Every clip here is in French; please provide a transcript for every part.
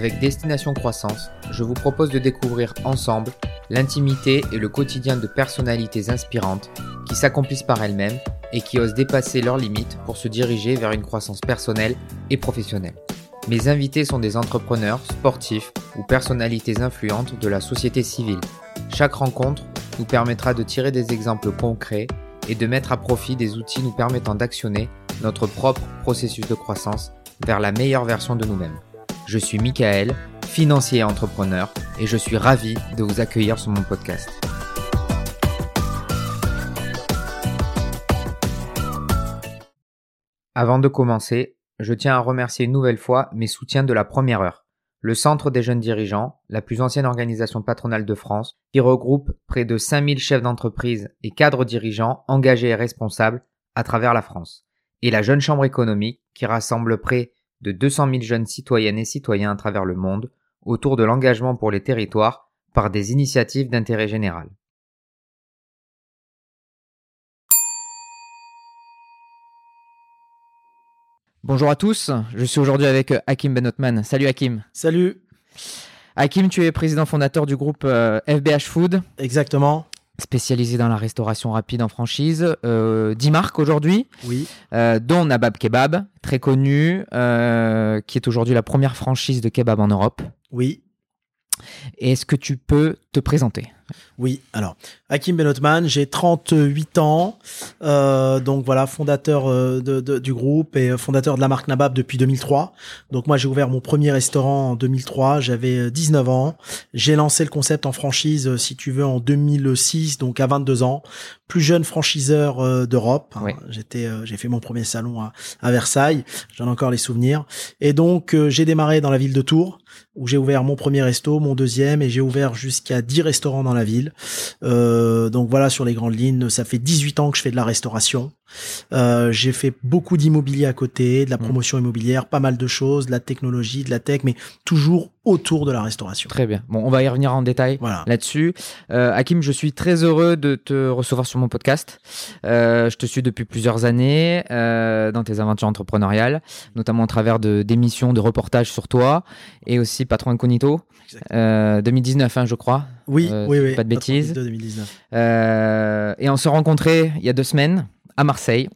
avec Destination Croissance, je vous propose de découvrir ensemble l'intimité et le quotidien de personnalités inspirantes qui s'accomplissent par elles-mêmes et qui osent dépasser leurs limites pour se diriger vers une croissance personnelle et professionnelle. Mes invités sont des entrepreneurs, sportifs ou personnalités influentes de la société civile. Chaque rencontre nous permettra de tirer des exemples concrets et de mettre à profit des outils nous permettant d'actionner notre propre processus de croissance vers la meilleure version de nous-mêmes. Je suis Michael, financier et entrepreneur, et je suis ravi de vous accueillir sur mon podcast. Avant de commencer, je tiens à remercier une nouvelle fois mes soutiens de la première heure. Le Centre des jeunes dirigeants, la plus ancienne organisation patronale de France, qui regroupe près de 5000 chefs d'entreprise et cadres dirigeants engagés et responsables à travers la France. Et la Jeune Chambre économique, qui rassemble près de 200 000 jeunes citoyennes et citoyens à travers le monde autour de l'engagement pour les territoires par des initiatives d'intérêt général. Bonjour à tous, je suis aujourd'hui avec Hakim Benotman. Salut Hakim. Salut. Hakim, tu es président fondateur du groupe FBH euh, Food. Exactement spécialisé dans la restauration rapide en franchise, euh, 10 marques aujourd'hui, oui. euh, dont Nabab Kebab, très connu, euh, qui est aujourd'hui la première franchise de kebab en Europe. Oui. Est-ce que tu peux te présenter? Oui, alors, Hakim Benotman, j'ai 38 ans, euh, donc voilà, fondateur euh, de, du groupe et fondateur de la marque Nabab depuis 2003. Donc moi, j'ai ouvert mon premier restaurant en 2003, j'avais 19 euh, ans. J'ai lancé le concept en franchise, si tu veux, en 2006, donc à 22 ans. Plus jeune franchiseur d'Europe. J'étais, j'ai fait mon premier salon à, à Versailles, j'en ai encore les souvenirs. Et donc, j'ai démarré dans la ville de Tours, où j'ai ouvert mon premier resto, mon deuxième, et j'ai ouvert jusqu'à 10 restaurants dans la ville. Euh, donc voilà, sur les grandes lignes, ça fait 18 ans que je fais de la restauration. Euh, j'ai fait beaucoup d'immobilier à côté, de la mmh. promotion immobilière, pas mal de choses, de la technologie, de la tech, mais toujours autour de la restauration. Très bien. Bon, on va y revenir en détail là-dessus. Euh, Hakim, je suis très heureux de te recevoir sur mon podcast. Euh, je te suis depuis plusieurs années euh, dans tes aventures entrepreneuriales, notamment au travers de d'émissions, de reportages sur toi et aussi Patron Incognito. 2019, hein, je crois. Oui, oui, oui. Pas de bêtises. 2019. et on s'est rencontrés il y a deux semaines à Marseille.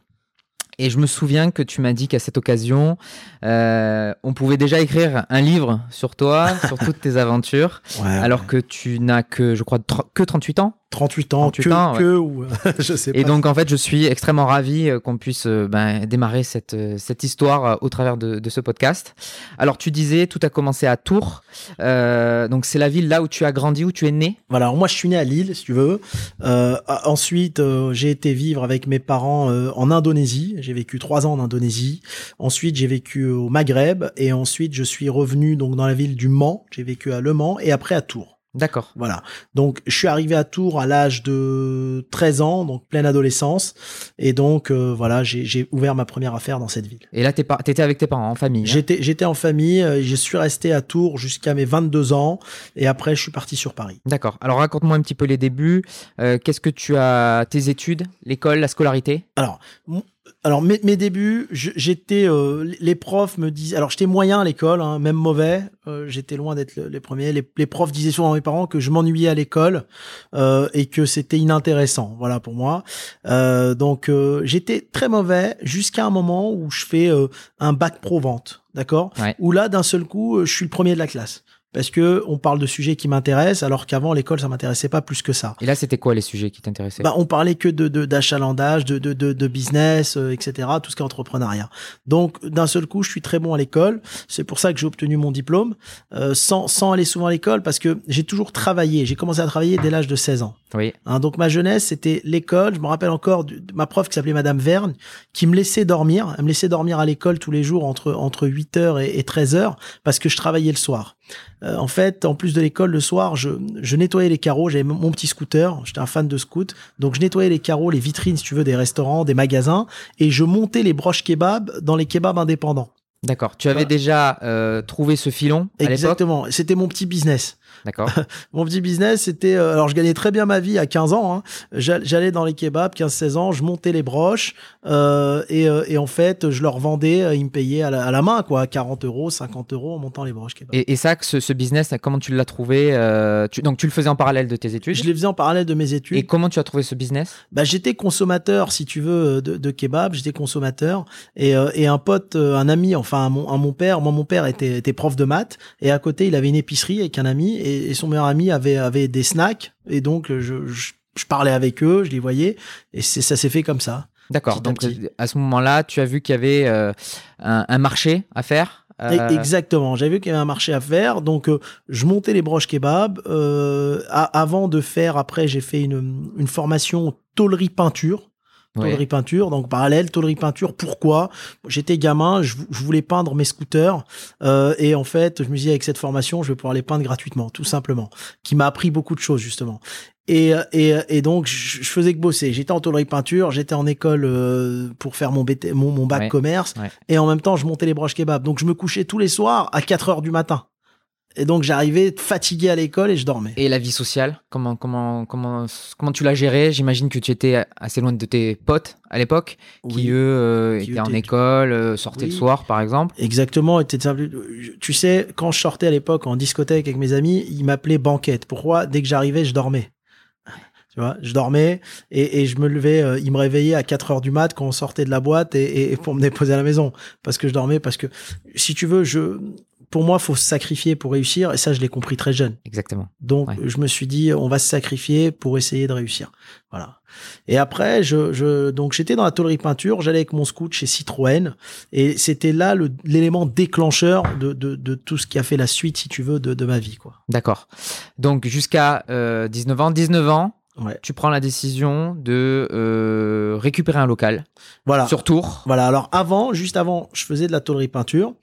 Et je me souviens que tu m'as dit qu'à cette occasion, euh, on pouvait déjà écrire un livre sur toi, sur toutes tes aventures, alors que tu n'as que, je crois, que 38 ans. 38 ans, que, ou je sais pas. Et donc en fait, je suis extrêmement ravi euh, qu'on puisse euh, ben, démarrer cette, euh, cette histoire au travers de, de, ce podcast. Alors tu disais, tout a commencé à Tours. Euh, donc c'est la ville là où tu as grandi, où tu es né. Voilà, alors moi je suis né à Lille, si tu veux. Euh, ensuite, j'ai été vivre avec mes parents en Indonésie. J'ai vécu trois ans en Indonésie. Ensuite, j'ai vécu au Maghreb et ensuite je suis revenu donc dans la ville du Mans. J'ai vécu à Le Mans et après à Tours. D'accord. Voilà. Donc, je suis arrivé à Tours à l'âge de 13 ans, donc pleine adolescence. Et donc, euh, voilà, j'ai ouvert ma première affaire dans cette ville. Et là, tu étais avec tes parents, en famille hein? J'étais J'étais en famille. Euh, je suis resté à Tours jusqu'à mes 22 ans. Et après, je suis parti sur Paris. D'accord. Alors, raconte-moi un petit peu les débuts. Euh, qu'est-ce que tu as, tes études, l'école, la scolarité? Alors, alors mes, mes débuts, j'étais, euh, les profs me disaient, alors j'étais moyen à l'école, hein, même mauvais, euh, j'étais loin d'être les premiers. Les, les, profs disaient souvent à mes parents que je m'ennuyais à l'école euh, et que c'était inintéressant, voilà pour moi. Euh, donc euh, j'étais très mauvais jusqu'à un moment où je fais un bac pro vente, d'accord, où là d'un seul coup je suis le premier de la classe parce que on parle de sujets qui m'intéressent alors qu'avant l'école ça m'intéressait pas plus que ça. Et là c'était quoi les sujets qui t'intéressaient? Bah on parlait que de d'achalandage, de, de, de, de, business, euh, etc. Tout ce qui est entrepreneuriat. Donc d'un seul coup je suis très bon à l'école. C'est pour ça que j'ai obtenu mon diplôme euh, sans sans aller souvent à l'école parce que j'ai toujours travaillé. J'ai commencé à travailler dès l'âge de 16 ans. Oui. Hein, donc ma jeunesse c'était l'école. Je me rappelle encore de, ma prof qui s'appelait Madame Verne qui me laissait dormir. Elle me laissait dormir à l'école tous les jours entre entre 8 heures et, et 13 heures parce que je travaillais le soir. Euh, en fait, en plus de l'école, le soir, je, je nettoyais les carreaux. J'avais mon petit scooter. J'étais un fan de scoot. Donc, je nettoyais les carreaux, les vitrines, si tu veux, des restaurants, des magasins. Et je montais les broches kebab dans les kebabs indépendants. D'accord. Tu avais déjà euh, trouvé ce filon Exactement. C'était mon petit business. D'accord. Mon petit business, c'était. euh, alors, je gagnais très bien ma vie à 15 ans. hein. J'a- J'allais dans les kebabs, 15-16 ans, je montais les broches euh, et, euh, et en fait, je leur vendais, euh, ils me payaient à la, à la main, quoi, 40 euros, 50 euros en montant les broches kebabs. Et, et ça, ce, ce business, comment tu l'as trouvé euh, tu- Donc, tu le faisais en parallèle de tes études? Je les faisais en parallèle de mes études. Et comment tu as trouvé ce business? Bah, j'étais consommateur, si tu veux, de, de kebab. J'étais consommateur et, euh, et un pote, un ami, enfin un mon, un mon père. Moi, mon père était, était prof de maths et à côté, il avait une épicerie avec un ami et, et son meilleur ami avait avait des snacks et donc euh, je, je, je parlais avec eux, je les voyais et c'est ça s'est fait comme ça. D'accord. À Donc, petit. euh, à ce moment-là, tu as vu qu'il y avait euh, un, un marché à faire. euh, E- Exactement. J'avais vu qu'il y avait un marché à faire, donc euh, je montais les broches kebab. Euh, avant de faire, après, j'ai fait une, une formation tôlerie peinture. Tôlerie peinture, donc parallèle, tôlerie peinture. Pourquoi? J'étais gamin, je, vou- je voulais peindre mes scooters euh, et en fait, je me disais avec cette formation, je vais pouvoir les peindre gratuitement, tout simplement, qui m'a appris beaucoup de choses justement. Et, euh, et, et donc, je, je faisais que bosser. J'étais en tôlerie peinture, j'étais en école euh, pour faire mon, BT, mon, mon bac Ouais, commerce, ouais. et en même temps, je montais les broches kebab. Donc, je me couchais tous les soirs à 4 heures du matin. Et donc, j'arrivais fatigué à l'école et je dormais. Et la vie sociale, comment, comment, comment, comment tu l'as gérée? J'imagine que tu étais assez loin de tes potes à l'époque, qui eux euh, Qui étaient en école, euh, sortaient Oui. le soir par exemple. Exactement. était. Tu sais, quand je sortais à l'époque en discothèque avec mes amis, ils m'appelaient banquette. Pourquoi? Dès que j'arrivais, je dormais. Tu vois, je dormais et, et je me levais, euh, ils me réveillaient à 4 heures du mat quand on sortait de la boîte et, et pour me déposer à la maison. Parce que je dormais, parce que si tu veux, je, pour moi, faut se sacrifier pour réussir et ça, je l'ai compris très jeune. Exactement. Donc, Ouais. je me suis dit, on va se sacrifier pour essayer de réussir. Voilà. Et après, je, je donc j'étais dans la tôlerie peinture, j'allais avec mon scout chez Citroën, et c'était là l'élément déclencheur de, de, de tout ce qui a fait la suite, si tu veux, de, de ma vie, quoi. D'accord. Donc jusqu'à euh, 19 ans, 19 ans, Ouais. tu prends la décision de euh, récupérer un local Voilà. sur Tours. Voilà. Alors avant, juste avant, je faisais de la tôlerie peinture.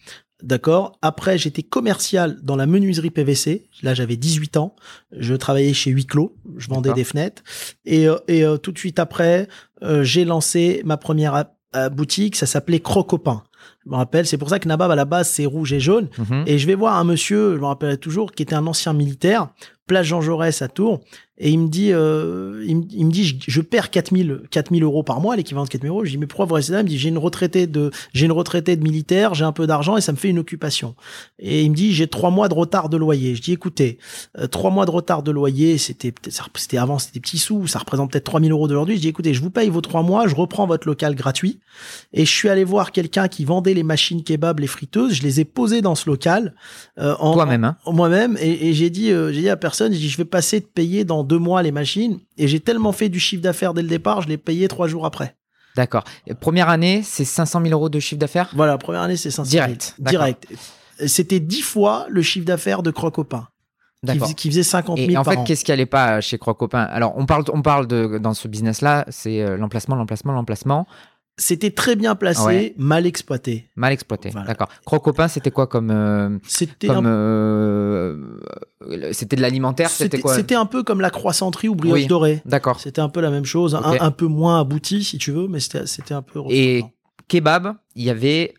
D'accord. Après, j'étais commercial dans la menuiserie PVC. Là, j'avais 18 ans. Je travaillais chez Huiclos. Je vendais des fenêtres. Et, euh, et euh, tout de suite après, euh, j'ai lancé ma première boutique. Ça s'appelait Crocopin. Je me rappelle. C'est pour ça que Nabab, à la base, c'est rouge et jaune. Mhm. Et je vais voir un monsieur, je me rappellerai toujours, qui était un ancien militaire, place Jean Jaurès à Tours, et il me dit, euh, il, me- il me dit, je, je perds 4000, 4000 euros par mois, l'équivalent de 4000 euros. Je dis, mais pourquoi vous restez là? Il me dit, j'ai une retraitée de, j'ai une retraitée de militaire, j'ai un peu d'argent et ça me fait une occupation. Et il me dit, j'ai trois mois de retard de loyer. Je dis, écoutez, euh, trois mois de retard de loyer, c'était, c'était avant, c'était des petits sous, ça représente peut-être 3000 euros d'aujourd'hui. Je dis, écoutez, je vous paye vos trois mois, je reprends votre local gratuit. Et je suis allé voir quelqu'un qui vendait les machines kebab, les friteuses. Je les ai posées dans ce local. euh, en, Toi-même, hein moi-même et, et j'ai dit euh, j'ai dit à personne j'ai dit je vais passer de payer dans deux mois les machines. Et j'ai tellement fait du chiffre d'affaires dès le départ je l'ai payé trois jours après. D'accord. Première année, c'est 500 000 euros de chiffre d'affaires voilà première année c'est 500 000. Direct, direct. C'était dix fois le chiffre d'affaires de Crocopin qui D'accord. faisait, qui faisait 50 000 Et en par fait, qu'est-ce qui allait pas chez Crocopin? Alors, on parle, on parle de dans ce business-là, c'est euh, l'emplacement, l'emplacement, l'emplacement, c'était très bien placé Ouais. mal exploité mal exploité. Voilà. D'accord. Crocopin, c'était quoi comme, euh, c'était un, euh, c'était de l'alimentaire, c'était quoi? c'était un peu comme la croissanterie ou brioche Oui. dorée D'accord. c'était un peu la même chose un, un peu moins abouti si tu veux mais c'était un peu Et kebab, il y avait,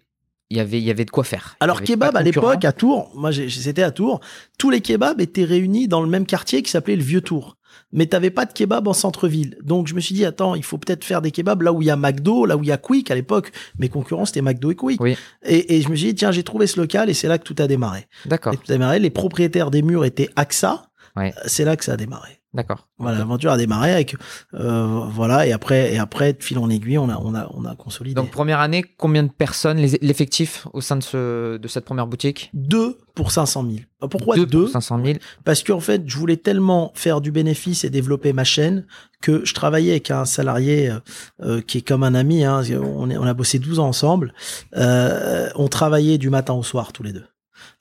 il y avait, il y avait de quoi faire. Alors kebab à l'époque à Tours, moi c'était à Tours, tous les kebabs étaient réunis dans le même quartier qui s'appelait le Vieux Tours. Mais t'avais pas de kebab en centre-ville. Donc je me suis dit attends, il faut peut-être faire des kebabs là où il y a McDo, là où il y a Quick à l'époque. Mes concurrents c'était McDo et Quick. Oui. Et, et je me suis dit tiens, j'ai trouvé ce local et c'est là que tout a démarré. D'accord. Et tout a démarré, les propriétaires des murs étaient AXA. Ouais. C'est là que ça a démarré. D'accord. Voilà, l'aventure a démarré avec euh, voilà et après et après de fil en aiguille, on a on a on a consolidé. Donc première année, combien de personnes, l'effectif au sein de ce, de cette première boutique? Deux pour 500 000. Euh, Pourquoi Deux deux? pour 500 000. Parce qu'en fait, je voulais tellement faire du bénéfice et développer ma chaîne que je travaillais avec un salarié euh, euh, qui est comme un ami. Hein, on, est, on a bossé 12 ans ensemble. Euh, on travaillait du matin au soir tous les deux.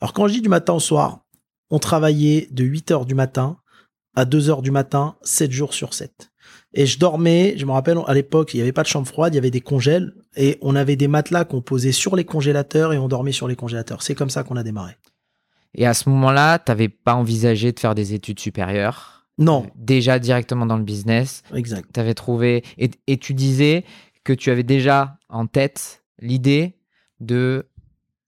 Alors quand je dis du matin au soir, on travaillait de 8 heures du matin à 2 heures du matin, 7 jours sur 7. Et je dormais, je me rappelle, à l'époque, il n'y avait pas de chambre froide, il y avait des congèles, et on avait des matelas qu'on posait sur les congélateurs et on dormait sur les congélateurs. C'est comme ça qu'on a démarré. Et à ce moment-là, t'avais pas envisagé de faire des études supérieures? Non, Déjà directement dans le business? exact. T'avais trouvé. Et, et tu disais que tu avais déjà en tête l'idée de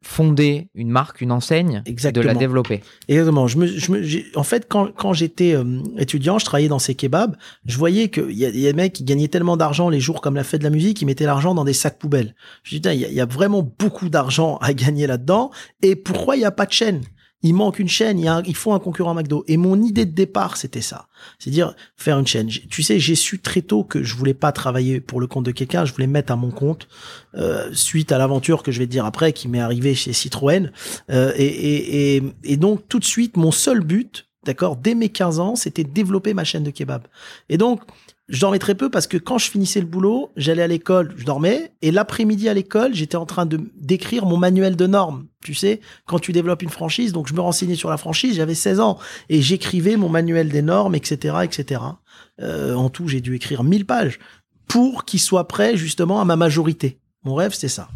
fonder une marque, une enseigne, Exactement. de la développer. Exactement. Je me, je me, en fait, quand, quand j'étais euh, étudiant, je travaillais dans ces kebabs. Je voyais qu'il y a il y a des mecs qui gagnaient tellement d'argent les jours comme la fête de la musique, ils mettaient l'argent dans des sacs poubelles. Je me dis, il y, y a vraiment beaucoup d'argent à gagner là-dedans. Et pourquoi il n'y a pas de chaîne? Il manque une chaîne, il, y a un- il faut un concurrent McDo. Et mon idée de départ, c'était ça. C'est-à-dire faire une chaîne. Tu sais, j'ai su très tôt que je voulais pas travailler pour le compte de quelqu'un, je voulais me mettre à mon compte. euh, suite à l'aventure que je vais te dire après, qui m'est arrivée chez Citroën. Euh, et, et, et, et donc, tout de suite, mon seul but, d'accord, dès mes 15 ans, c'était développer ma chaîne de kebab. Et donc, je dormais très peu parce que quand je finissais le boulot, j'allais à l'école, je dormais, et l'après-midi à l'école, j'étais en train de d'écrire mon manuel de normes. Tu sais, quand tu développes une franchise, donc je me renseignais sur la franchise, j'avais 16 ans, et j'écrivais mon manuel des normes, etc., etc. Euh, en tout, j'ai dû écrire 1000 pages pour qu'il soit prêt justement à ma majorité. Mon rêve, c'était ça.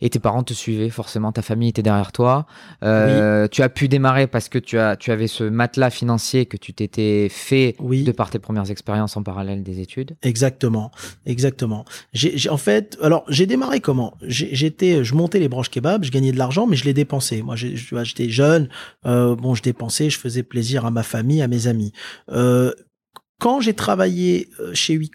Et tes parents te suivaient, forcément, ta famille était derrière toi. Euh, Tu as pu démarrer parce que tu, as, tu avais ce matelas financier que tu t'étais fait Oui. de par tes premières expériences en parallèle des études. Exactement, exactement. J'ai, en fait, alors j'ai démarré comment? J'étais, je montais les branches kebab, je gagnais de l'argent, mais je les dépensais. Moi, j'étais jeune, euh, bon, je dépensais, je faisais plaisir à ma famille, à mes amis. Euh, quand j'ai travaillé euh, chez Huis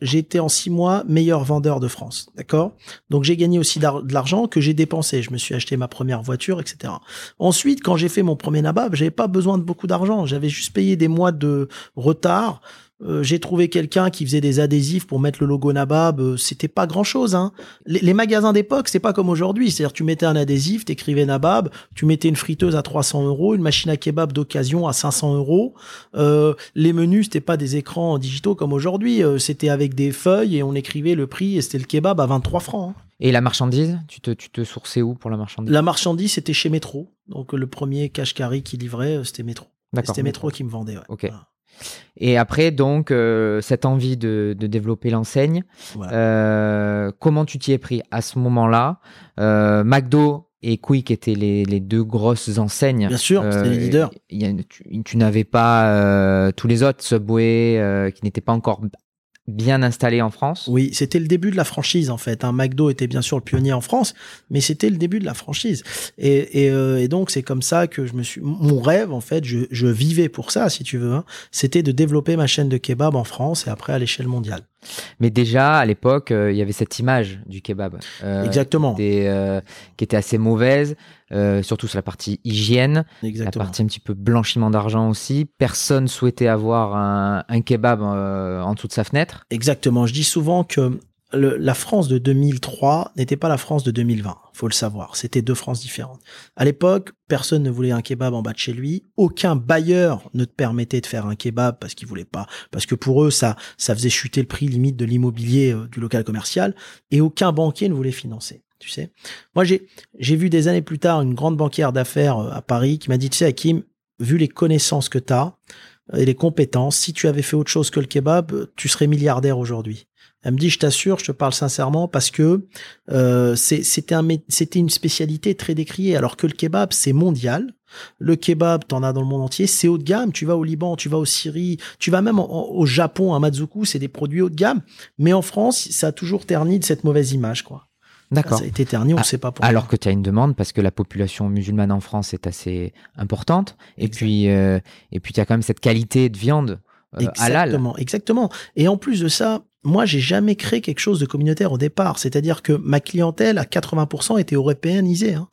j'étais en six mois meilleur vendeur de France, d'accord? Donc j'ai gagné aussi de l'argent que j'ai dépensé. Je me suis acheté ma première voiture, etc. Ensuite, quand j'ai fait mon premier nabab, j'avais pas besoin de beaucoup d'argent. J'avais juste payé des mois de retard. Euh, j'ai trouvé quelqu'un qui faisait des adhésifs pour mettre le logo Nabab. Euh, c'était pas grand chose. Hein. Les, les magasins d'époque, c'est pas comme aujourd'hui. C'est-à-dire, tu mettais un adhésif, t'écrivais Nabab, tu mettais une friteuse à 300 euros, une machine à kebab d'occasion à 500 euros. Euh, les menus, c'était pas des écrans digitaux comme aujourd'hui. Euh, c'était avec des feuilles et on écrivait le prix et c'était le kebab à 23 francs. hein. Et la marchandise, tu te, tu te sourçais où pour la marchandise? La marchandise, c'était chez Métro. Donc, le premier cache-carry qui livrait, c'était Métro. C'était Métro qui me vendait. Ouais. Ok. Voilà. Et après, donc, euh, cette envie de, de développer l'enseigne, Voilà. euh, comment tu t'y es pris à ce moment-là? Euh, McDo et Quick étaient les, les deux grosses enseignes. Bien sûr, c'était les leaders. il y a- tu, tu n'avais pas tous les autres, Subway, qui n'étaient pas encore bien installés en France. Oui, c'était le début de la franchise en fait. Un McDo était bien sûr le pionnier en France, mais c'était le début de la franchise. Et, et, euh, et donc c'est comme ça que je me suis. Mon rêve en fait, je, je vivais pour ça, si tu veux. hein, c'était de développer ma chaîne de kebab en France et après à l'échelle mondiale. Mais déjà, à l'époque, euh, il y avait cette image du kebab. euh, Exactement. Qui était, euh, qui était assez mauvaise, surtout sur la partie hygiène. Exactement. La partie un petit peu blanchiment d'argent aussi. Personne souhaitait avoir un, un kebab en dessous de sa fenêtre. Exactement. Je dis souvent que le- la France de 2003 n'était pas la France de 2020. Faut le savoir. C'était deux France différentes. À l'époque, personne ne voulait un kebab en bas de chez lui. Aucun bailleur ne te permettait de faire un kebab parce qu'il voulait pas, parce que pour eux, ça, ça faisait chuter le prix limite de l'immobilier euh, du local commercial. Et aucun banquier ne voulait financer. Tu sais. Moi, j'ai, j'ai vu des années plus tard une grande banquière d'affaires euh, à Paris qui m'a dit, tu sais, Hakim, vu les connaissances que tu as et les compétences, si tu avais fait autre chose que le kebab, tu serais milliardaire aujourd'hui. Elle me dit, je t'assure, je te parle sincèrement, parce que euh, c'était un, une spécialité très décriée, alors que le kebab, c'est mondial. Le kebab, t'en as dans le monde entier, c'est haut de gamme. Tu vas au Liban, tu vas au Syrie, tu vas même en- en- au Japon, à Mazuku, c'est des produits haut de gamme. Mais en France, ça a toujours terni de cette mauvaise image, quoi. D'accord. Ça a été terni, on ne Ah, sait pas pourquoi. Alors que tu as une demande parce que la population musulmane en France est assez importante. Et puis, euh, et puis tu as quand même cette qualité de viande euh, halal. Exactement, exactement. Et en plus de ça, moi, j'ai jamais créé quelque chose de communautaire au départ. C'est-à-dire que ma clientèle, à 80%, était européanisée. Hein.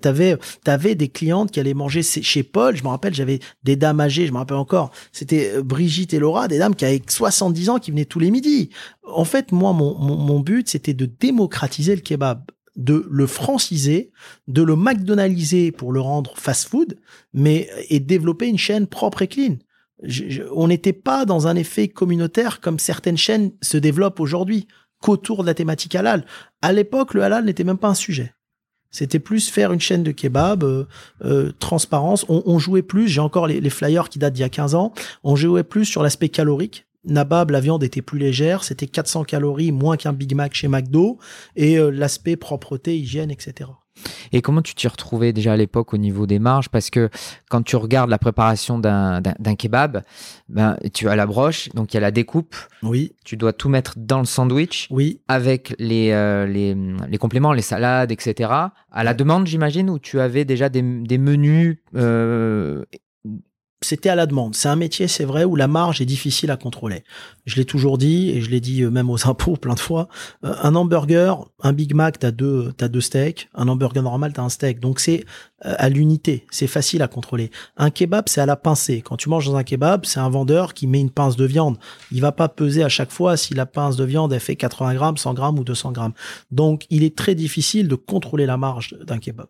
T'avais, t'avais des clientes qui allaient manger chez chez Paul. Je me rappelle, j'avais des dames âgées, je me rappelle encore. C'était euh, Brigitte et Laura, des dames qui avaient 70 ans, qui venaient tous les midis. En fait, moi, mon, mon, mon but, c'était de démocratiser le kebab de le franciser, de le McDonaldiser pour le rendre fast-food, mais et développer une chaîne propre et clean. Je- je- on n'était pas dans un effet communautaire comme certaines chaînes se développent aujourd'hui, qu'autour de la thématique halal. À l'époque, le halal n'était même pas un sujet. C'était plus faire une chaîne de kebab, euh, euh, transparence. On, jouait plus, j'ai encore les, les flyers qui datent d'il y a 15 ans, on jouait plus sur l'aspect calorique. Nabab, la viande était plus légère, c'était 400 calories moins qu'un Big Mac chez McDo, et euh, l'aspect propreté, hygiène, etc. Et comment tu t'y retrouvais déjà à l'époque au niveau des marges? Parce que quand tu regardes la préparation d'un d'un kebab, ben, tu as la broche, donc il y a la découpe. Oui, Tu dois tout mettre dans le sandwich oui, avec les, euh, les, les compléments, les salades, etc. À la demande, j'imagine, où tu avais déjà des, des menus. euh, c'était à la demande. C'est un métier, c'est vrai, où la marge est difficile à contrôler. Je l'ai toujours dit, et je l'ai dit euh, même aux impôts plein de fois. Euh, un hamburger, un Big Mac, t'as deux, t'as deux steaks. Un hamburger normal, t'as un steak. Donc c'est euh, à l'unité. C'est facile à contrôler. Un kebab, c'est à la pincée. Quand tu manges dans un kebab, c'est un vendeur qui met une pince de viande. Il va pas peser à chaque fois si la pince de viande, elle fait 80 grammes, 100 grammes ou 200 grammes. Donc il est très difficile de contrôler la marge d'un kebab.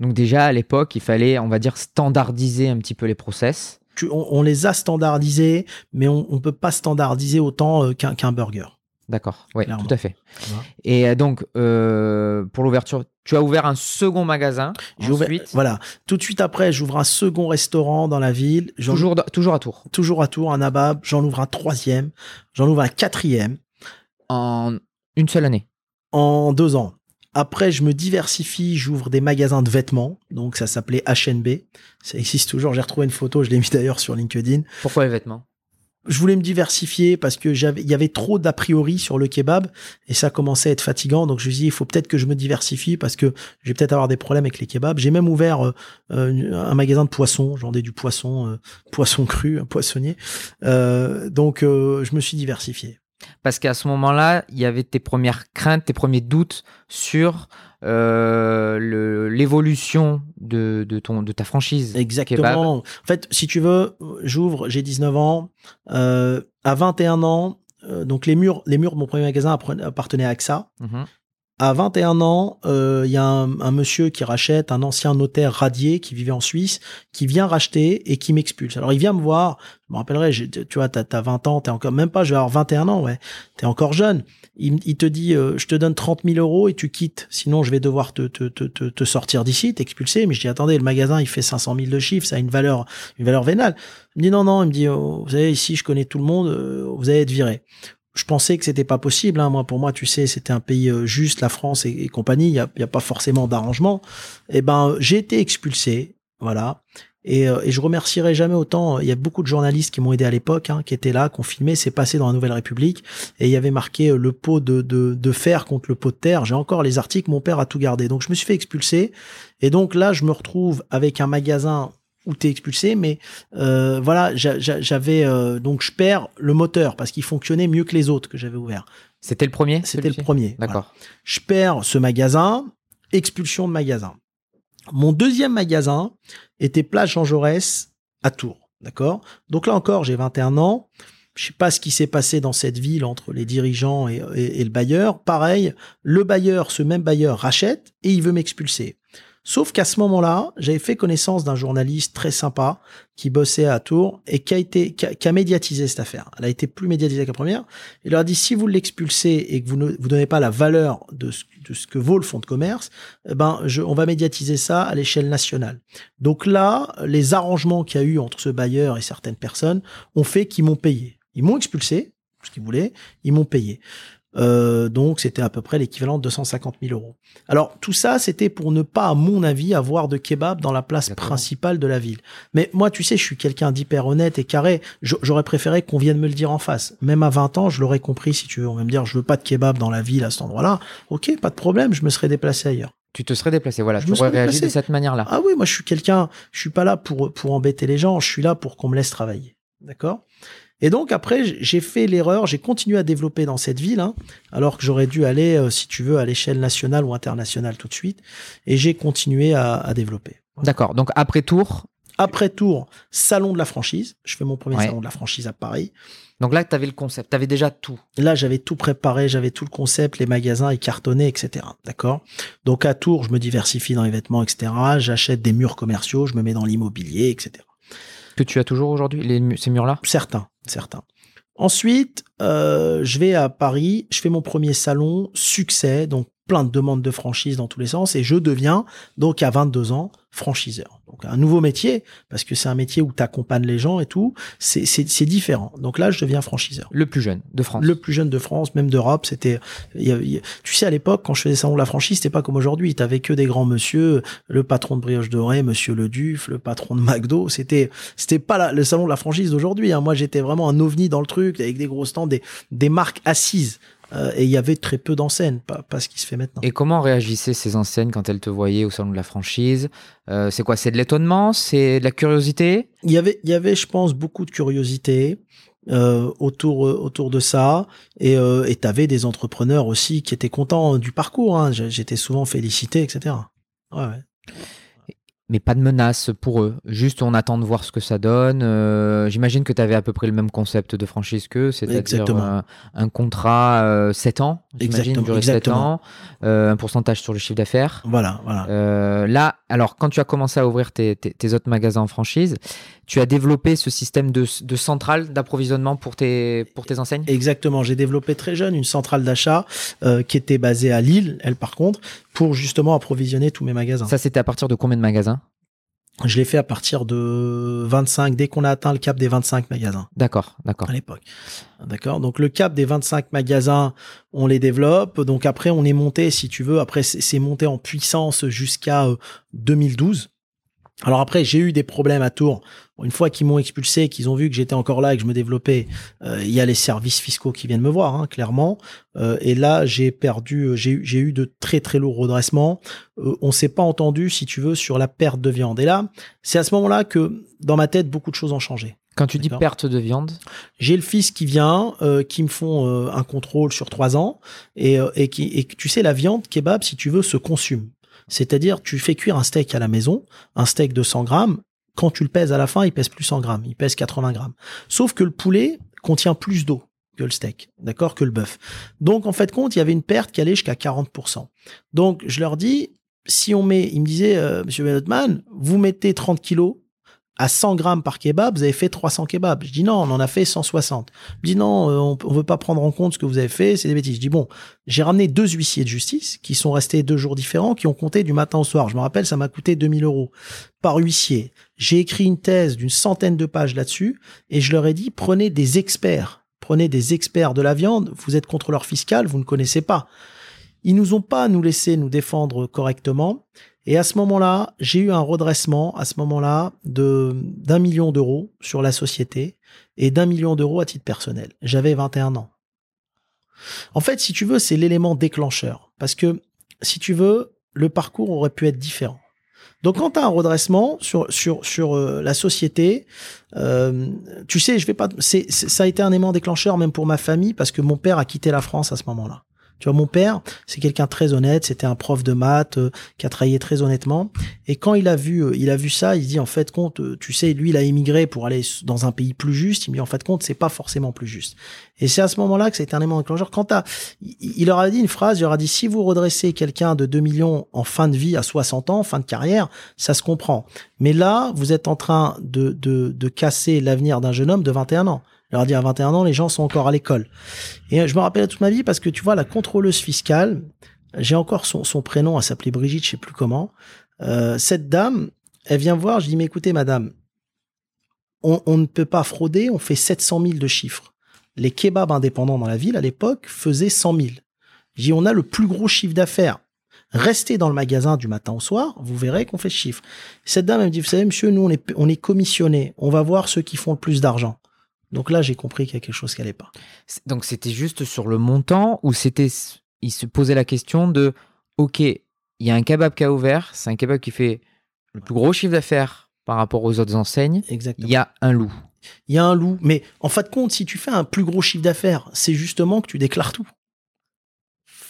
Donc déjà à l'époque, il fallait, on va dire, standardiser un petit peu les process. Tu- on, on les a standardisés, mais on, on peut pas standardiser autant euh, qu'un burger. D'accord, oui, tout à fait. Voilà. Et euh, donc, euh, pour l'ouverture, tu as ouvert un second magasin. J'ai ouvert- voilà. Tout de suite après, j'ouvre un second restaurant dans la ville. Toujours, toujours à Tours. toujours à Tours, un Nabab. J'en ouvre un troisième. J'en ouvre un quatrième En une seule année. en deux ans. Après, je me diversifie. J'ouvre des magasins de vêtements. Donc, ça s'appelait HNB. Ça existe toujours. J'ai retrouvé une photo. Je l'ai mis d'ailleurs sur LinkedIn. Pourquoi les vêtements? Je voulais me diversifier parce que j'avais, il y avait trop d'a priori sur le kebab et ça commençait à être fatigant. Donc je me suis dit, il faut peut-être que je me diversifie parce que je vais peut-être avoir des problèmes avec les kebabs. J'ai même ouvert euh, euh, un magasin de poissons. Je vendais du poisson, euh, poisson cru, un poissonnier. Euh, donc euh, je me suis diversifié. Parce qu'à ce moment-là, il y avait tes premières craintes, tes premiers doutes sur euh, l'évolution de, de, ton, de ta franchise. kebab. Exactement. En fait, si tu veux, j'ouvre, j'ai 19 ans. Euh, à 21 ans, euh, donc les murs, les murs de mon premier magasin appartenaient à AXA. Mhm. À 21 ans, euh, il y a un, monsieur qui rachète, un ancien notaire radié qui vivait en Suisse, qui vient racheter et qui m'expulse. Alors il vient me voir, je me rappellerai, tu vois, t'as as 20 ans, t'es encore, même pas, je vais avoir 21 ans, ouais, t'es encore jeune. Il, te dit, euh, je te donne 30 000 euros et tu quittes, sinon je vais devoir te, te, te, te, te sortir d'ici, t'expulser. Mais je dis, attendez, le magasin, il fait 500 000 de chiffre, ça a une valeur, une valeur vénale. Il me dit, non, non, il me dit, oh, vous savez, ici, je connais tout le monde, euh, vous allez être viré je pensais que c'était pas possible. Hein. Moi, pour moi, tu sais, c'était un pays euh, juste, la France et, compagnie. Il y a, y a pas forcément d'arrangement. Et ben, j'ai été expulsé, voilà. Et, euh, je remercierai jamais autant. Il y a beaucoup de journalistes qui m'ont aidé à l'époque, hein, qui étaient là, qui ont filmé. C'est passé dans la Nouvelle République et il y avait marqué euh, le pot de fer contre le pot de terre. J'ai encore les articles. Mon père a tout gardé. Donc, je me suis fait expulser. Et donc là, je me retrouve avec un magasin où t'es expulsé, mais euh, voilà, j'a- j'a- j'avais euh, donc je perds le moteur parce qu'il fonctionnait mieux que les autres que j'avais ouverts. C'était le premier C'était le premier. voilà. D'accord. Je perds ce magasin, expulsion de magasin. Mon deuxième magasin était Place Jean Jaurès à Tours, d'accord? Donc là encore, j'ai 21 ans. Je sais pas ce qui s'est passé dans cette ville entre les dirigeants et, et- et le bailleur. Pareil, le bailleur, ce même bailleur, rachète et il veut m'expulser. Sauf qu'à ce moment-là, j'avais fait connaissance d'un journaliste très sympa qui bossait à Tours et qui a été, qui a, médiatisé cette affaire. Elle a été plus médiatisée que la première. Il leur a dit si vous l'expulsez et que vous ne vous donnez pas la valeur de ce, de ce que vaut le fonds de commerce, eh ben je, on va médiatiser ça à l'échelle nationale. Donc là, les arrangements qu'il y a eu entre ce bailleur et certaines personnes ont fait qu'ils m'ont payé. Ils m'ont expulsé, ce qu'ils voulaient, ils m'ont payé. Euh, donc c'était à peu près l'équivalent de 250 000 euros. Alors tout ça, c'était pour ne pas, à mon avis, avoir de kebab dans la place principale de la ville. Mais moi, tu sais, je suis quelqu'un d'hyper honnête et carré. J'aurais préféré qu'on vienne me le dire en face. Même à 20 ans, je l'aurais compris, si tu veux. On va me dire, je veux pas de kebab dans la ville à cet endroit-là. Ok, pas de problème, je me serais déplacé ailleurs. Tu te serais déplacé, voilà. Je tu me aurais réagi de cette manière-là. Ah oui, moi, je suis quelqu'un, je suis pas là pour, pour embêter les gens, je suis là pour qu'on me laisse travailler. D'accord? Et donc après, j'ai fait l'erreur, j'ai continué à développer dans cette ville, hein, alors que j'aurais dû aller, euh, si tu veux, à l'échelle nationale ou internationale tout de suite, et j'ai continué à, à développer. D'accord. Donc après Tours, Après Tours, salon de la franchise, je fais mon premier Ouais. salon de la franchise à Paris. donc là, tu avais le concept, tu avais déjà tout. Là, j'avais tout préparé, j'avais tout le concept, les magasins, ils cartonnaient, etc. D'accord? Donc à Tours, je me diversifie dans les vêtements, etc. J'achète des murs commerciaux, je me mets dans l'immobilier, etc. Que tu as toujours aujourd'hui, ces murs-là? Certains, certains. Ensuite, euh, je vais à Paris, je fais mon premier salon, succès, donc plein de demandes de franchise dans tous les sens et je deviens donc à 22 ans franchiseur. Donc un nouveau métier parce que c'est un métier où tu accompagnes les gens et tout, c'est c'est différent. Donc là je deviens franchiseur. Le plus jeune de France. Le plus jeune de France, même d'Europe, c'était tu sais à l'époque quand je faisais salon de la franchise, c'était pas comme aujourd'hui, tu avais que des grands monsieur, le patron de Brioche Dorée, monsieur Le Duf, le patron de McDo, c'était c'était pas le salon de la franchise d'aujourd'hui hein. Moi j'étais vraiment un ovni dans le truc avec des gros stands des des marques assises euh, et il y avait très peu d'enseignes, pas, pas, ce qui se fait maintenant. Et comment réagissaient ces enseignes quand elles te voyaient au salon de la franchise? Euh, C'est quoi C'est de l'étonnement? C'est de la curiosité? Il y avait, il y avait, je pense, beaucoup de curiosité. Euh, autour autour de ça et euh, et t'avais des entrepreneurs aussi qui étaient contents du parcours hein. j'étais souvent félicité etc ouais, ouais mais pas de menace pour eux. Juste, on attend de voir ce que ça donne. Euh, j'imagine que tu avais à peu près le même concept de franchise qu'eux, c'est-à-dire euh, un contrat euh, 7 ans, j'imagine, durer 7 ans, euh, un pourcentage sur le chiffre d'affaires. Voilà, voilà. Là, alors, quand tu as commencé à ouvrir tes, tes, tes, autres magasins en franchise, tu as développé ce système de, de centrale d'approvisionnement pour tes, pour tes enseignes? Exactement. J'ai développé très jeune une centrale d'achat qui était basée à Lille, elle par contre, pour justement approvisionner tous mes magasins. Ça, c'était à partir de combien de magasins? Je l'ai fait à partir de 25, dès qu'on a atteint le cap des 25 magasins. D'accord, d'accord. À l'époque. D'accord. Donc le cap des 25 magasins, on les développe. Donc après, on est monté, si tu veux, après c'est monté en puissance jusqu'à 2012. Alors après, j'ai eu des problèmes à Tours. Une fois qu'ils m'ont expulsé, qu'ils ont vu que j'étais encore là et que je me développais, euh, il y a les services fiscaux qui viennent me voir, hein, clairement. Euh, et là, j'ai perdu, euh, j'ai eu de très très lourds redressements. On s'est pas entendu, si tu veux, sur la perte de viande. Et là, c'est à ce moment-là que, dans ma tête, beaucoup de choses ont changé. Quand tu dis perte de viande J'ai le fils qui vient, euh, qui me font euh, un contrôle sur trois ans, et, et qui, et tu sais, la viande kebab, si tu veux, se consume. C'est-à-dire, tu fais cuire un steak à la maison, un steak de 100 grammes. Quand tu le pèses à la fin, il pèse plus 100 grammes, il pèse 80 grammes. Sauf que le poulet contient plus d'eau que le steak, d'accord, que le bœuf. Donc, en fait, compte, il y avait une perte qui allait jusqu'à 40%. Donc, je leur dis, si on met, il me disait, euh, Monsieur Bennetman, vous mettez 30 kilos à 100 grammes par kebab, vous avez fait 300 kebabs. Je dis non, on en a fait 160. Je dis non, euh, on, on veut pas prendre en compte ce que vous avez fait, c'est des bêtises. Je dis bon, j'ai ramené deux huissiers de justice qui sont restés deux jours différents, qui ont compté du matin au soir. Je me rappelle, ça m'a coûté 2000 euros par huissier. J'ai écrit une thèse d'une centaine de pages là-dessus et je leur ai dit prenez des experts, prenez des experts de la viande. Vous êtes contrôleur fiscal, vous ne connaissez pas. Ils nous ont pas nous laissé nous défendre correctement. Et à ce moment-là, j'ai eu un redressement, à ce moment-là, de d'un million d'euros sur la société et d'un million d'euros à titre personnel. J'avais 21 ans. En fait, si tu veux, c'est l'élément déclencheur. Parce que, si tu veux, le parcours aurait pu être différent. Donc, quand tu as un redressement sur sur sur euh, la société, euh, tu sais, je vais pas. Ça a été un élément déclencheur même pour ma famille parce que mon père a quitté la France à ce moment-là. Tu vois, mon père, c'est quelqu'un très honnête, c'était un prof de maths euh, qui a travaillé très honnêtement. Et quand il a vu, euh, il a vu ça, il dit en fait compte, euh, tu sais, lui, il a émigré pour aller dans un pays plus juste. Il me dit en fait compte, c'est pas forcément plus juste. Et c'est à ce moment-là que c'est un élément déclencheur. Quand t'as, il leur a dit une phrase, il leur a dit si vous redressez quelqu'un de 2 millions en fin de vie à 60 ans, fin de carrière, ça se comprend. Mais là, vous êtes en train de de, de casser l'avenir d'un jeune homme de 21 ans. Je leur dis à 21 ans, les gens sont encore à l'école. Et je me rappelle toute ma vie parce que tu vois, la contrôleuse fiscale, j'ai encore son, prénom, elle s'appelait Brigitte, je sais plus comment. Euh, cette dame, elle vient voir, je dis, mais écoutez, madame, on, ne peut pas frauder, on fait 700 000 de chiffres. Les kebabs indépendants dans la ville, à l'époque, faisaient 100 000. Je dis, on a le plus gros chiffre d'affaires. Restez dans le magasin du matin au soir, vous verrez qu'on fait ce chiffre. Cette dame, elle me dit, vous savez, monsieur, nous, on est, on. On va voir ceux qui font le plus d'argent. Donc là, j'ai compris qu'il y a quelque chose qui allait pas. Donc c'était juste sur le montant ou c'était il se posait la question de OK, il y a un kebab qui a ouvert, c'est un kebab qui fait le plus gros chiffre d'affaires par rapport aux autres enseignes. Exactement. Il y a un loup. Il y a un loup, mais en fin de compte, si tu fais un plus gros chiffre d'affaires, c'est justement que tu déclares tout.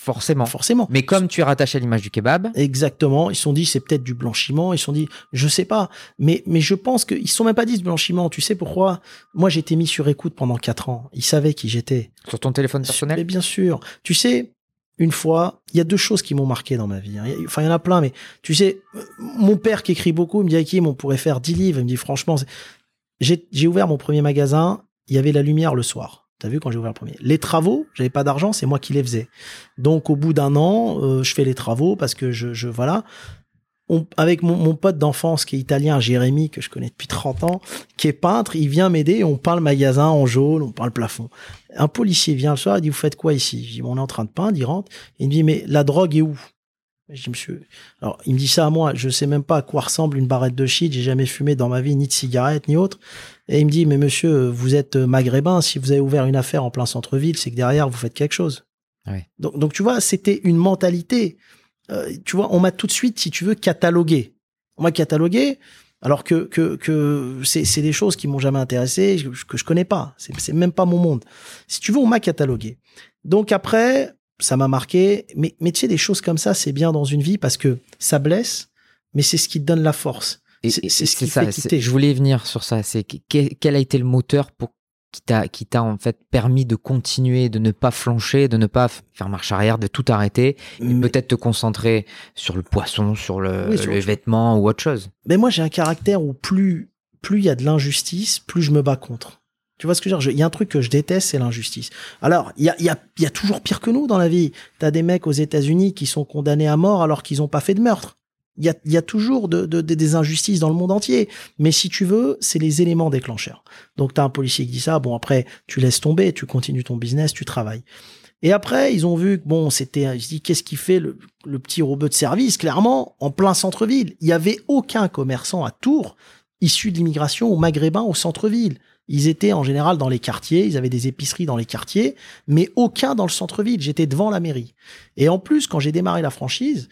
Forcément. Forcément. Mais comme tu es rattaché à l'image du kebab. Exactement. Ils se sont dit, c'est peut-être du blanchiment. Ils se sont dit, je sais pas. Mais, mais je pense qu'ils se sont même pas dit ce blanchiment. Tu sais pourquoi? Moi, j'étais mis sur écoute pendant quatre ans. Ils savaient qui j'étais. Sur ton téléphone personnel? Mais bien sûr. Tu sais, une fois, il y a deux choses qui m'ont marqué dans ma vie. Enfin, il y en a plein, mais tu sais, mon père qui écrit beaucoup, il me dit, Hakim, on pourrait faire dix livres. Il me dit, franchement, j'ai ouvert mon premier magasin. Il y avait la lumière le soir. T'as vu quand j'ai ouvert le premier. Les travaux, j'avais pas d'argent, c'est moi qui les faisais. Donc au bout d'un an, euh, je fais les travaux parce que je, je voilà. Avec mon, mon pote d'enfance qui est italien, Jérémy, que je connais depuis 30 ans, qui est peintre, il vient m'aider, on peint le magasin en jaune, on peint le plafond. Un policier vient le soir, il dit, vous faites quoi ici? Je dis, on est en train de peindre, il rentre, il me dit, mais la drogue est où? Je alors il me dit ça à moi, je sais même pas à quoi ressemble une barrette de shit, j'ai jamais fumé dans ma vie, ni de cigarette, ni autre. Et il me dit, mais monsieur, vous êtes maghrébin, si vous avez ouvert une affaire en plein centre-ville, c'est que derrière, vous faites quelque chose. Ouais. Donc, donc, tu vois, c'était une mentalité. Euh, tu vois, on m'a tout de suite, si tu veux, catalogué. On m'a catalogué, alors que, que, que c'est, des choses qui m'ont jamais intéressé, que, que je connais pas. C'est, c'est même pas mon monde. Si tu veux, on m'a catalogué. Donc après, ça m'a marqué. Mais, mais tu sais, des choses comme ça, c'est bien dans une vie parce que ça blesse, mais c'est ce qui te donne la force. Et- C'est- ce qui ça, fait quitter. Je voulais venir sur ça. C'est que- que- quel a été le moteur pour qui t'a en fait permis de continuer, de ne pas flancher, de ne pas faire marche arrière, de tout arrêter, et peut-être te concentrer sur le poisson, sur le, Oui, sur le vêtement ou autre chose? Mais moi, j'ai un caractère où plus plus il y a de l'injustice, plus je me bats contre. Tu vois ce que je veux dire? Il y a un truc que je déteste, c'est l'injustice. Alors, il y a, y, a, y a toujours pire que nous dans la vie. T'as des mecs aux États-Unis qui sont condamnés à mort alors qu'ils n'ont pas fait de meurtre. Il y a, y a toujours de, de- de- des injustices dans le monde entier. Mais si tu veux, c'est les éléments déclencheurs. Donc, t'as un policier qui dit ça. Bon, après, tu laisses tomber, tu continues ton business, tu travailles. Et après, ils ont vu que bon, c'était, ils se disent, qu'est-ce qui fait le, petit robot de service? Clairement, en plein centre-ville, il y avait aucun commerçant à Tours issu de l'immigration ou maghrébin au centre-ville. Ils étaient en général dans les quartiers, ils avaient des épiceries dans les quartiers, mais aucun dans le centre-ville. J'étais devant la mairie. Et en plus, quand j'ai démarré la franchise,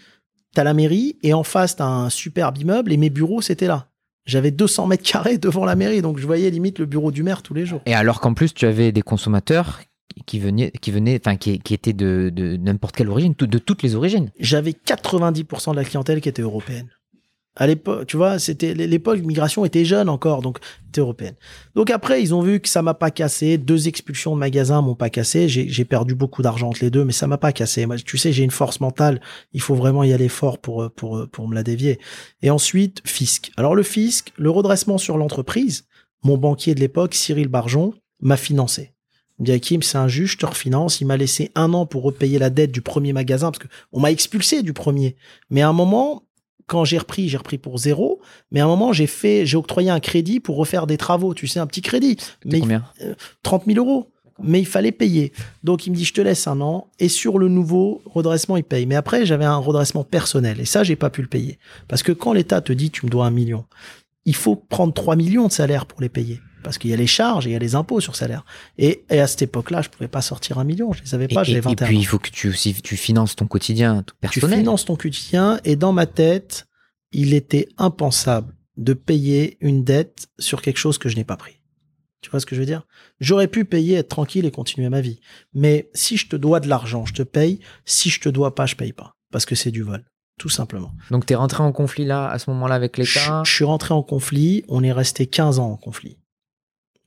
t'as la mairie et en face t'as un superbe immeuble et mes bureaux c'était là. J'avais 200 mètres carrés devant la mairie, donc je voyais limite le bureau du maire tous les jours. Et alors qu'en plus tu avais des consommateurs qui venaient, qui venaient, enfin qui, qui étaient de, de n'importe quelle origine, de toutes les origines. j'avais 90% de la clientèle qui était européenne. À l'époque, tu vois, c'était l'époque l'immigration était jeune encore, donc était européenne. Donc après, ils ont vu que ça m'a pas cassé. Deux expulsions de magasins m'ont pas cassé. J'ai perdu beaucoup d'argent entre les deux, mais ça m'a pas cassé. Tu sais, j'ai une force mentale. Il faut vraiment y aller fort pour pour pour me la dévier. Et ensuite, fisc. Alors le fisc, le redressement sur l'entreprise. Mon banquier de l'époque, Cyril Barjon, m'a financé. Il me dit Hakim, c'est un juge, je te refinance. Il m'a laissé un an pour repayer la dette du premier magasin parce que on m'a expulsé du premier. Mais à un moment, quand j'ai repris, j'ai repris pour zéro. Mais à un moment, j'ai fait, j'ai octroyé un crédit pour refaire des travaux. Tu sais, un petit crédit. Mais combien 30 000 euros. Mais il fallait payer. Donc il me dit, je te laisse un an. Et sur le nouveau redressement, il paye. Mais après, j'avais un redressement personnel. Et ça, j'ai pas pu le payer. Parce que quand l'État te dit, tu me dois un million, il faut prendre 3 millions de salaire pour les payer. Parce qu'il y a les charges et il y a les impôts sur salaire. Et, et à cette époque-là, je pouvais pas sortir un million. Je les avais et, pas, et- j'avais et 21 puis ans. il faut que tu aussi tu finances ton quotidien tout Tu personnel. finances ton quotidien et dans ma tête, il était impensable de payer une dette sur quelque chose que je n'ai pas pris. Tu vois ce que je veux dire? J'aurais pu payer, être tranquille et continuer ma vie. Mais si je te dois de l'argent, je te paye. Si je te dois pas, je paye pas. Parce que c'est du vol. Tout simplement. Donc tu es rentré en conflit là à ce moment-là avec Je, l'État? je suis rentré en conflit. On est resté 15 ans en conflit.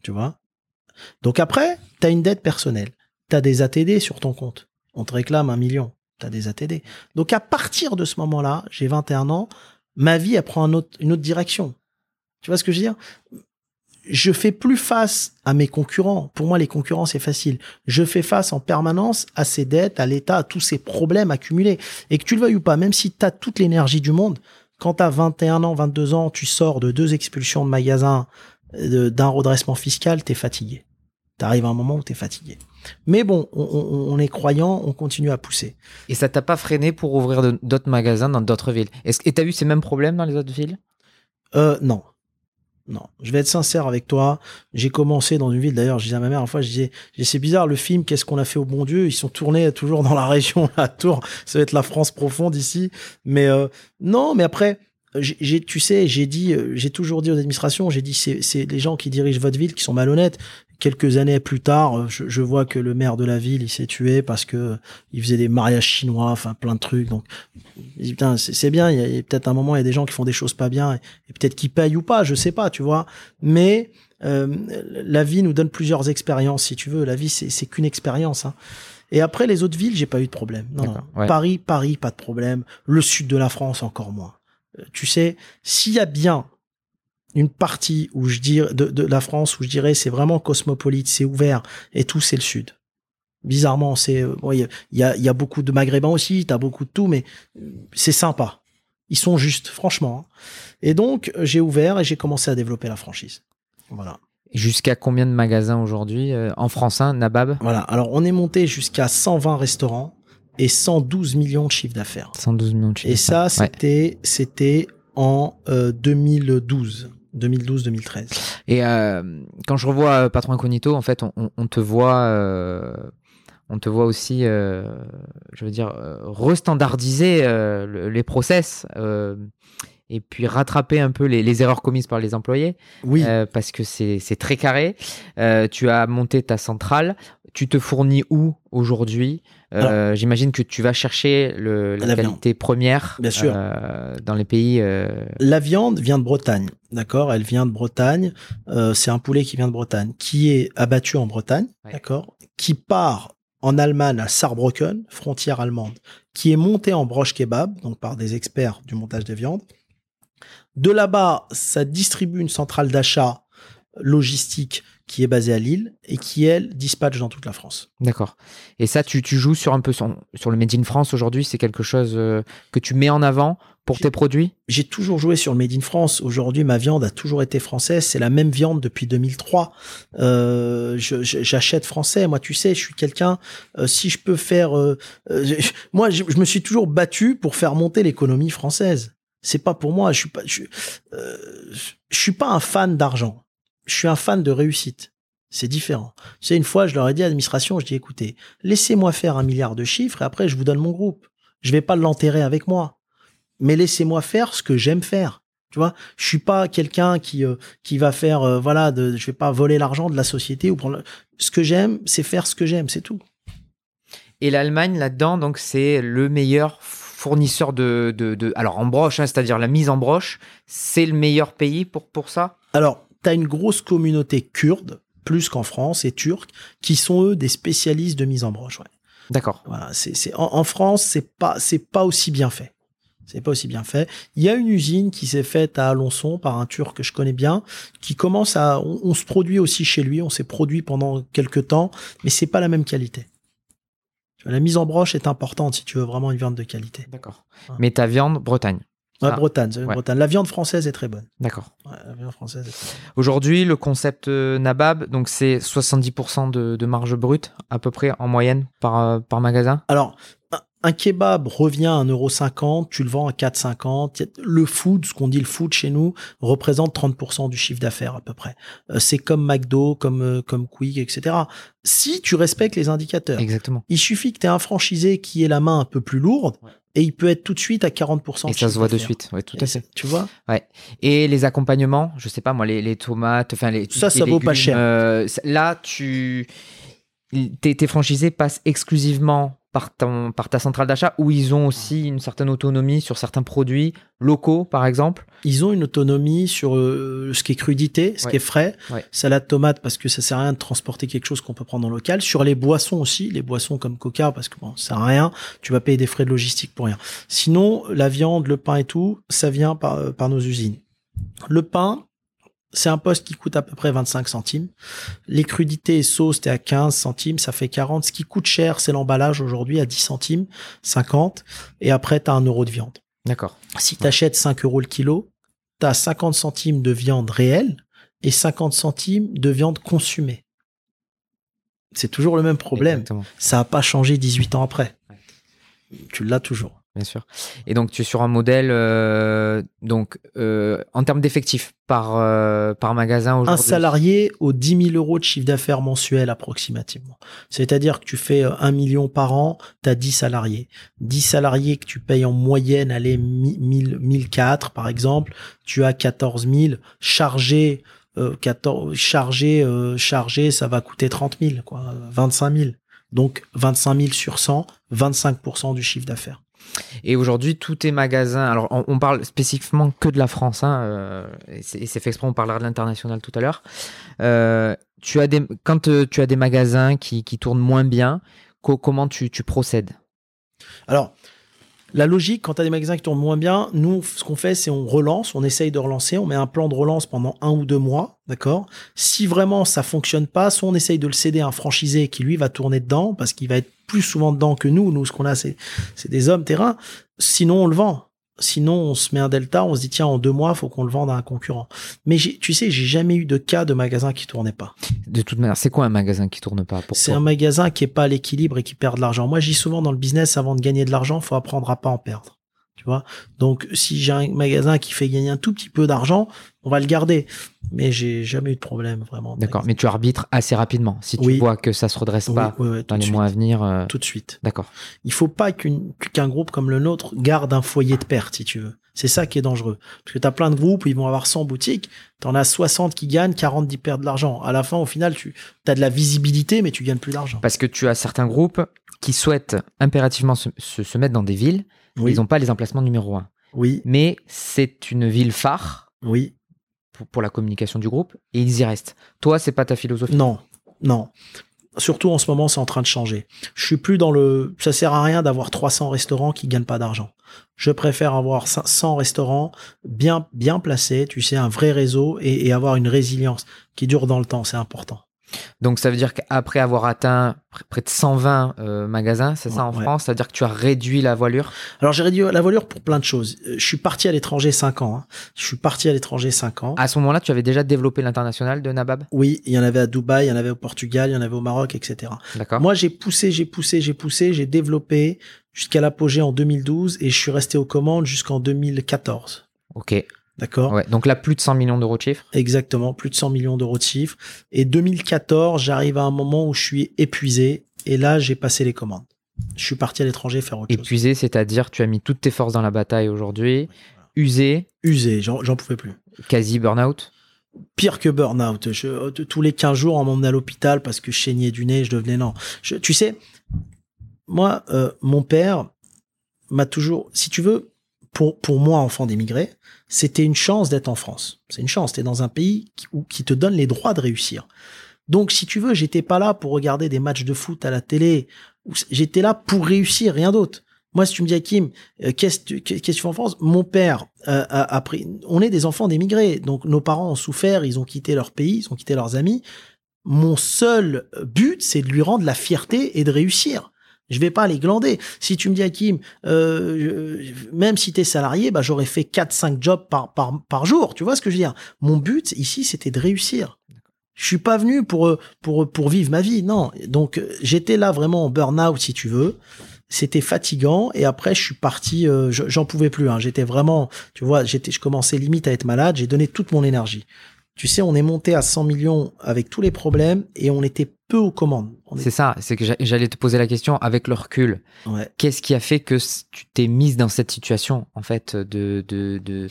Tu vois Donc après, tu as une dette personnelle. Tu as des ATD sur ton compte. On te réclame un million. Tu as des ATD. Donc à partir de ce moment-là, j'ai 21 ans, ma vie, elle prend une autre direction. Tu vois ce que je veux dire? Je fais plus face à mes concurrents. Pour moi, les concurrents, c'est facile. Je fais face en permanence à ces dettes, à l'État, à tous ces problèmes accumulés. Et que tu le veuilles ou pas, même si tu as toute l'énergie du monde, quand tu as 21 ans, 22 ans, tu sors de deux expulsions de magasins, d'un redressement fiscal, tu es fatigué. Tu arrives à un moment où tu es fatigué. Mais bon, on, on- on est croyant, on continue à pousser. Et ça t'a pas freiné pour ouvrir d'autres magasins dans d'autres villes? Est-ce et t'as eu ces mêmes problèmes dans les autres villes? Euh, non. Non, je vais être sincère avec toi. J'ai commencé dans une ville, d'ailleurs, je disais à ma mère, une fois, je disais, c'est bizarre, le film, qu'est-ce qu'on a fait au bon Dieu? Ils sont tournés toujours dans la région, la Tour. Ça va être la France profonde ici. Mais euh, non, mais après, j'ai, tu sais, j'ai dit, euh, j'ai toujours dit aux administrations, j'ai dit, c'est, c'est les gens qui dirigent votre ville qui sont malhonnêtes. Quelques années plus tard, euh, je, je vois que le maire de la ville, il s'est tué parce que euh, il faisait des mariages chinois, enfin plein de trucs. Donc, putain, c'est, c'est bien. Il y a, peut-être un moment, il y a des gens qui font des choses pas bien et, et peut-être qu'ils payent ou pas, je sais pas, tu vois. Mais euh, la vie nous donne plusieurs expériences, si tu veux. La vie, c'est, c'est qu'une expérience. Hein. Et après, les autres villes, j'ai pas eu de problème. Non, non. Ouais. Paris, Paris, pas de problème. Le sud de la France, encore moins. Tu sais, s'il y a bien une partie où je dirais de, de la France où je dirais c'est vraiment cosmopolite, c'est ouvert et tout c'est le sud. Bizarrement, c'est euh, bon, il y, a, y a- beaucoup de maghrébins aussi, t'as beaucoup de tout, mais euh, c'est sympa. Ils sont justes, franchement. hein. Et donc j'ai ouvert et j'ai commencé à développer la franchise. Voilà. Jusqu'à combien de magasins aujourd'hui euh, en France, hein, Nabab? Voilà. Alors on est monté jusqu'à 120 restaurants et 112 millions de chiffre d'affaires. 112 millions de chiffres Et ça. Ouais. c'était c'était en euh, 2012, 2012-2013. Et euh, quand je revois euh, Patron Incognito, en fait, on, on- on te voit, euh, on te voit aussi, je veux dire, restandardiser le- les process et puis rattraper un peu les, les erreurs commises par les employés Oui. euh, parce que c'est très carré. Euh, tu as monté ta centrale. Tu te fournis où aujourd'hui? Euh, J'imagine que tu vas chercher le, la, La viande. qualité première Bien sûr. dans les pays. La viande vient de Bretagne, d'accord? Elle vient de Bretagne. C'est un poulet qui vient de Bretagne, qui est abattu en Bretagne, Ouais. d'accord? Qui part en Allemagne à Saarbrücken, frontière allemande, qui est monté en broche kebab, donc par des experts du montage des viandes. De là-bas, ça distribue une centrale d'achat logistique qui est basée à Lille et qui, elle, dispatche dans toute la France. D'accord. Et ça, tu, tu joues sur un peu sur, sur le Made in France aujourd'hui. C'est quelque chose euh, que tu mets en avant pour tes produits? J'ai toujours joué sur le Made in France. Aujourd'hui, ma viande a toujours été française. C'est la même viande depuis 2003. Euh, J'achète français. Moi, tu sais, je suis quelqu'un. euh, si je peux faire, euh, euh, moi, je, je me suis toujours battu pour faire monter l'économie française. C'est pas pour moi. Je suis pas. Euh, je suis pas un fan d'argent. Je suis un fan de réussite. C'est différent. Tu sais, une fois, je leur ai dit à l'administration, je dis, écoutez, laissez-moi faire un milliard de chiffres et après, je vous donne mon groupe. Je vais pas l'enterrer avec moi mais laissez-moi faire ce que j'aime faire. Tu vois, je suis pas quelqu'un qui euh, qui va faire euh, voilà, je vais pas voler l'argent de la société ou prendre. Ce que j'aime, c'est faire ce que j'aime, c'est tout. Et l'Allemagne, là-dedans, donc c'est le meilleur fournisseur de, de, de- alors en broche, hein, c'est-à-dire la mise en broche, c'est le meilleur pays pour, pour ça? Alors, tu as une grosse communauté kurde, plus qu'en France, et turque, qui sont eux des spécialistes de mise en broche. Ouais. D'accord. Voilà, c'est c'est en, en France, c'est pas c'est pas aussi bien fait. C'est pas aussi bien fait. Il y a une usine qui s'est faite à Alençon par un Turc que je connais bien, qui commence à, on, on se produit aussi chez lui. On s'est produit pendant quelques temps, mais c'est pas la même qualité. La mise en broche est importante si tu veux vraiment une viande de qualité. D'accord. Ouais. Mais ta viande, Bretagne. Ouais, Ah, Bretagne, ouais. Bretagne. La viande française est très bonne. D'accord. Ouais, la viande française. Aujourd'hui, le concept euh, Nabab, donc c'est 70% de, de marge brute, à peu près en moyenne par, euh, par magasin? Alors, un- kebab revient à 1,50€, tu le vends à 4,50€. Y a- Le food, ce qu'on dit le food chez nous, représente 30% du chiffre d'affaires à peu près. Euh, C'est comme McDo, comme, euh, comme Quick, etc. Si tu respectes les indicateurs, Exactement. il suffit que tu aies un franchisé qui ait la main un peu plus lourde Ouais. et il peut être tout de suite à 40%. Et ça se voit de suite. Ouais, tout Et à fait. Tu vois Et les accompagnements, je sais pas moi, les, les tomates, enfin les. Ça, les ça vaut pas cher. euh, là, tu. Tes, tes franchisés passent exclusivement par, ton, par ta centrale d'achat ou ils ont aussi une certaine autonomie sur certains produits locaux, par exemple? Ils ont une autonomie sur euh, ce qui est crudité, ce Ouais. qui est frais, Ouais. salade tomate parce que ça sert à rien de transporter quelque chose qu'on peut prendre en local. Sur les boissons aussi, les boissons comme Coca parce que bon, ça sert à rien, tu vas payer des frais de logistique pour rien. Sinon, la viande, le pain et tout, ça vient par, euh, par nos usines. Le pain, c'est un poste qui coûte à peu près 25 centimes. Les crudités et sauces, t'es à 15 centimes, ça fait 40. Ce qui coûte cher, c'est l'emballage aujourd'hui à 10 centimes, 50. Et après, t'as un euro de viande. D'accord. Si tu achètes 5 euros le kilo, tu as 50 centimes de viande réelle et 50 centimes de viande consumée. C'est toujours le même problème. Exactement, Ça n'a pas changé 18 ans après. Tu l'as toujours. Bien sûr. Et donc, tu es sur un modèle, euh, donc, euh, en termes d'effectifs par, euh, par magasin Un aujourd'hui? salarié aux 10 000 euros de chiffre d'affaires mensuel approximativement. C'est-à-dire que tu fais euh, 1 million par an, tu as 10 salariés. 10 salariés que tu payes en moyenne, allez, 1000, 1004 par exemple, tu as 14 000 chargés. Euh, 14, chargé, euh, chargé, ça va coûter 30 000, quoi, euh, 25 000. Donc 25 000 sur 100, 25% du chiffre d'affaires. Et aujourd'hui, tous tes magasins, alors on, parle spécifiquement que de la France, hein, euh, et c'est fait exprès, on parlera de l'international tout à l'heure. Euh, tu as des, quand euh, tu as des magasins qui, qui tournent moins bien, co- comment tu, tu procèdes? Alors, La logique, quand tu as des magasins qui tournent moins bien, nous, ce qu'on fait, c'est on relance, on essaye de relancer, on met un plan de relance pendant un ou deux mois, d'accord? Si vraiment ça fonctionne pas, soit on essaye de le céder à un franchisé qui lui va tourner dedans parce qu'il va être plus souvent dedans que nous. Nous, ce qu'on a, c'est des hommes terrain. Sinon, on le vend. Sinon, on se met un delta, on se dit tiens, en deux mois, faut qu'on le vende à un concurrent. Mais tu sais, j'ai jamais eu de cas de magasin qui tournait pas. De toute manière, c'est quoi un magasin qui tourne pas? C'est un magasin qui est pas à l'équilibre et qui perd de l'argent. Moi, je dis souvent dans le business, avant de gagner de l'argent, faut apprendre à pas en perdre. Tu vois. Donc, si j'ai un magasin qui fait gagner un tout petit peu d'argent, on va le garder. Mais j'ai jamais eu de problème vraiment. D'accord, mais tu arbitres assez rapidement. Si tu Oui. vois que ça se redresse Oui, pas oui, dans les suite. mois à venir, euh, Tout de suite. d'accord. Il faut pas qu'un groupe comme le nôtre garde un foyer de perte, si tu veux. C'est ça qui est dangereux. Parce que tu as plein de groupes où ils vont avoir 100 boutiques, tu en as 60 qui gagnent, 40 qui perdent de l'argent. À la fin, au final, tu as de la visibilité, mais tu gagnes plus d'argent. Parce que tu as certains groupes qui souhaitent impérativement se, se- se mettre dans des villes. Oui, Ils n'ont pas les emplacements numéro un. oui, Mais c'est une ville phare oui. pour, pour la communication du groupe et ils y restent. Toi, c'est pas ta philosophie? Non, non. Surtout en ce moment, c'est en train de changer. Je suis plus dans le. Ça sert à rien d'avoir 300 restaurants qui gagnent pas d'argent. Je préfère avoir 100 restaurants bien bien placés, tu sais, un vrai réseau et, et avoir une résilience qui dure dans le temps. C'est important. Donc ça veut dire qu'après avoir atteint pr- près de 120 euh, magasins, c'est ça en Ouais. France, ça veut dire que tu as réduit la voilure? Alors j'ai réduit la voilure pour plein de choses. Euh, Je suis parti à l'étranger 5 ans. hein. Je suis parti à l'étranger 5 ans. À ce moment-là, tu avais déjà développé l'international de Nabab? Oui, il y en avait à Dubaï, il y en avait au Portugal, il y en avait au Maroc, etc. D'accord Moi, j'ai poussé, j'ai poussé, j'ai poussé, j'ai développé jusqu'à l'apogée en 2012 et je suis resté aux commandes jusqu'en 2014. Ok. D'accord Ouais. Donc là, plus de 100 millions d'euros de chiffre. Exactement, plus de 100 millions d'euros de chiffre. Et 2014, j'arrive à un moment où je suis épuisé et là, j'ai passé les commandes. Je suis parti à l'étranger faire autre chose. Épuisé, c'est-à-dire tu as mis toutes tes forces dans la bataille aujourd'hui, usé, Usé, j'en pouvais plus. quasi burn-out. pire que burn-out. Tous les 15 jours, on m'emmenait à l'hôpital parce que je saignais du nez, je devenais lent. Je- tu sais, moi, euh, mon père m'a toujours, si tu veux, pour, pour moi, enfant d'émigré, c'était une chance d'être en France. C'est une chance. T'es dans un pays qui, où- qui te donne les droits de réussir. Donc, si tu veux, j'étais pas là pour regarder des matchs de foot à la télé. J'étais là pour réussir, rien d'autre. Moi, si tu me dis, Hakim, euh, qu'est-ce que tu fais en France? Mon père euh, a, a pris. On est des enfants d'émigrés, donc nos parents ont souffert, ils ont quitté leur pays, ils ont quitté leurs amis. Mon seul but, c'est de lui rendre la fierté et de réussir. Je vais pas les glander. Si tu me dis, Hakim, euh, même si tu es salarié, bah, j'aurais fait 4-5 jobs par, par, par jour. Tu vois ce que je veux dire? Mon but ici, c'était de réussir. Je suis pas venu pour, pour, pour vivre ma vie, non. Donc, j'étais là vraiment en burn-out, si tu veux. C'était fatigant et après je suis parti, euh, je- j'en pouvais plus. Hein. J'étais vraiment, tu vois, j'étais, je commençais limite à être malade. J'ai donné toute mon énergie. Tu sais, on est monté à 100 millions avec tous les problèmes et on était peu aux commandes. On C'est ça, c'est que j'a- j'allais te poser la question avec le recul. ouais. Qu'est-ce qui a fait que tu t'es mise dans cette situation, en fait, de de- de-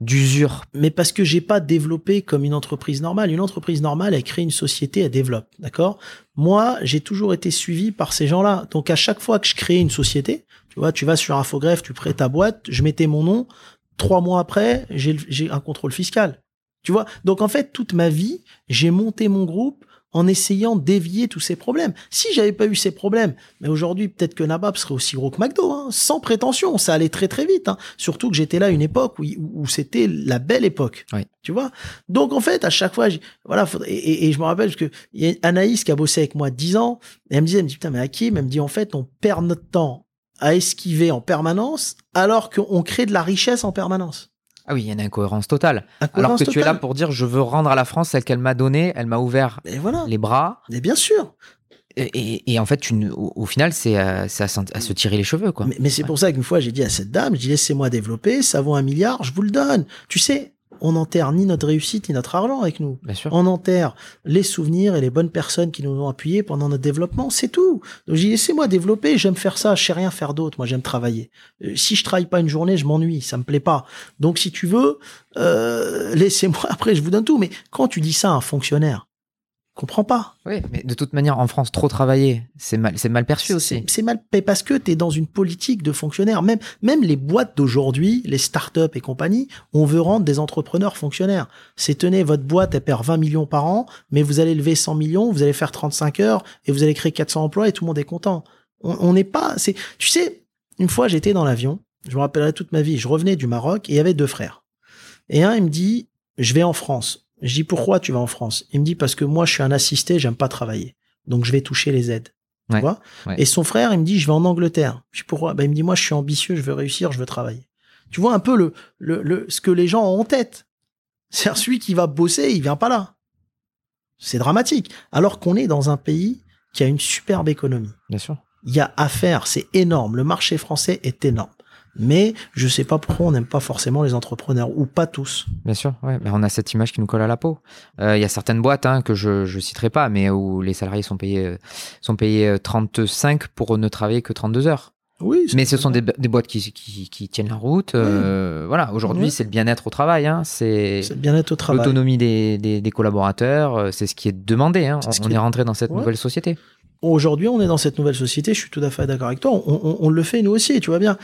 d'usure? mais parce que j'ai pas développé comme une entreprise normale. Une entreprise normale, elle crée une société, elle développe, d'accord? Moi, j'ai toujours été suivi par ces gens-là. Donc à chaque fois que je créais une société, tu vois, tu vas sur Infogreffe, tu crées ta boîte, je mettais mon nom. Trois mois après, j'ai un contrôle fiscal. Tu vois Donc en fait, toute ma vie, j'ai monté mon groupe en essayant d'éviter tous ces problèmes. Si j'avais pas eu ces problèmes, mais aujourd'hui peut-être que Nabab serait aussi gros que McDo, hein, sans prétention, ça allait très très vite. hein. Surtout que j'étais là à une époque où, où c'était la belle époque. Oui. Tu vois Donc en fait, à chaque fois, voilà, faudrait- et, et- et je me rappelle parce que il y a Anaïs qui a bossé avec moi 10 ans, et elle me disait, elle me dit putain mais Hakim, elle me dit en fait on perd notre temps à esquiver en permanence alors qu'on crée de la richesse en permanence. Ah oui, il y a une incohérence totale. Alors que tu es là pour dire je veux rendre à la France celle qu'elle m'a donnée, elle m'a ouvert Et voilà. les bras. Mais bien sûr. Et, et- et en fait, tu ne- au, au final, c'est euh, à, se tirer les cheveux, quoi. Mais, mais c'est Ouais. pour ça qu'une fois, j'ai dit à cette dame, je dis, laissez-moi développer, ça vaut un milliard, je vous le donne. Tu sais, on n'enterre ni notre réussite, ni notre argent avec nous. Bien sûr. On enterre les souvenirs et les bonnes personnes qui nous ont appuyés pendant notre développement, c'est tout. Donc j'ai laissez-moi développer, j'aime faire ça, je sais rien faire d'autre, moi j'aime travailler. Euh, si je travaille pas une journée, je m'ennuie, ça me plaît pas. Donc si tu veux, euh, laissez-moi, après je vous donne tout. Mais quand tu dis ça à un fonctionnaire, comprends pas. Oui, mais de toute manière, en France, trop travailler, c'est mal, c'est mal perçu aussi. C'est mal payé parce que tu es dans une politique de fonctionnaires. Même, même les boîtes d'aujourd'hui, les startups et compagnie, on veut rendre des entrepreneurs fonctionnaires. C'est tenez, votre boîte, elle perd 20 millions par an, mais vous allez lever 100 millions, vous allez faire 35 heures et vous allez créer 400 emplois et tout le monde est content. On on n'est pas, c'est, tu sais, Une fois, j'étais dans l'avion, je me rappellerai toute ma vie, je revenais du Maroc et il y avait deux frères. Et un, il me dit, je vais en France. Je dis, pourquoi tu vas en France? Il me dit, parce que moi, je suis un assisté, j'aime pas travailler. Donc, je vais toucher les aides. Tu Ouais, vois? ouais. Et son frère, il me dit, je vais en Angleterre. Je dis, pourquoi? Ben, Il me dit, moi, je suis ambitieux, je veux réussir, je veux travailler. Tu vois un peu le, le, le, ce que les gens ont en tête. C'est celui qui va bosser, il vient pas là. C'est dramatique. Alors qu'on est dans un pays qui a une superbe économie. Bien sûr. Il y a à faire, c'est énorme. Le marché français est énorme. Mais je sais pas pourquoi on n'aime pas forcément les entrepreneurs, ou pas tous. Bien sûr, ouais. Mais on a cette image qui nous colle à la peau. Euh, Il y a certaines boîtes hein, que je je citerai pas, mais où les salariés sont payés euh, sont payés euh, 35 pour ne travailler que 32 heures. Oui, Mais ce sont des, des boîtes qui, qui, qui tiennent la route. euh, Voilà, aujourd'hui, c'est le bien-être au travail. Hein, c'est bien-être au travail. l'autonomie des, des, des collaborateurs. euh, C'est ce qui est demandé. Hein. C'est ce On, est- est rentré dans cette Ouais. nouvelle société. Aujourd'hui, on est dans cette nouvelle société, je suis tout à fait d'accord avec toi. On, on- on le fait nous aussi, tu vois bien.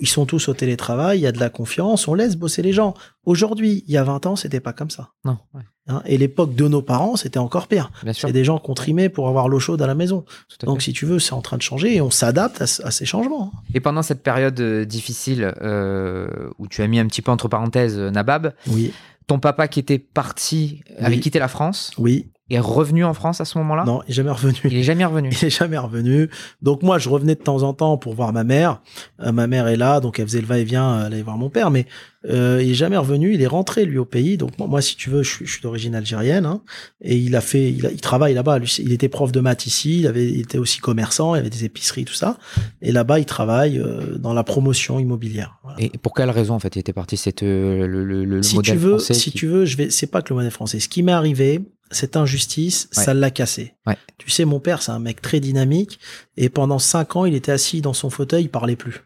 Ils sont tous au télétravail, il y a de la confiance, on laisse bosser les gens. Aujourd'hui, il y a 20 ans, c'était pas comme ça. Non, ouais, hein. Et l'époque de nos parents, c'était encore pire. C'est des gens qu'on trimait pour avoir l'eau chaude à la maison. à Donc, fait. si tu veux, c'est en train de changer et on s'adapte à, ce- à ces changements. Et pendant cette période euh, difficile euh, où tu as mis un petit peu entre parenthèses euh, Nabab, Oui, ton papa qui était parti, avait quitté la France, oui. Est revenu en France à ce moment-là? Non, il est jamais revenu. Il est jamais revenu. Il est jamais revenu. Donc moi, je revenais de temps en temps pour voir ma mère. Euh, ma mère est là, donc elle faisait le va-et-vient, euh, elle allait voir mon père. Mais euh, il est jamais revenu. Il est rentré lui au pays. Donc moi, moi, si tu veux, je, suis- je suis d'origine algérienne. hein. et il a fait, il, a- il travaille là-bas. C'est- Il était prof de maths ici. Il avait, il était aussi commerçant. Il avait des épiceries, tout ça. Et là-bas, il travaille euh, dans la promotion immobilière. Voilà. Et pour quelle raison en fait il était parti? C'était euh, le, le, le si modèle tu veux, français si qui- tu veux, je vais. C'est pas que le modèle français. Ce qui m'est arrivé, cette injustice, Ouais. ça l'a cassé. Ouais. Tu sais, mon père, c'est un mec très dynamique, et pendant cinq ans, il était assis dans son fauteuil, il parlait plus.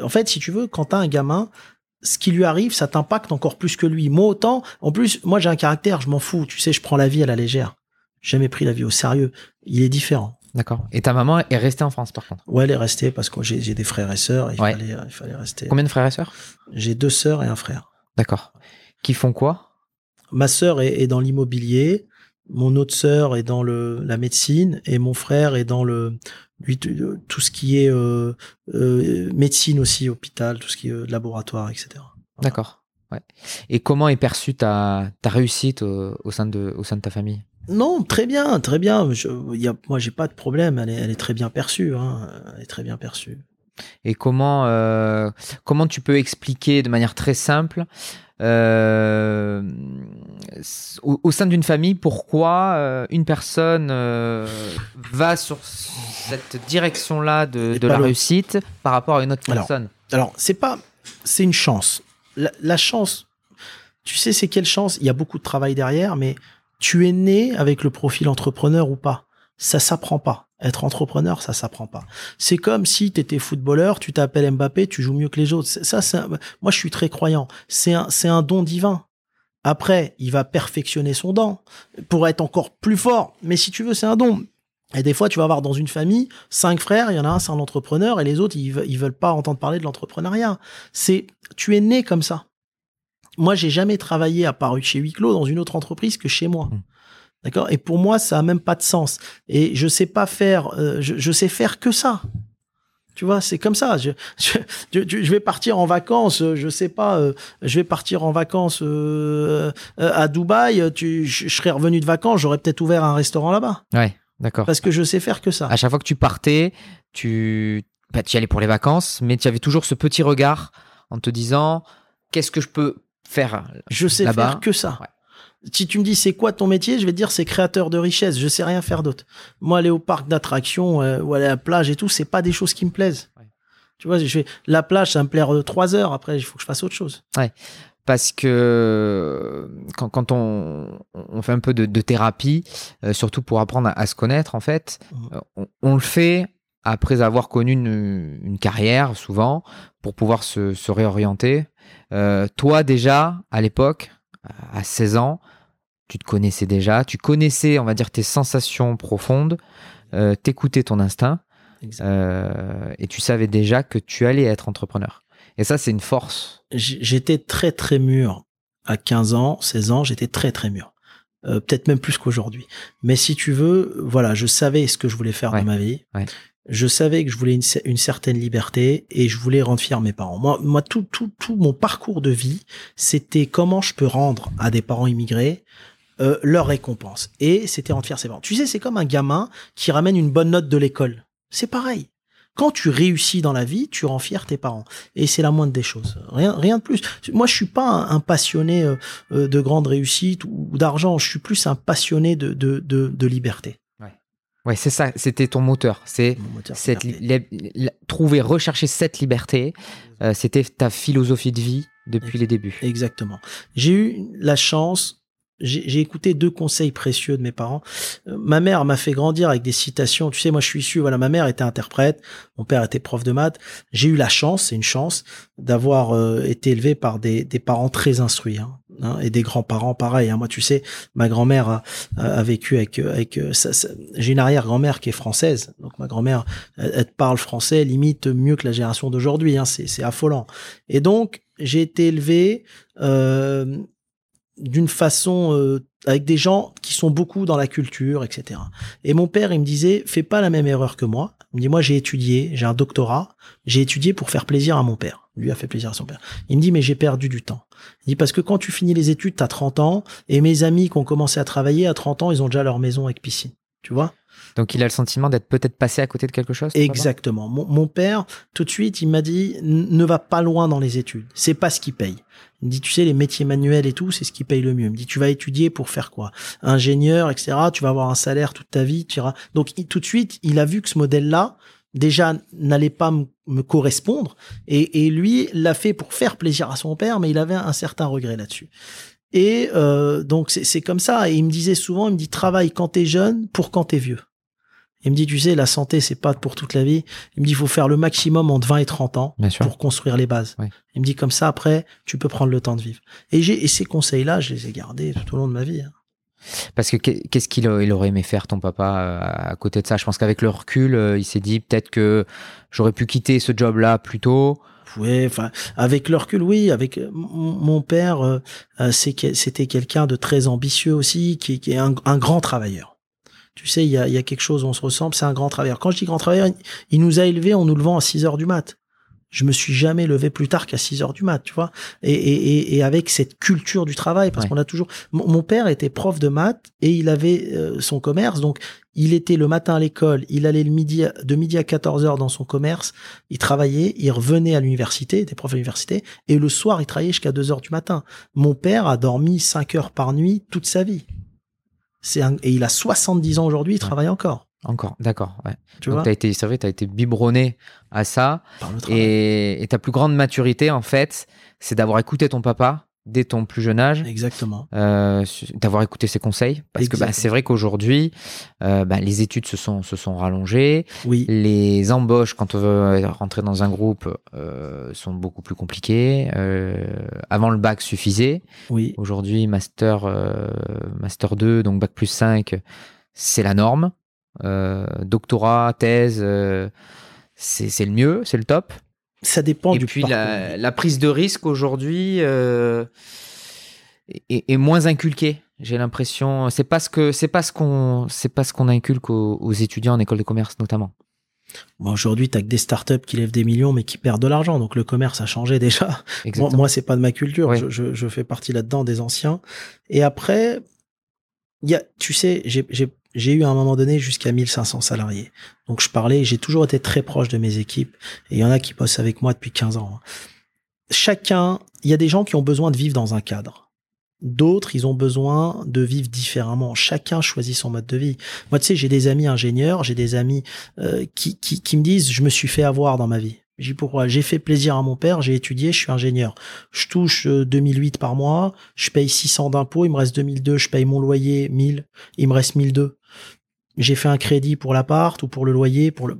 En fait, si tu veux, quand t'as un gamin, ce qui lui arrive, ça t'impacte encore plus que lui. Moi, autant, en plus, moi, j'ai un caractère, je m'en fous. Tu sais, je prends la vie à la légère. J'ai jamais pris la vie au sérieux. Il est différent. D'accord. Et ta maman est restée en France par contre? Ouais, elle est restée parce que j'ai des frères et sœurs. et Il, Ouais. fallait, il fallait rester. Combien de frères et sœurs? J'ai deux sœurs et un frère. D'accord. Qui font quoi? Ma sœur est, est dans l'immobilier, mon autre sœur est dans le, la médecine et mon frère est dans le lui, tout ce qui est euh, euh, médecine aussi, hôpital, tout ce qui est euh, laboratoire, etc. D'accord. Ouais. Et comment est perçue ta, ta réussite au, au sein de, au sein de ta famille? Non, très bien, très bien. Je, y a, moi, j'ai pas de problème. Elle est, elle est très bien perçue. Hein. Elle est très bien perçue. Et comment, euh, comment tu peux expliquer de manière très simple euh, au, au sein d'une famille pourquoi euh, une personne euh, va sur cette direction-là de, la réussite par rapport à une autre Alors, personne? Alors, c'est pas, c'est une chance. La, la chance, tu sais, c'est quelle chance? Il y a beaucoup de travail derrière, mais tu es né avec le profil entrepreneur ou pas? Ça s'apprend pas. Être entrepreneur, ça s'apprend pas. C'est comme si tu étais footballeur, tu t'appelles Mbappé, tu joues mieux que les autres. Ça, un- moi, je suis très croyant. C'est un, c'est un don divin. Après, il va perfectionner son don pour être encore plus fort. Mais si tu veux, c'est un don. Et des fois, tu vas avoir dans une famille cinq frères, il y en a un, c'est un entrepreneur, et les autres, ils, ils veulent pas entendre parler de l'entrepreneuriat. C'est, tu es né comme ça. Moi, j'ai jamais travaillé à part chez huis clos dans une autre entreprise que chez moi. Mm. D'accord? Et pour moi, ça a même pas de sens. Et je sais pas faire, euh, je, je sais faire que ça. Tu vois, c'est comme ça. Je, je, je, je vais partir en vacances, je sais pas, euh, je vais partir en vacances euh, à Dubaï, tu, je, serais revenu de vacances, j'aurais peut-être ouvert un restaurant là-bas. Ouais, d'accord. Parce que je sais faire que ça. À chaque fois que tu partais, tu, bah, tu y allais pour les vacances, mais tu avais toujours ce petit regard en te disant qu'est-ce que je peux faire Je sais faire que ça. Ouais. Si tu me dis c'est quoi ton métier, je vais te dire c'est créateur de richesse. Je sais rien faire d'autre. Moi, aller au parc d'attractions euh, ou aller à la plage et tout, c'est pas des choses qui me plaisent. Ouais. Tu vois, je fais la plage, ça me plaire euh, trois heures. Après, il faut que je fasse autre chose. parce que quand, quand on, on fait un peu de, de thérapie, euh, surtout pour apprendre à, à se connaître, en fait, euh, on, on le fait après avoir connu une, une carrière, souvent, pour pouvoir se, se réorienter. Euh, toi, déjà, à l'époque, à 16 ans, tu te connaissais déjà, tu connaissais, on va dire, tes sensations profondes, euh, t'écoutais ton instinct, euh, et tu savais déjà que tu allais être entrepreneur. Et ça, c'est une force. J'étais très très mûr à 15 ans, 16 ans. J'étais très très mûr. Euh, Peut-être même plus qu'aujourd'hui. Mais si tu veux, voilà, je savais ce que je voulais faire Ouais. dans ma vie. Ouais. je savais que je voulais une, une, certaine liberté et je voulais rendre fier mes parents. Moi, moi tout, tout, tout mon parcours de vie, c'était comment je peux rendre à des parents immigrés euh, leur récompense. Et c'était rendre fier ses parents. Tu sais, c'est comme un gamin qui ramène une bonne note de l'école. C'est pareil. Quand tu réussis dans la vie, tu rends fier tes parents. Et c'est la moindre des choses. Rien, rien de plus. Moi, je suis pas un, passionné euh, euh, de grande réussite ou, d'argent. Je suis plus un passionné de, de, de, de liberté. Ouais, c'est ça, c'était ton moteur. C'est cette trouver, rechercher cette liberté. Euh, c'était ta philosophie de vie depuis les débuts. Exactement. J'ai eu la chance j'ai écouté deux conseils précieux de mes parents. Euh, ma mère m'a fait grandir avec des citations. Tu sais, moi, je suis issu. Voilà, ma mère était interprète, mon père était prof de maths. J'ai eu la chance, c'est une chance, d'avoir euh, été élevé par des, des parents très instruits hein, hein, et des grands-parents pareil. Hein. Moi, tu sais, ma grand-mère a, a, vécu avec avec. Euh, j'ai une arrière-grand-mère qui est française, donc ma grand-mère, elle, parle français limite mieux que la génération d'aujourd'hui. Hein. C'est affolant. Et donc, j'ai été élevé euh, d'une façon euh, avec des gens qui sont beaucoup dans la culture, etc. Et mon père, il me disait, fais pas la même erreur que moi. Il me dit, moi j'ai étudié, j'ai un doctorat, j'ai étudié pour faire plaisir à mon père. Lui a fait plaisir à son père. Il me dit, mais j'ai perdu du temps. Il dit, parce que quand tu finis les études, t'as 30 ans, et mes amis qui ont commencé à travailler à 30 ans, ils ont déjà leur maison avec piscine. Tu vois? Donc il a le sentiment d'être peut-être passé à côté de quelque chose Exactement. Mon, père, tout de suite, il m'a dit ne va pas loin dans les études. C'est pas ce qui paye. Il me dit tu sais les métiers manuels et tout, c'est ce qui paye le mieux. Il me dit tu vas étudier pour faire quoi? Ingénieur, etc. Tu vas avoir un salaire toute ta vie. Tu iras... Donc tout de suite, il a vu que ce modèle-là déjà n'allait pas me correspondre et, et lui l'a fait pour faire plaisir à son père, mais il avait un certain regret là-dessus. Et euh, donc c'est comme ça. Et il me disait souvent, il me dit travaille quand t'es jeune pour quand t'es vieux. Il me dit, tu sais, la santé, c'est pas pour toute la vie. Il me dit, il faut faire le maximum entre 20 et 30 ans pour construire les bases. Il me dit, comme ça, après, tu peux prendre le temps de vivre. Et, j'ai, et ces conseils-là, je les ai gardés tout au long de ma vie. Hein. Parce que qu'est-ce qu'il aurait aimé faire, ton papa, euh, à côté de ça? Je pense qu'avec le recul, euh, il s'est dit peut-être que j'aurais pu quitter ce job-là plus tôt. Oui, enfin, avec le recul, oui. Avec euh, mon père, c'était quelqu'un de très ambitieux aussi, qui, est un, grand travailleur tu sais, il y a, y a, quelque chose, on se ressemble, c'est un grand travailleur. Quand je dis grand travailleur, il nous a élevés en nous levant à 6 heures du mat. Je me suis jamais levé plus tard qu'à 6 heures du mat, tu vois. Et, et, et avec cette culture du travail, parce qu'on a toujours. Mon, père était prof de maths et il avait euh, son commerce, donc il était le matin à l'école, il allait le midi de midi à 14 heures dans son commerce, il travaillait, il revenait à l'université, il était prof à l'université, et le soir il travaillait jusqu'à 2 heures du matin. Mon père a dormi 5 heures par nuit toute sa vie. Et il a 70 ans aujourd'hui, il travaille encore. Encore, d'accord. Ouais. Tu Donc, as été, c'est tu as été biberonné à ça. Et, et ta plus grande maturité, en fait, c'est d'avoir écouté ton papa dès ton plus jeune âge. Exactement. Euh, d'avoir écouté ses conseils. Parce que bah, c'est vrai qu'aujourd'hui, euh, bah, les études se sont, se sont rallongées. Oui. Les embauches, quand on veut rentrer dans un groupe, euh, sont beaucoup plus compliquées. Euh, avant, le bac suffisait. Oui. Aujourd'hui, master, euh, master 2, donc bac plus 5, c'est la norme. Euh, doctorat, thèse, c'est le mieux, c'est le top ça dépend et du puis la, la, prise de risque aujourd'hui euh, est, est, moins inculquée j'ai l'impression. C'est parce que c'est pas ce qu'on c'est pas ce qu'on inculque aux, étudiants en école de commerce notamment. Bon, aujourd'hui tu as que des startups qui lèvent des millions mais qui perdent de l'argent. Donc le commerce a changé déjà. Moi, moi c'est pas de ma culture. Je, je, je, fais partie là-dedans des anciens. Et après il y a tu sais j'ai j'ai eu à un moment donné jusqu'à 1500 salariés. Donc je parlais, j'ai toujours été très proche de mes équipes et il y en a qui bossent avec moi depuis 15 ans. Hein. Chacun, il y a des gens qui ont besoin de vivre dans un cadre. D'autres, ils ont besoin de vivre différemment. Chacun choisit son mode de vie. Moi, tu sais, j'ai des amis ingénieurs, j'ai des amis euh, qui, qui, qui me disent, je me suis fait avoir dans ma vie. J'ai pourquoi? J'ai fait plaisir à mon père, j'ai étudié, je suis ingénieur. Je touche 2008 euh, par mois, je paye 600 d'impôts, il me reste 2002, je paye mon loyer 1000, il me reste 1002 j'ai fait un crédit pour l'appart ou pour le loyer, pour le,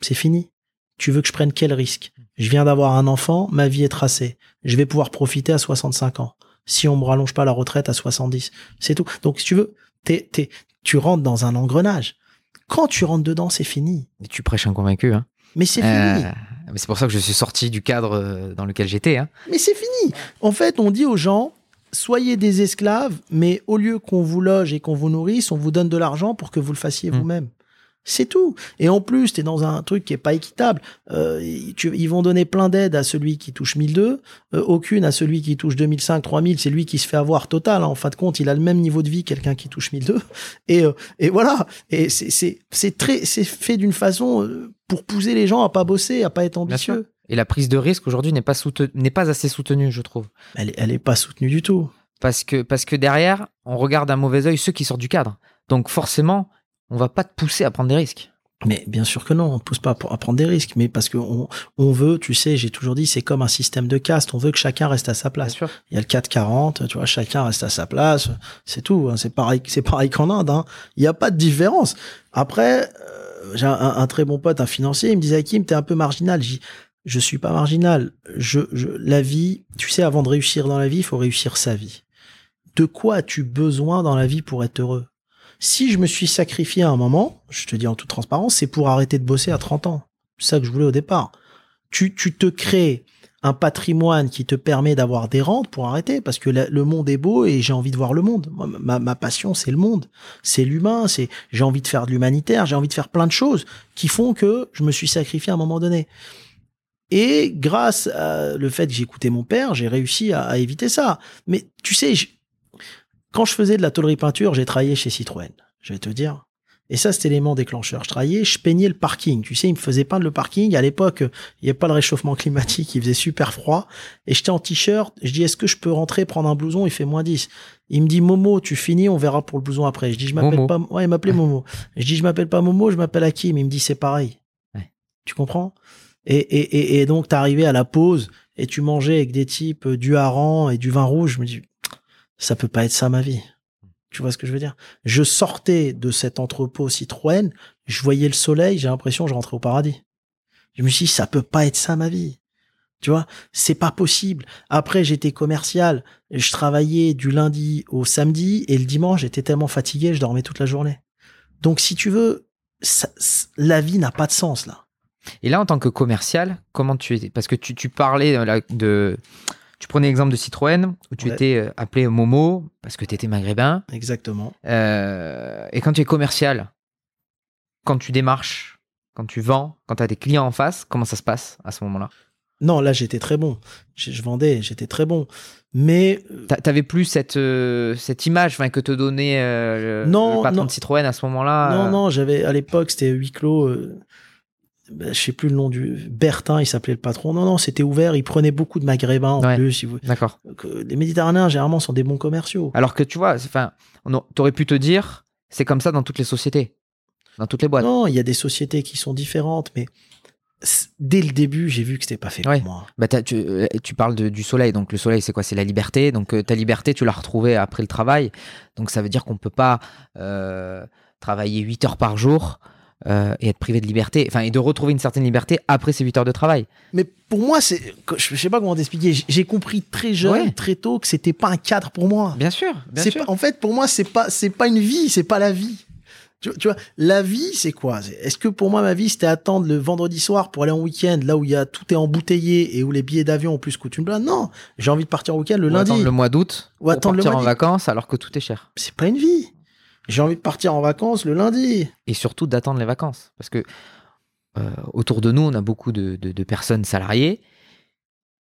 c'est fini. Tu veux que je prenne quel risque? Je viens d'avoir un enfant, ma vie est tracée. Je vais pouvoir profiter à 65 ans. Si on me rallonge pas la retraite à 70, c'est tout. Donc si tu veux, t'es, t'es, tu rentres dans un engrenage. Quand tu rentres dedans, c'est fini. Et tu prêches un convaincu, hein Mais c'est fini. Euh, mais c'est pour ça que je suis sorti du cadre euh, dans lequel j'étais. Hein. Mais c'est fini. En fait, on dit aux gens, soyez des esclaves, mais au lieu qu'on vous loge et qu'on vous nourrisse, on vous donne de l'argent pour que vous le fassiez hmm. vous-même. C'est tout. Et en plus, tu es dans un truc qui est pas équitable. Euh, tu- ils vont donner plein d'aides à celui qui touche 1002, euh, aucune à celui qui touche 2005, 3000. C'est lui qui se fait avoir total. hein. En fin de compte, il a le même niveau de vie que quelqu'un qui touche 1002. Et, euh, et voilà. Et c'est- c'est c'est très, c'est fait d'une façon pour pousser les gens à pas bosser, à pas être ambitieux. Et la prise de risque aujourd'hui n'est pas, n'est pas assez soutenue, je trouve. Elle, est- elle est pas soutenue du tout. Parce que, parce que derrière, on regarde d'un mauvais œil ceux qui sortent du cadre. Donc forcément, on va pas te pousser à prendre des risques. Mais bien sûr que non, on ne pousse pas à prendre des risques, mais parce que on, on veut, tu sais, j'ai toujours dit, c'est comme un système de caste, on veut que chacun reste à sa place. sûr. Il y a le 440, tu vois, chacun reste à sa place, c'est tout. hein, c'est pareil, c'est pareil qu'en Inde. hein. Il n'y a pas de différence. Après, euh, j'ai un, un très bon pote, un financier, il me disait Hakim, t'es un peu marginal. Dis, je suis pas marginal. Je, la vie, tu sais, avant de réussir dans la vie, faut réussir sa vie. De quoi as-tu besoin dans la vie pour être heureux? Si je me suis sacrifié à un moment, je te dis en toute transparence, c'est pour arrêter de bosser à 30 ans. C'est ça que je voulais au départ. Tu, tu te crées un patrimoine qui te permet d'avoir des rentes pour arrêter parce que le monde est beau et j'ai envie de voir le monde. Ma, ma passion, c'est le monde, c'est l'humain, c'est j'ai envie de faire de l'humanitaire, j'ai envie de faire plein de choses qui font que je me suis sacrifié à un moment donné. Et grâce à le fait que écouté mon père, j'ai réussi à, à éviter ça. Mais tu sais, je- quand je faisais de la tôlerie peinture, j'ai travaillé chez Citroën. Je vais te dire. Et ça, c'était l'élément déclencheur. Je travaillais, je peignais le parking. Tu sais, il me faisait peindre le parking. À l'époque, il n'y avait pas le réchauffement climatique, il faisait super froid. Et j'étais en t-shirt. Je dis, est-ce que je peux rentrer prendre un blouson? Il fait moins 10. Il me dit, Momo, tu finis, on verra pour le blouson après. Je dis, je m'appelle pas. Ouais, il m'appelait Momo. Je dis, je m'appelle pas Momo, je m'appelle Hakim. Il me dit, c'est pareil. Ouais. Tu comprends? Et, et, et, et donc, t'arrivais à la pause et tu mangeais avec des types euh, du hareng et du vin rouge. Je me dis, ça peut pas être ça ma vie. Tu vois ce que je veux dire? Je sortais de cet entrepôt Citroën, je voyais le soleil, j'ai l'impression que je rentrais au paradis. Je me suis dit, ça peut pas être ça ma vie. Tu vois, c'est pas possible. Après, j'étais commercial, je travaillais du lundi au samedi et le dimanche, j'étais tellement fatigué, je dormais toute la journée. Donc, si tu veux, la vie n'a pas de sens là. Et là, en tant que commercial, comment tu étais? Parce que tu, tu parlais euh, de. Tu prenais l'exemple de Citroën, où tu Ouais. étais euh, appelé Momo, parce que tu étais maghrébin. Exactement. Euh, et quand tu es commercial, quand tu démarches, quand tu vends, quand tu as des clients en face, comment ça se passe à ce moment-là? Non, là, j'étais très bon. Je, je vendais, j'étais très bon. Mais T'a- T'avais plus cette, euh, cette image que te donnait euh, le, Non, le patron non. de Citroën à ce moment-là? Non, non, j'avais à l'époque, c'était huis clos. Euh, ben, je sais plus le nom du Bertin, il s'appelait le patron. Non, non, c'était ouvert. Il prenait beaucoup de maghrébins en Ouais. plus. Si vous... D'accord. Les Méditerranéens, généralement, sont des bons commerciaux. Alors que tu vois, enfin, t'aurais pu te dire, c'est comme ça dans toutes les sociétés, dans toutes les boîtes. Non, il y a des sociétés qui sont différentes, mais dès le début, j'ai vu que c'était pas fait Ouais. pour moi. Bah, tu, euh, tu parles de- du soleil, donc le soleil c'est quoi? C'est la liberté. Donc euh, ta liberté, tu l'as retrouvée après le travail. Donc ça veut dire qu'on peut pas euh, travailler 8 heures par jour euh, et être privé de liberté, enfin et de retrouver une certaine liberté après ces 8 heures de travail. Mais pour moi, c'est, je sais pas comment t'expliquer. J'ai compris très jeune, Ouais. très tôt, que c'était pas un cadre pour moi. Bien sûr, bien sûr. pas- en fait, pour moi, c'est pas, c'est pas une vie, c'est pas la vie. Tu, tu vois, la vie, c'est quoi? Est-ce que pour moi, ma vie, c'était attendre le vendredi soir pour aller en week-end, là où il y a tout est embouteillé et où les billets d'avion en plus coûtent une blinde? Non, j'ai envie de partir en week-end le Ou lundi. attendre le mois d'août Ou pour attendre le partir mois en vacances alors que tout est cher. C'est pas une vie. J'ai envie de partir en vacances le lundi. Et surtout d'attendre les vacances, parce que euh, autour de nous, on a beaucoup de, de- de personnes salariées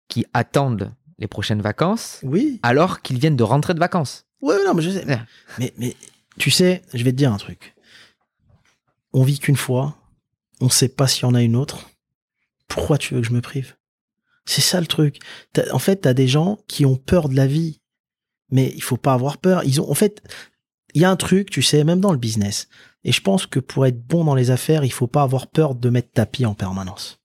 qui attendent les prochaines vacances Oui. alors qu'ils viennent de rentrer de vacances. Ouais, non, mais je sais. Mais, mais tu sais, je vais te dire un truc. On vit qu'une fois. On sait pas s'il y en a une autre. Pourquoi tu veux que je me prive? C'est ça le truc. En fait, t'as des gens qui ont peur de la vie. Mais il faut pas avoir peur. Ils ont, en fait, il y a un truc, tu sais, même dans le business. Et je pense que pour être bon dans les affaires, il faut pas avoir peur de mettre tapis en permanence.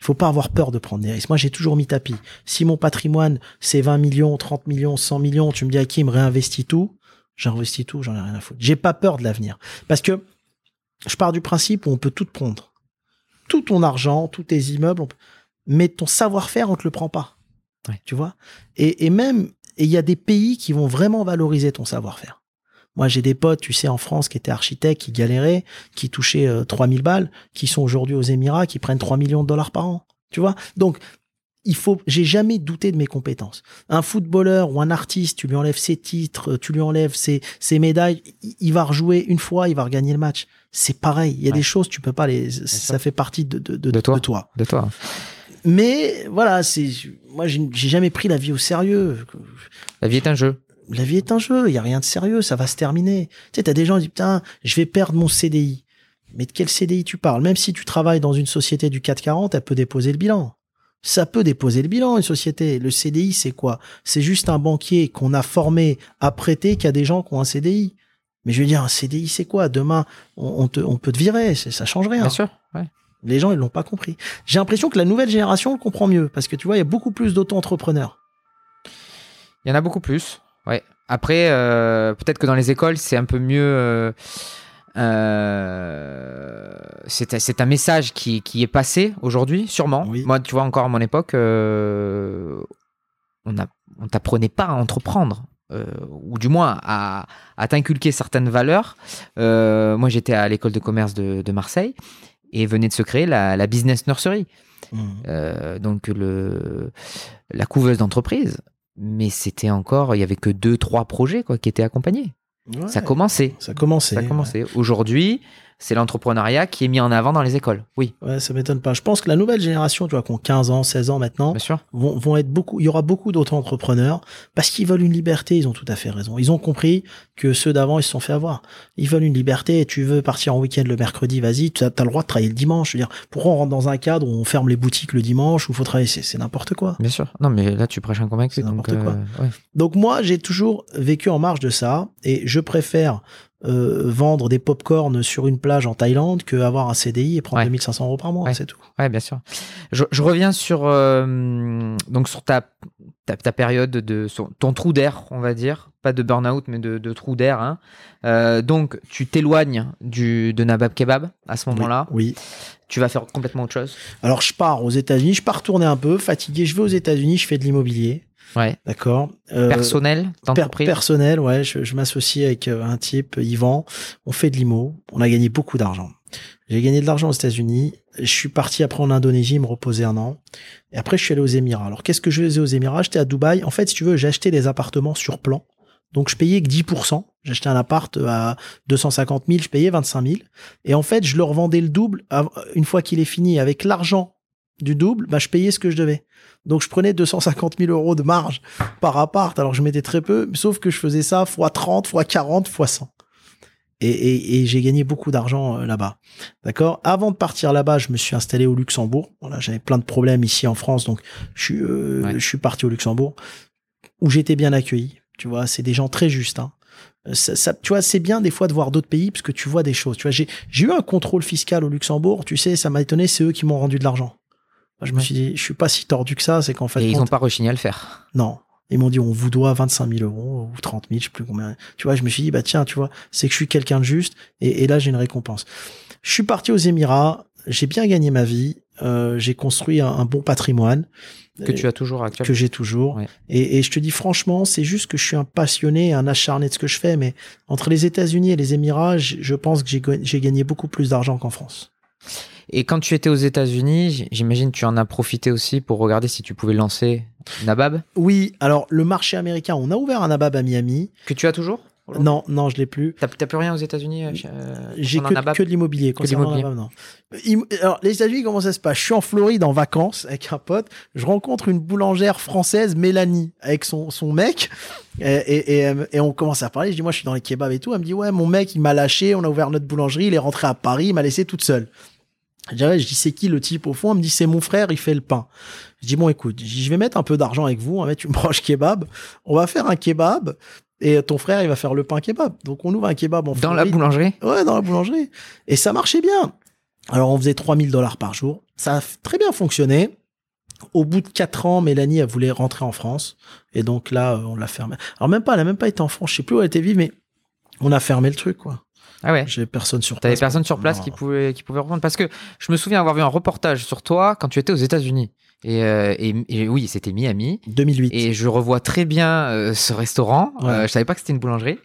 Il faut pas avoir peur de prendre des risques. Moi, j'ai toujours mis tapis. Si mon patrimoine, c'est 20 millions, 30 millions, 100 millions, tu me dis, Hakim, réinvestis tout. J'investis tout, j'en ai rien à foutre. J'ai pas peur de l'avenir. Parce que je pars du principe où on peut tout prendre. Tout ton argent, tous tes immeubles, peut- mais ton savoir-faire, on te le prend pas. Ouais. Tu vois? Et, et même, et il y a des pays qui vont vraiment valoriser ton savoir-faire. Moi, j'ai des potes, tu sais, en France, qui étaient architectes, qui galéraient, qui touchaient euh, 3000 balles, qui sont aujourd'hui aux Émirats, qui prennent 3 millions de dollars par an. Tu vois? Donc, il faut, j'ai jamais douté de mes compétences. Un footballeur ou un artiste, tu lui enlèves ses titres, tu lui enlèves ses, ses médailles, il va rejouer une fois, il va regagner le match. C'est pareil. Il y a des choses, tu peux pas les, ça fait partie de, de, de, toi. de toi. De toi. Mais voilà, c'est, moi, j'ai jamais pris la vie au sérieux. La vie est un jeu. La vie est un jeu. Il y a rien de sérieux. Ça va se terminer. Tu sais, t'as des gens qui disent, putain, je vais perdre mon CDI. Mais de quel CDI tu parles? Même si tu travailles dans une société du 440, elle peut déposer le bilan. Ça peut déposer le bilan, une société. Le CDI, c'est quoi? C'est juste un banquier qu'on a formé à prêter qu'il y a des gens qui ont un CDI. Mais je veux dire, un CDI, c'est quoi? Demain, on, te, on peut te virer, ça change rien. Bien sûr, ouais. Les gens, ils l'ont pas compris. J'ai l'impression que la nouvelle génération le comprend mieux, parce que tu vois, il y a beaucoup plus d'auto-entrepreneurs. Il y en a beaucoup plus, ouais. Après, euh, peut-être que dans les écoles, c'est un peu mieux... Euh, euh, c'est un message qui, qui, est passé aujourd'hui, sûrement. Moi, tu vois, encore à mon époque, on on t'apprenait pas à entreprendre. Euh, ou du moins à, à t'inculquer certaines valeurs. Euh, moi, j'étais à l'école de commerce de, de, Marseille et venait de se créer la, la business nursery, mmh. euh, donc le, la couveuse d'entreprise. Mais c'était encore, il y avait que deux, trois projets quoi qui étaient accompagnés ça commençait. Ça commençait. Ça commençait. Aujourd'hui, c'est l'entrepreneuriat qui est mis en avant dans les écoles. Oui. Ouais, ça m'étonne pas. Je pense que la nouvelle génération, tu vois, qui ont 15 ans, 16 ans maintenant, Vont, vont être beaucoup, il y aura beaucoup d'autres entrepreneurs parce qu'ils veulent une liberté. Ils ont tout à fait raison. Ils ont compris que ceux d'avant, ils se sont fait avoir. Ils veulent une liberté. Tu veux partir en week-end le mercredi, vas-y. Tu as, le droit de travailler le dimanche. Je veux dire, pourquoi on rentre dans un cadre où on ferme les boutiques le dimanche où il faut travailler? C'est n'importe quoi. Bien sûr. Non, mais là, tu prêches un convaincu. C'est n'importe quoi. Euh, donc moi, j'ai toujours vécu en marge de ça et je préfère euh, vendre des pop-corn sur une plage en Thaïlande que avoir un CDI et prendre 2500 euros par mois, c'est tout. Ouais, bien sûr. Je, je reviens sur euh, donc sur ta, ta, ta période de ton trou d'air, on va dire, pas de burn-out mais de, de trou d'air. Hein. Euh, donc tu t'éloignes du de Nabab Kebab à ce moment-là. Oui. Tu vas faire complètement autre chose. Alors je pars aux États-Unis, je pars tourner un peu, fatigué. Je vais aux États-Unis, je fais de l'immobilier. Ouais. D'accord. Euh, personnel d'entreprise. personnel, ouais. Je, je m'associe avec euh, un type, Yvan. On fait de l'IMO. On a gagné beaucoup d'argent. J'ai gagné de l'argent aux États-Unis. Je suis parti après en Indonésie me reposer un an. Et après, je suis allé aux Émirats. Alors, qu'est-ce que je faisais aux Émirats? J'étais à Dubaï. En fait, si tu veux, j'ai acheté des appartements sur plan. Donc, je payais que 10%. J'achetais un appart à 250 000, je payais 25 000. Et en fait, je leur vendais le double une fois qu'il est fini. Avec l'argent du double, bah, je payais ce que je devais. Donc je prenais 250 000 euros de marge par appart, alors je mettais très peu, sauf que je faisais ça fois 30, fois 40, fois 100. Et, et, j'ai gagné beaucoup d'argent euh, là-bas. D'accord? Avant de partir là-bas, je me suis installé au Luxembourg. Voilà, j'avais plein de problèmes ici en France, donc je suis, euh, je suis parti au Luxembourg, où j'étais bien accueilli. Tu vois, c'est des gens très justes. Hein. Euh, ça, tu vois, c'est bien des fois de voir d'autres pays parce que tu vois des choses. Tu vois, j'ai eu un contrôle fiscal au Luxembourg. Tu sais, ça m'a étonné. C'est eux qui m'ont rendu de l'argent je me suis dit, je suis pas si tordu que ça, c'est qu'en fait. Et ils n'ont pas rechigné à le faire. Non. Ils m'ont dit, on vous doit 25 000 euros ou 30 000, je sais plus combien. Tu vois, je me suis dit, bah tiens, tu vois, c'est que je suis quelqu'un de juste et, là j'ai une récompense. Je suis parti aux Émirats, j'ai bien gagné ma vie, euh, j'ai construit un, bon patrimoine. Que tu as toujours actuellement. Que j'ai toujours. Et, et, je te dis franchement, c'est juste que je suis un passionné, un acharné de ce que je fais, mais entre les États-Unis et les Émirats, je pense que j'ai gagné beaucoup plus d'argent qu'en France. Et quand tu étais aux États-Unis, j'imagine tu en as profité aussi pour regarder si tu pouvais lancer Nabab? Oui, alors le marché américain, on a ouvert un Nabab à Miami. Que tu as toujours? Non, non, je l'ai plus. T'as plus rien aux États-Unis euh, J'ai que, que, de l'immobilier. Alors, les États-Unis, comment ça se passe? Je suis en Floride en vacances avec un pote. Je rencontre une boulangère française, Mélanie, avec son, son mec. Et, et, et, et, on commence à parler. Je dis, moi, je suis dans les kebabs et tout. Elle me dit, ouais, mon mec, il m'a lâché. On a ouvert notre boulangerie. Il est rentré à Paris. Il m'a laissé toute seule. Je dis, c'est qui le type au fond? Elle me dit, c'est mon frère, il fait le pain. Je dis, bon, écoute, je vais mettre un peu d'argent avec vous, on va mettre une broche kebab, on va faire un kebab, et ton frère, il va faire le pain kebab. Donc, on ouvre un kebab en Dans la boulangerie? Ouais, dans la boulangerie. Et ça marchait bien. Alors, on faisait 3000 dollars par jour. Ça a très bien fonctionné. Au bout de quatre ans, Mélanie, elle voulait rentrer en France. Et donc là, on l'a fermé. Alors, même pas, elle a même pas été en France. Je sais plus où elle était vive, mais on a fermé le truc, quoi. Ah ouais. J'avais personne sur place. T'avais personne sur place qui pouvait, qui pouvait reprendre. Parce que je me souviens avoir vu un reportage sur toi quand tu étais aux États-Unis. Et, euh, et, oui, c'était Miami. 2008. Et je revois très bien euh, ce restaurant. Euh, je savais pas que c'était une boulangerie.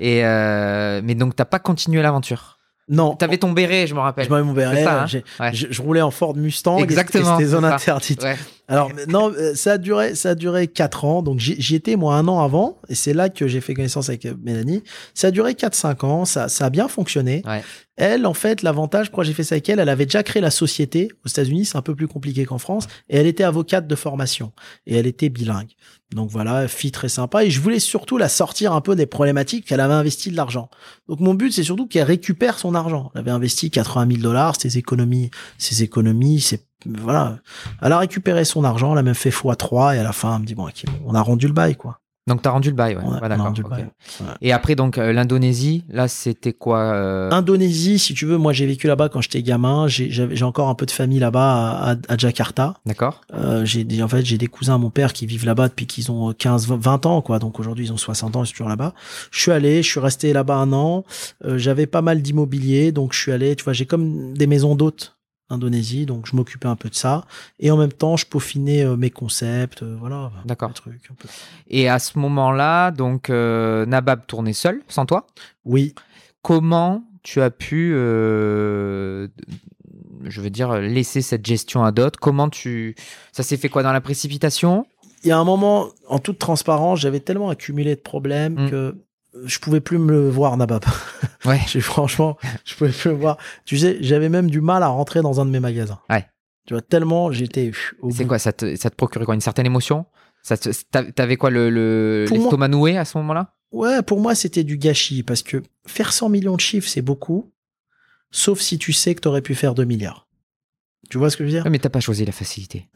Et mais donc t'as pas continué l'aventure. Non. T'avais ton béret, je me rappelle. Je m'avais mon béret. ça, hein Ouais. je, je roulais en Ford Mustang. Exactement, C'était zone interdite. Ouais. Alors non, euh, ça a duré, ça a duré quatre ans. Donc j'y étais moi un an avant, et c'est là que j'ai fait connaissance avec euh, Mélanie. Ça a duré 4-5 ans, ça, ça a bien fonctionné. Ouais. Elle, en fait, l'avantage, pourquoi j'ai fait ça avec elle, elle avait déjà créé la société. Aux États-Unis, c'est un peu plus compliqué qu'en France, et elle était avocate de formation, et elle était bilingue. Donc voilà, fille très sympa. Et je voulais surtout la sortir un peu des problématiques qu'elle avait investi de l'argent. Donc mon but, c'est surtout qu'elle récupère son argent. Elle avait investi 80 000 dollars, ses économies, ses économies, voilà. Elle a récupéré son argent, elle a même fait x3 et à la fin, elle me dit bon, on a rendu le bail quoi. Donc t'as rendu le bail, ouais. Ouais, d'accord. Et après donc euh, l'Indonésie, là c'était quoi euh, Indonésie, si tu veux, moi j'ai vécu là-bas quand j'étais gamin. J'ai encore un peu de famille là-bas à, à- à Jakarta. D'accord. Euh, j'ai des, en fait j'ai des cousins à mon père qui vivent là-bas depuis qu'ils ont 15 20 ans quoi. Donc aujourd'hui ils ont 60 ans, ils sont toujours là-bas. Je suis allé, je suis resté là-bas un an. Euh, j'avais pas mal d'immobilier, donc je suis allé, tu vois, j'ai comme des maisons d'hôtes Indonésie, donc je m'occupais un peu de ça et en même temps je peaufinais euh, mes concepts, euh, voilà, D'accord. des trucs un peu. Et à ce moment-là, donc euh, Nabab tournait seul, sans toi? Oui, Comment tu as pu, euh, je veux dire, laisser cette gestion à d'autres? Comment tu, ça s'est fait quoi dans la précipitation? Il y a un moment, en toute transparence, j'avais tellement accumulé de problèmes Mm. que je pouvais plus me le voir, Nabab. Ouais. Franchement, je pouvais plus le voir. Tu sais, j'avais même du mal à rentrer dans un de mes magasins. Ouais. Tu vois, tellement j'étais au C'est quoi ça te, ça te procurait quoi Une certaine émotion? Ça T'avais quoi le, le moi- l'estomac noué à ce moment-là? Ouais, pour moi, c'était du gâchis parce que faire 100 millions de chiffres, c'est beaucoup, sauf si tu sais que tu aurais pu faire 2 milliards. Tu vois ce que je veux dire? Ouais, Mais t'as pas choisi la facilité.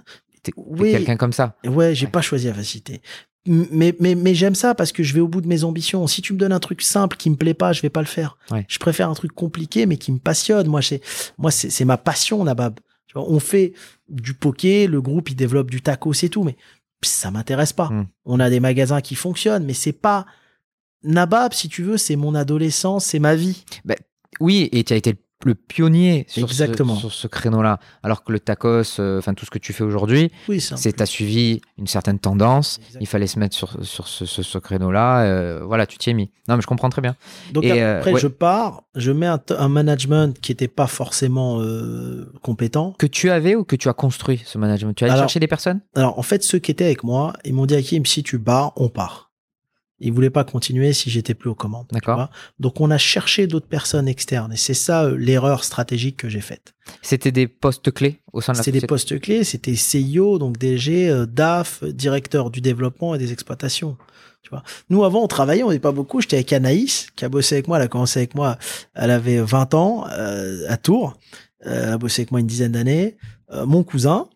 T'es t'es Oui. quelqu'un comme ça. Ouais, j'ai Ouais. pas choisi la facilité. Mais, mais, mais j'aime ça parce que je vais au bout de mes ambitions. Si tu me donnes un truc simple qui me plaît pas, je vais pas le faire. Ouais. Je préfère un truc compliqué mais qui me passionne. Moi, c'est, moi, c'est, c'est ma passion, Nabab. Tu vois, on fait du poker, le groupe, il développe du tacos et tout, mais ça m'intéresse pas. Mm. On a des magasins qui fonctionnent, mais c'est pas, Nabab, si tu veux, c'est mon adolescence, c'est ma vie. Oui, et tu as été le le pionnier sur Exactement. ce, sur ce créneau-là. Alors que le tacos, euh, enfin tout ce que tu fais aujourd'hui, Oui, c'est peu- t'as suivi une certaine tendance. Exactement. Il fallait se mettre sur, sur ce, ce- ce créneau-là. euh, voilà, tu t'y es mis. Non, mais je comprends très bien. Donc Et, euh, après, ouais. je pars, je mets un, un management qui était pas forcément euh, compétent. Que tu avais ou que tu as construit ce management? Tu as allé Alors- chercher des personnes? Alors, en fait, ceux qui étaient avec moi, ils m'ont dit, Hakim, si tu pars, on part. Ils voulaient pas continuer si j'étais plus aux commandes. D'accord. Donc, on a cherché d'autres personnes externes. Et c'est ça euh, l'erreur stratégique que j'ai faite. C'était des postes clés au sein de la C'était des postes clés. C'était CIO, donc DG, euh, DAF, directeur du développement et des exploitations. Tu vois. Nous, avant, on travaillait, on n'était pas beaucoup. J'étais avec Anaïs, qui a bossé avec moi. Elle a commencé avec moi. Elle avait 20 ans, euh, à Tours. Euh, elle a bossé avec moi une dizaine d'années. Euh, mon cousin.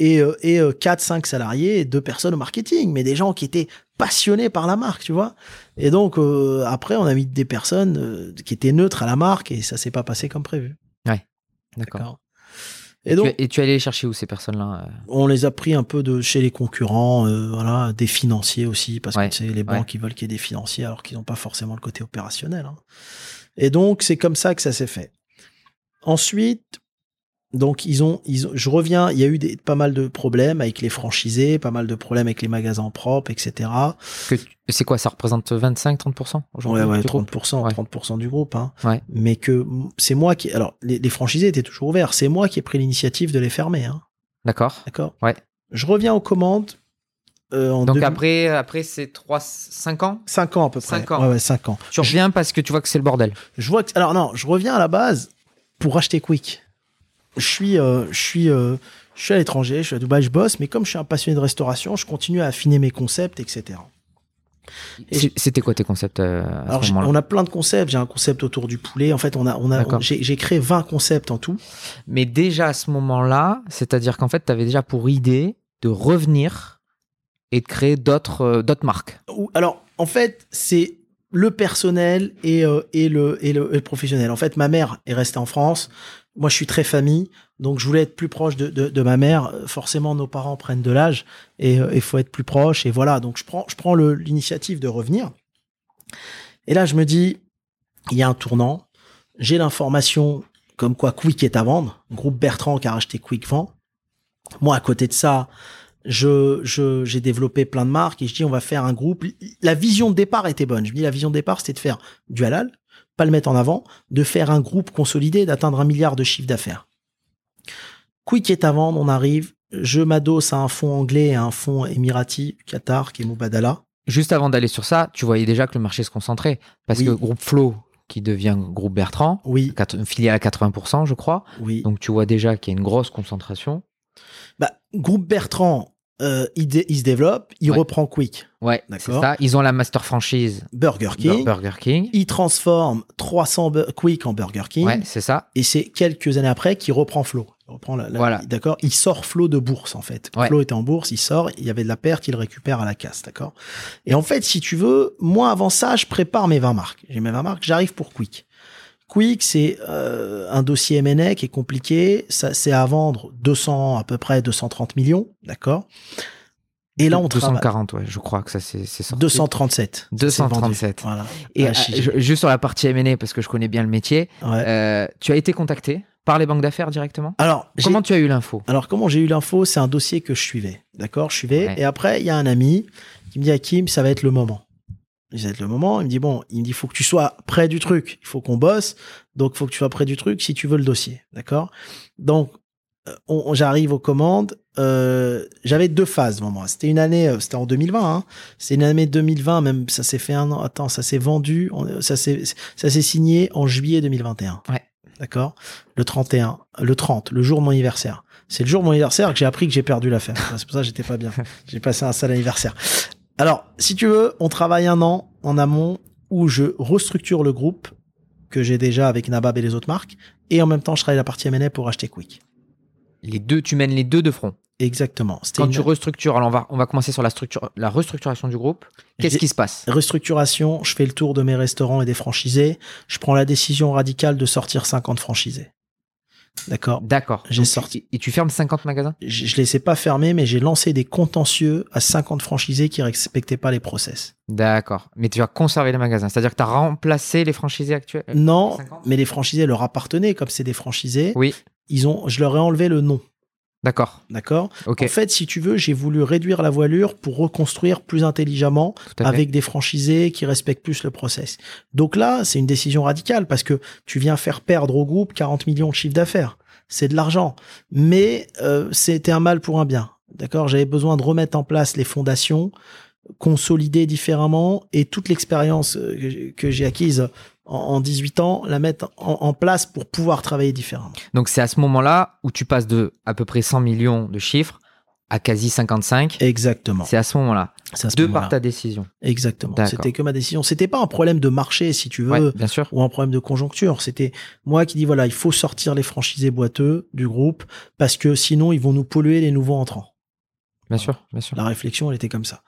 Et, et euh, 4, 5 salariés et deux personnes au marketing. Mais des gens qui étaient passionnés par la marque, tu vois. Et donc, euh, après, on a mis des personnes euh, qui étaient neutres à la marque et ça s'est pas passé comme prévu. D'accord. Et Et, donc, tu, et tu es allé chercher où ces personnes-là euh? On les a pris un peu de chez les concurrents, euh, voilà, des financiers aussi, parce Ouais, que c'est les banques qui veulent qu'il y ait des financiers alors qu'ils n'ont pas forcément le côté opérationnel. hein. Et donc c'est comme ça que ça s'est fait. Ensuite, donc ils ont, ils ont, je reviens, il y a eu des, pas mal de problèmes avec les franchisés, pas mal de problèmes avec les magasins propres, etc. C'est quoi Ça représente 25-30% aujourd'hui Ouais, ouais, du groupe 30%, Ouais. 30% du groupe. Hein. Ouais. Mais que c'est moi qui, alors les, les franchisés étaient toujours ouverts, c'est moi qui ai pris l'initiative de les fermer. Hein. D'accord. D'accord. Ouais. Je reviens aux commandes. Euh, en Donc 2000 après, après c'est 3, 5 ans? 5 ans à peu près. Cinq ans. Ouais, ouais, 5 ans. Tu reviens parce que tu vois que c'est le bordel. Je vois que, alors non, je reviens à la base pour acheter Quick. Je suis, euh, je suis, euh, je suis à l'étranger, je suis à Dubaï, je bosse, mais comme je suis un passionné de restauration, je continue à affiner mes concepts, etc. Et C'était quoi tes concepts euh, à Alors, ce on a plein de concepts. J'ai un concept autour du poulet. En fait, on a, on a, j'ai créé 20 concepts en tout. Mais déjà à ce moment-là, c'est-à-dire qu'en fait, tu avais déjà pour idée de revenir et de créer d'autres euh, d'autres marques. Alors, en fait, c'est le personnel et, euh, et, le, et, le, et le professionnel. En fait, ma mère est restée en France. Moi, je suis très famille, donc je voulais être plus proche de, de, ma mère. Euh, Forcément, nos parents prennent de l'âge et il faut être plus proche. Et voilà, donc je prends, je prends l'initiative de revenir. Et là, je me dis, il y a un tournant. J'ai l'information comme quoi Quick est à vendre. Groupe Bertrand qui a racheté Quick vend. Moi, à côté de ça, je, je, j'ai développé plein de marques et je dis on va faire un groupe. La vision de départ était bonne. Je me dis la vision de départ c'était de faire du halal, pas le mettre en avant, de faire un groupe consolidé, d'atteindre un milliard de chiffre d'affaires. Quick est à vendre, on arrive. Je m'adosse à un fonds anglais et à un fonds émirati, Qatar, qui est Mubadala. Juste avant d'aller sur ça, tu voyais déjà que le marché se concentrait. Parce Oui. que groupe Flow, qui devient groupe Bertrand, Oui, filiale à 80%, je crois. oui. Donc tu vois déjà qu'il y a une grosse concentration. Bah, groupe Bertrand, euh, il, se développe, il Ouais. reprend Quick, Ouais, c'est ça. Ils ont la master franchise Burger Bur- King. Burger King. Il transforme 300 Bu- Quick en Burger King. Ouais, c'est ça. Et c'est quelques années après qu'il reprend Flow. Il reprend la, la- Voilà. D'accord. Il sort Flow de bourse en fait. Ouais. Flow était en bourse, il sort, il y avait de la perte, il récupère à la casse, d'accord. Et en fait, si tu veux, moi avant ça, je prépare mes 20 marques. J'ai mes 20 marques, j'arrive pour Quick. Quick, c'est euh, un dossier M&A qui est compliqué. Ça, c'est à vendre 200 à peu près 230 millions, d'accord? Et là, on travaille 240, ouais, je crois que ça c'est c'est sorti. 237. Ça, c'est vendu. 237. Voilà. Et Ah, euh, je- juste sur la partie M&A, parce que je connais bien le métier, Ouais. euh, tu as été contacté par les banques d'affaires directement? Alors, Comment tu as eu l'info? Alors, comment j'ai eu l'info? C'est un dossier que je suivais. D'accord? Je suivais. Ouais. Et après, il y a un ami qui me dit Hakim, ça va être le moment. Ça va être le moment. Il me dit Bon, il me dit faut que tu sois près du truc. Il faut qu'on bosse. Donc, faut que tu sois près du truc si tu veux le dossier. D'accord? Donc, euh, on- on- j'arrive aux commandes. Euh, J'avais deux phases devant moi. C'était une année, euh, c'était en 2020. Hein. C'est une année 2020, même ça s'est fait un an. Attends, ça s'est vendu, on- ça s'est ça s'est signé en juillet 2021. Ouais. D'accord? Le 31, le 30, le jour de mon anniversaire. C'est le jour de mon anniversaire que j'ai appris que j'ai perdu l'affaire. C'est pour ça que j'étais pas bien. J'ai passé un sale anniversaire. Alors, si tu veux, on travaille un an en amont où je restructure le groupe que j'ai déjà avec Nabab et les autres marques. Et en même temps, je travaille la partie M&A pour acheter Quick. Les deux, tu mènes les deux de front. Exactement. Quand une tu restructures, alors on va, on va commencer sur la, structure, la restructuration du groupe. Qu'est-ce qui se passe? Restructuration. Je fais le tour de mes restaurants et des franchisés. Je prends la décision radicale de sortir 50 franchisés. D'accord D'accord. J'ai sorti. Et tu fermes 50 magasins? Je, je les ai pas fermés, mais j'ai lancé des contentieux à 50 franchisés qui respectaient pas les process. D'accord. Mais tu as conservé les magasins. C'est-à-dire que tu as remplacé les franchisés actuels Non, 50? mais les franchisés leur appartenaient, comme c'est des franchisés. Oui. Ils ont, je leur ai enlevé le nom. D'accord. D'accord Ok. En fait, si tu veux, j'ai voulu réduire la voilure pour reconstruire plus intelligemment avec des franchisés qui respectent plus le process. Donc là, c'est une décision radicale parce que tu viens faire perdre au groupe 40 millions de chiffre d'affaires. C'est de l'argent. Mais euh, c'était un mal pour un bien. D'accord? J'avais besoin de remettre en place les fondations, consolider différemment et toute l'expérience euh, que j'ai acquise en, en 18 ans, la mettre en, en place pour pouvoir travailler différemment. Donc c'est à ce moment-là où tu passes de à peu près 100 millions de chiffres à quasi 55. Exactement. C'est à ce moment-là. Ce De par ta décision. Exactement. C'était que ma décision. C'était pas un problème de marché, si tu veux, Ouais, bien sûr. ou un problème de conjoncture. C'était moi qui dis voilà, il faut sortir les franchisés boiteux du groupe parce que sinon ils vont nous polluer les nouveaux entrants. Bien sûr. Bien sûr. La réflexion, elle était comme ça.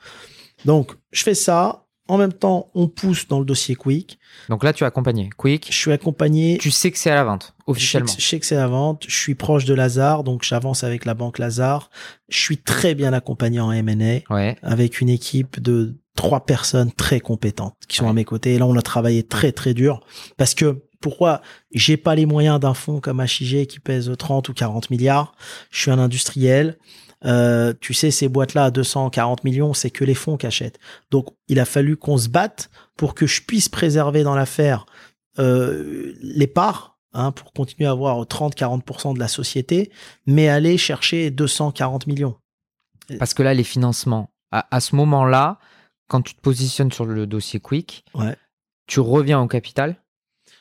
Donc, je fais ça. En même temps, on pousse dans le dossier Quick. Donc là, tu as accompagné Quick. Je suis accompagné. Tu sais que c'est à la vente, Je sais, officiellement. que, je sais que c'est la vente. Je suis proche de Lazare, donc j'avance avec la banque Lazare. Je suis très bien accompagné en M&A Ouais. avec une équipe de trois personnes très compétentes qui sont Ouais. à mes côtés. Et là, on a travaillé très très dur parce que pourquoi j'ai pas les moyens d'un fonds comme HIG qui pèse 30 ou 40 milliards? Je suis un industriel. Euh, tu sais, ces boîtes-là à 240 millions, c'est que les fonds qui achètent. Donc, il a fallu qu'on se batte pour que je puisse préserver dans l'affaire euh, les parts, hein, pour continuer à avoir 30-40% de la société, mais aller chercher 240 millions. Parce que là, les financements, à, à ce moment-là, quand tu te positionnes sur le dossier Quick, Ouais. tu reviens au capital,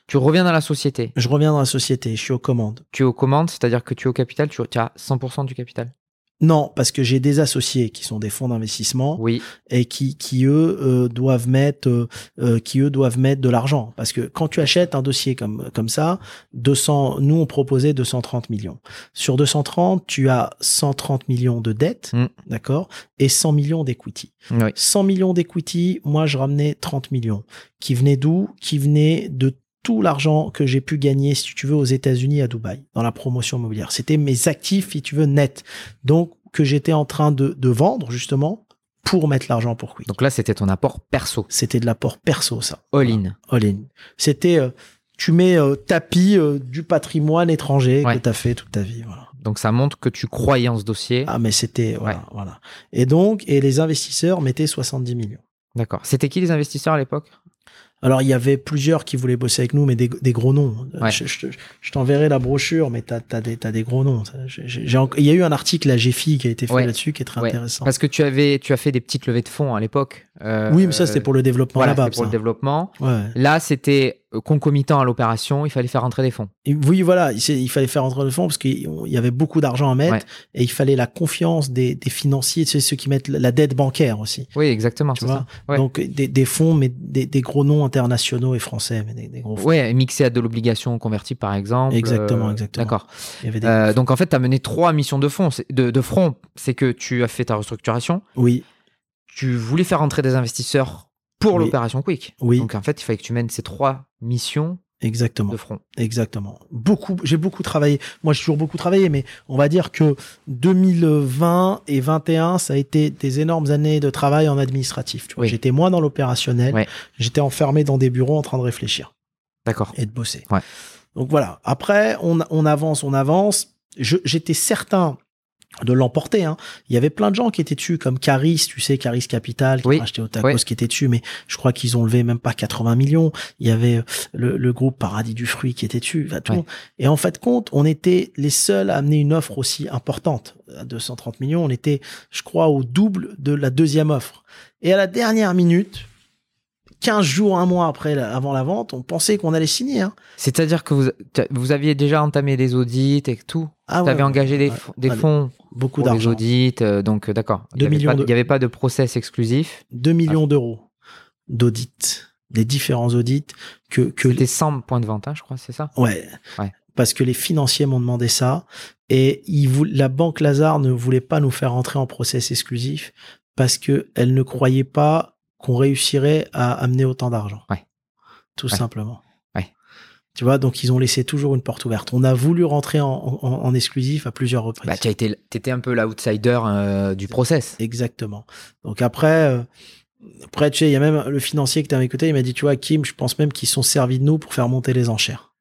tu reviens dans la société, Je reviens dans la société, je suis aux commandes. tu es aux commandes, c'est-à-dire que tu es au capital, tu as 100% du capital? Non, parce que j'ai des associés qui sont des fonds d'investissement Oui, et qui, qui eux euh, doivent mettre, euh, euh, qui eux doivent mettre de l'argent. Parce que quand tu achètes un dossier comme comme ça, 200, nous on proposait 230 millions. Sur 230, tu as 130 millions de dettes, Mm. d'accord, et 100 millions d'equity. oui. 100 millions d'equity, moi je ramenais 30 millions. Qui venaient d'où? Qui venaient de tout l'argent que j'ai pu gagner, si tu veux, aux États-Unis, à Dubaï, dans la promotion immobilière. C'était mes actifs, si tu veux, nets. Donc, que j'étais en train de, de vendre, justement, pour mettre l'argent pour Quick. Donc là, c'était ton apport perso, C'était de l'apport perso, ça. all-in. All-in. C'était, euh, tu mets euh, tapis euh, du patrimoine étranger Ouais. que tu as fait toute ta vie. Voilà. Donc ça montre que tu croyais en ce dossier. Ah, mais c'était, voilà, Ouais. voilà. Et donc, et les investisseurs mettaient 70 millions. D'accord. C'était qui les investisseurs à l'époque? Alors, il y avait plusieurs qui voulaient bosser avec nous, mais des, des gros noms. Ouais. Je, je- je t'enverrai la brochure, mais t'as as des, gros noms. Il y a eu un article à GFI qui a été fait Ouais. là-dessus qui est très Ouais. intéressant. Parce que tu avais, tu as fait des petites levées de fonds à l'époque. Euh, oui, mais ça, c'était pour le développement voilà, là-bas. pour le développement. Là, c'était concomitant à l'opération. Il fallait faire rentrer des fonds. Et oui, voilà, il, fallait faire entrer le fonds parce qu'il y avait beaucoup d'argent à mettre Ouais. et il fallait la confiance des, des financiers, sais, ceux qui mettent la dette bancaire aussi. Oui, exactement. Tu vois ça. Ouais. Donc des, des fonds, mais des, des gros noms internationaux et français, mais des, des gros fonds. Ouais, mixé à de l'obligation convertible, par exemple. Exactement, Euh, exactement. D'accord. Des... Euh, donc en fait, tu as mené trois missions de fonds, de, de front. C'est que tu as fait ta restructuration, Oui, tu voulais faire entrer des investisseurs pour Oui. l'opération Quick. Oui. Donc en fait, il fallait que tu mènes ces trois missions exactement. de front. Exactement. Beaucoup, j'ai beaucoup travaillé. Moi, j'ai toujours beaucoup travaillé, mais on va dire que 2020 et 21, ça a été des énormes années de travail en administratif. Oui. J'étais moins dans l'opérationnel. Ouais. J'étais enfermé dans des bureaux en train de réfléchir D'accord. et de bosser. Ouais. Donc voilà. Après, on, on avance, on avance. J'étais certain de l'emporter. Hein. Il y avait plein de gens qui étaient dessus, comme Caris, tu sais, Caris Capital, qui Oui. a acheté Otakos, Oui. qui était dessus, mais je crois qu'ils ont levé même pas 80 millions. Il y avait euh, le, le groupe Paradis du Fruit qui était dessus. Enfin, tout. Et en fait, compte, on était les seuls à amener une offre aussi importante. À 230 millions, on était, je crois, au double de la deuxième offre. Et à la dernière minute, 15 jours, un mois après, avant la vente, on pensait qu'on allait signer. Hein. C'est-à-dire que vous, vous aviez déjà entamé des audits et tout. Ah tu ouais, avais engagé des, ouais. fonds beaucoup pour les d'argent. audits. euh, donc euh, d'accord. Il n'y avait, de- avait pas de process exclusif. 2 millions d'euros d'audits, des différents audits que, que C'était 100 points de vente, hein, je crois, c'est ça? Ouais, Ouais. parce que les financiers m'ont demandé ça et ils la banque Lazare ne voulait pas nous faire entrer en process exclusif parce que elle ne croyait pas qu'on réussirait à amener autant d'argent. Ouais. Tout Ouais. simplement. Ouais. Tu vois, donc ils ont laissé toujours une porte ouverte. On a voulu rentrer en, en- en exclusif à plusieurs reprises. Bah, tu étais un peu l'outsider euh, du process. Exactement. Donc après, euh, après tu sais, il y a même le financier que tu avais écouté, il m'a dit, tu vois, Kim, je pense même qu'ils sont servis de nous pour faire monter les enchères.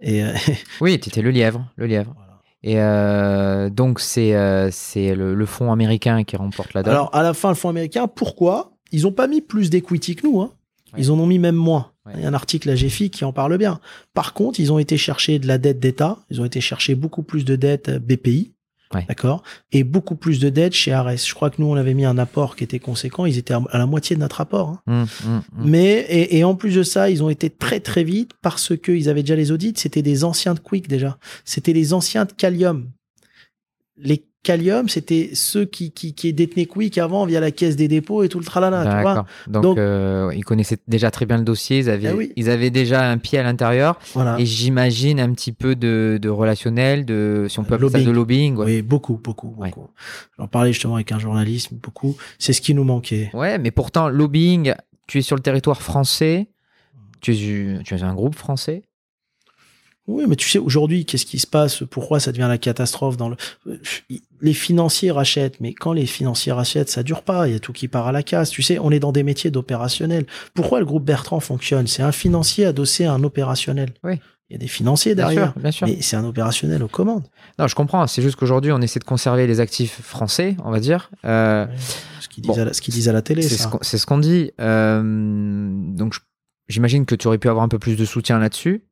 Et euh, Oui, tu étais le lièvre, le lièvre. voilà. Et euh, donc c'est euh, le fonds américain qui remporte la donne. Alors à la fin, le fonds américain, pourquoi Ils ont pas mis plus d'equity que nous. Hein. Ouais. Ils en ont mis même moins. Ouais. Il y a un article à GFI qui en parle bien. Par contre, ils ont été chercher de la dette d'État. Ils ont été chercher beaucoup plus de dette BPI. Ouais. D'accord Et beaucoup plus de dette chez Ares. Je crois que nous, on avait mis un apport qui était conséquent. Ils étaient à la moitié de notre apport. hein. Hum, hum, hum. Mais et, et en plus de ça, ils ont été très très vite parce que ils avaient déjà les audits. C'était des anciens de Quick déjà. C'était les anciens de Callium. Les Callium, c'était ceux qui, qui qui détenaient Quick avant via la caisse des dépôts et tout le tralala. Tu vois. Donc, Donc- euh, ils connaissaient déjà très bien le dossier. Ils avaient, Eh oui. ils avaient déjà un pied à l'intérieur. Voilà. Et j'imagine un petit peu de, de relationnel, de, si on peut appeler ça de Lobbying. Ouais. Oui, beaucoup, beaucoup, Ouais. beaucoup. J'en parlais justement avec un journaliste, beaucoup. C'est ce qui nous manquait. Ouais, mais pourtant, lobbying, tu es sur le territoire français. Tu es, tu es un groupe français. Oui, mais tu sais, aujourd'hui, qu'est-ce qui se passe? Pourquoi ça devient la catastrophe dans le... Les financiers rachètent, mais quand les financiers rachètent, ça dure pas. Il y a tout qui part à la casse. Tu sais, on est dans des métiers d'opérationnel. Pourquoi le groupe Bertrand fonctionne? C'est un financier adossé à un opérationnel. Oui. Il y a des financiers Bien derrière. sûr, bien sûr. Mais c'est un opérationnel aux commandes. Non, je comprends. C'est juste qu'aujourd'hui, on essaie de conserver les actifs français, on va dire. Euh, Ce qu'ils Bon. disent, à la- ce qu'ils disent à la télé, c'est ça. ce qu'on c'est ce qu'on dit. Euh, donc, j'imagine que tu aurais pu avoir un peu plus de soutien là-dessus.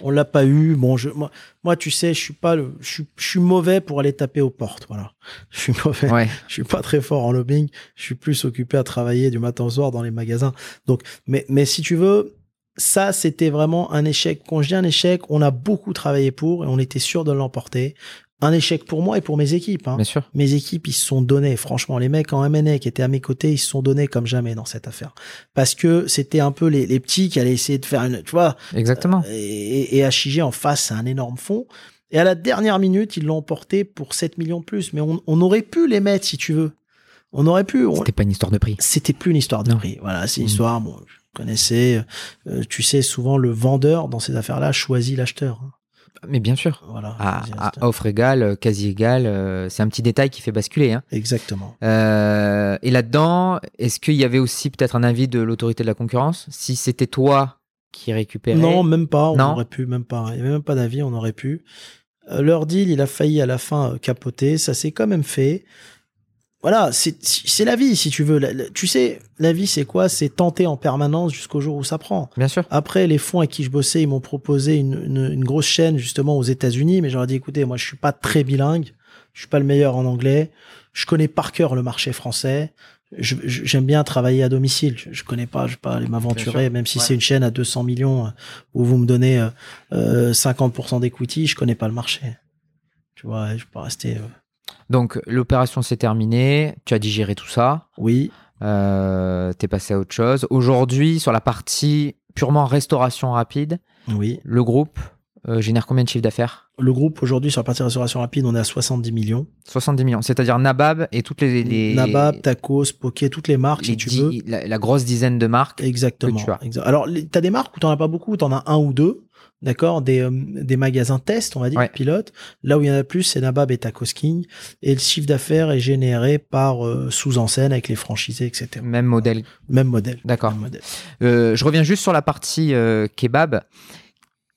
On l'a pas eu. Bon, je, moi, moi, tu sais, je suis pas le, je suis, je suis mauvais pour aller taper aux portes. Voilà. Je suis mauvais. Ouais. Je suis pas très fort en lobbying. Je suis plus occupé à travailler du matin au soir dans les magasins. Donc, mais, mais si tu veux, ça, c'était vraiment un échec. Quand je dis un échec, on a beaucoup travaillé pour et on était sûr de l'emporter. Un échec pour moi et pour mes équipes. Hein. Bien sûr. Mes équipes, ils se sont donnés. Franchement, les mecs en MNA qui étaient à mes côtés, ils se sont donnés comme jamais dans cette affaire. Parce que c'était un peu les, les petits qui allaient essayer de faire une, tu vois, Exactement. et, et HIG en face, c'est un énorme fond. Et à la dernière minute, ils l'ont emporté pour 7 millions de plus. Mais on, on aurait pu les mettre, si tu veux. On aurait pu. on- C'était pas une histoire de prix. C'était plus une histoire de Non. prix. Voilà, c'est une Mhm. histoire. Bon, je connaissais. euh, tu sais, souvent le vendeur dans ces affaires-là choisit l'acheteur. hein. Mais bien sûr. Voilà. À, à offre égale, euh, quasi égale, euh, c'est un petit détail qui fait basculer. Hein. Exactement. Euh, et là-dedans, est-ce qu'il y avait aussi peut-être un avis de l'autorité de la concurrence? Si c'était toi qui récupérais? Non, même pas. On Non? aurait pu, même pas. Il n'y avait même pas d'avis, on aurait pu. Euh, leur deal, il a failli à la fin capoter. Ça s'est quand même fait. Voilà, c'est la vie, si tu veux. La- la- tu sais, la vie, c'est quoi? C'est tenter en permanence jusqu'au jour où ça prend. Bien sûr. Après, les fonds avec qui je bossais, ils m'ont proposé une, une, une grosse chaîne justement aux États-Unis, mais j'aurais dit, écoutez, moi, je suis pas très bilingue, je suis pas le meilleur en anglais, je connais par cœur le marché français. J'aime bien travailler à domicile. Je, je connais pas, je vais pas aller m'aventurer, même si Ouais. c'est une chaîne à 200 millions euh, où vous me donnez euh, euh, 50% d'equity, je connais pas le marché. Tu vois, je peux pas rester. euh, Donc, l'opération s'est terminée. Tu as digéré tout ça. Oui, Euh, T'es passé à autre chose. Aujourd'hui, sur la partie purement restauration rapide, oui. le groupe euh, génère combien de chiffre d'affaires? Le groupe aujourd'hui sur la partie restauration rapide, on est à 70 millions. 70 millions. C'est-à-dire Nabab et toutes les. les Nabab, Tacos, Poké, toutes les marques les si tu dix- veux. la, la grosse dizaine de marques. Exactement. que tu as. Alors, tu as des marques où tu n'en as pas beaucoup, tu en as un ou deux, d'accord des, euh, des magasins test, on va dire, Ouais. pilotes. Là où il y en a plus, c'est Nabab et Tacos King. Et le chiffre d'affaires est généré par euh, sous-enseigne avec les franchisés, etc. Même modèle. Même modèle. D'accord. Euh, je reviens juste sur la partie euh, kebab.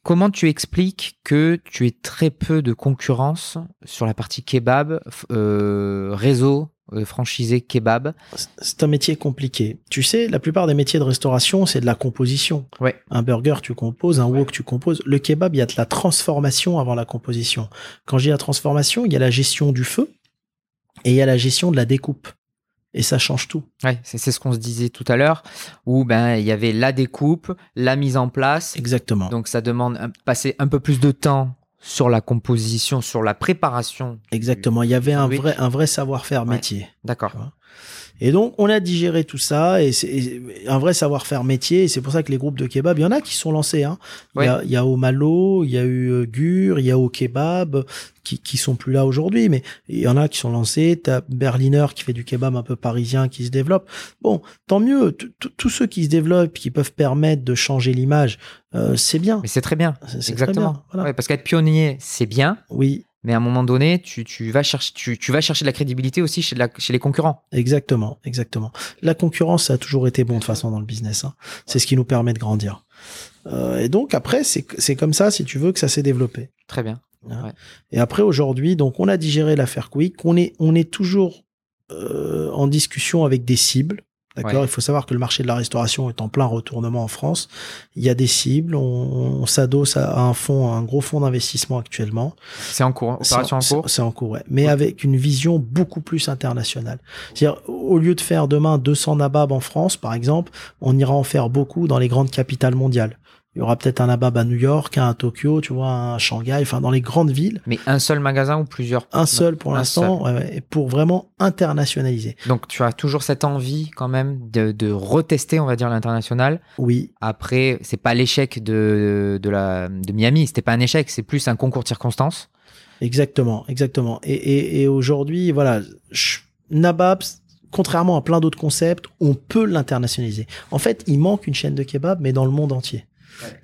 Comment tu expliques que tu aies très peu de concurrence sur la partie kebab, euh, réseau euh, franchisé kebab? C'est un métier compliqué. Tu sais, la plupart des métiers de restauration, c'est de la composition. Ouais. Un burger, tu composes, un wok, tu composes. Le kebab, il y a de la transformation avant la composition. Quand je dis la transformation, il y a la gestion du feu et il y a la gestion de la découpe. Et ça change tout. Ouais, c'est ce qu'on se disait tout à l'heure, où ben il y avait la découpe, la mise en place. Exactement. Donc ça demande un- passer un peu plus de temps sur la composition, sur la préparation. Exactement. Il y avait un vrai, un vrai savoir-faire Ouais. métier. D'accord. Et donc, on a digéré tout ça et c'est un vrai savoir-faire métier. Et c'est pour ça que les groupes de kebab, il y en a qui sont lancés. Hein. Il, y a, il y a au Malo, il y a eu euh, Gur, il y a au Kebab qui, qui sont plus là aujourd'hui. Mais il y en a qui sont lancés. T'as Berliner qui fait du kebab un peu parisien qui se développe. Bon, tant mieux. Tous ceux qui se développent, qui peuvent permettre de changer l'image, euh, c'est bien. Mais c'est très bien. C'est- c'est très Exactement. bien. Voilà. Ouais, parce qu'être pionnier, c'est bien, Oui, mais à un moment donné, tu, tu vas chercher, tu, tu vas chercher de la crédibilité aussi chez, la- chez les concurrents. Exactement, exactement. La concurrence, ça a toujours été bon de façon dans le business. hein. C'est ce qui nous permet de grandir. Euh, et donc après, c'est c'est comme ça, si tu veux, que ça s'est développé. Très bien. Et après aujourd'hui, donc on a digéré l'affaire Quick. On est on est toujours euh, en discussion avec des cibles. D'accord. Ouais. Il faut savoir que le marché de la restauration est en plein retournement en France. Il y a des cibles. On, on s'adosse à un fonds, à un gros fonds d'investissement actuellement. C'est en cours. Opération en cours. C'est en cours, ouais. Mais Ouais. avec une vision beaucoup plus internationale. C'est-à-dire, au lieu de faire demain 200 nababs en France, par exemple, on ira en faire beaucoup dans les grandes capitales mondiales. Il y aura peut-être un nabab à New York, un à Tokyo, tu vois, un à Shanghai, enfin, dans les grandes villes. Mais un seul magasin ou plusieurs? Un seul pour l'instant, ouais, ouais, et pour vraiment internationaliser. Donc tu as toujours cette envie quand même de, de retester, on va dire, l'international. Oui, Après, c'est pas l'échec de, de, la, de Miami, c'était pas un échec, c'est plus un concours de circonstances. exactement, exactement. Et, et, et aujourd'hui, voilà, je- nabab, contrairement à plein d'autres concepts, on peut l'internationaliser. En fait, il manque une chaîne de kebab, mais dans le monde entier.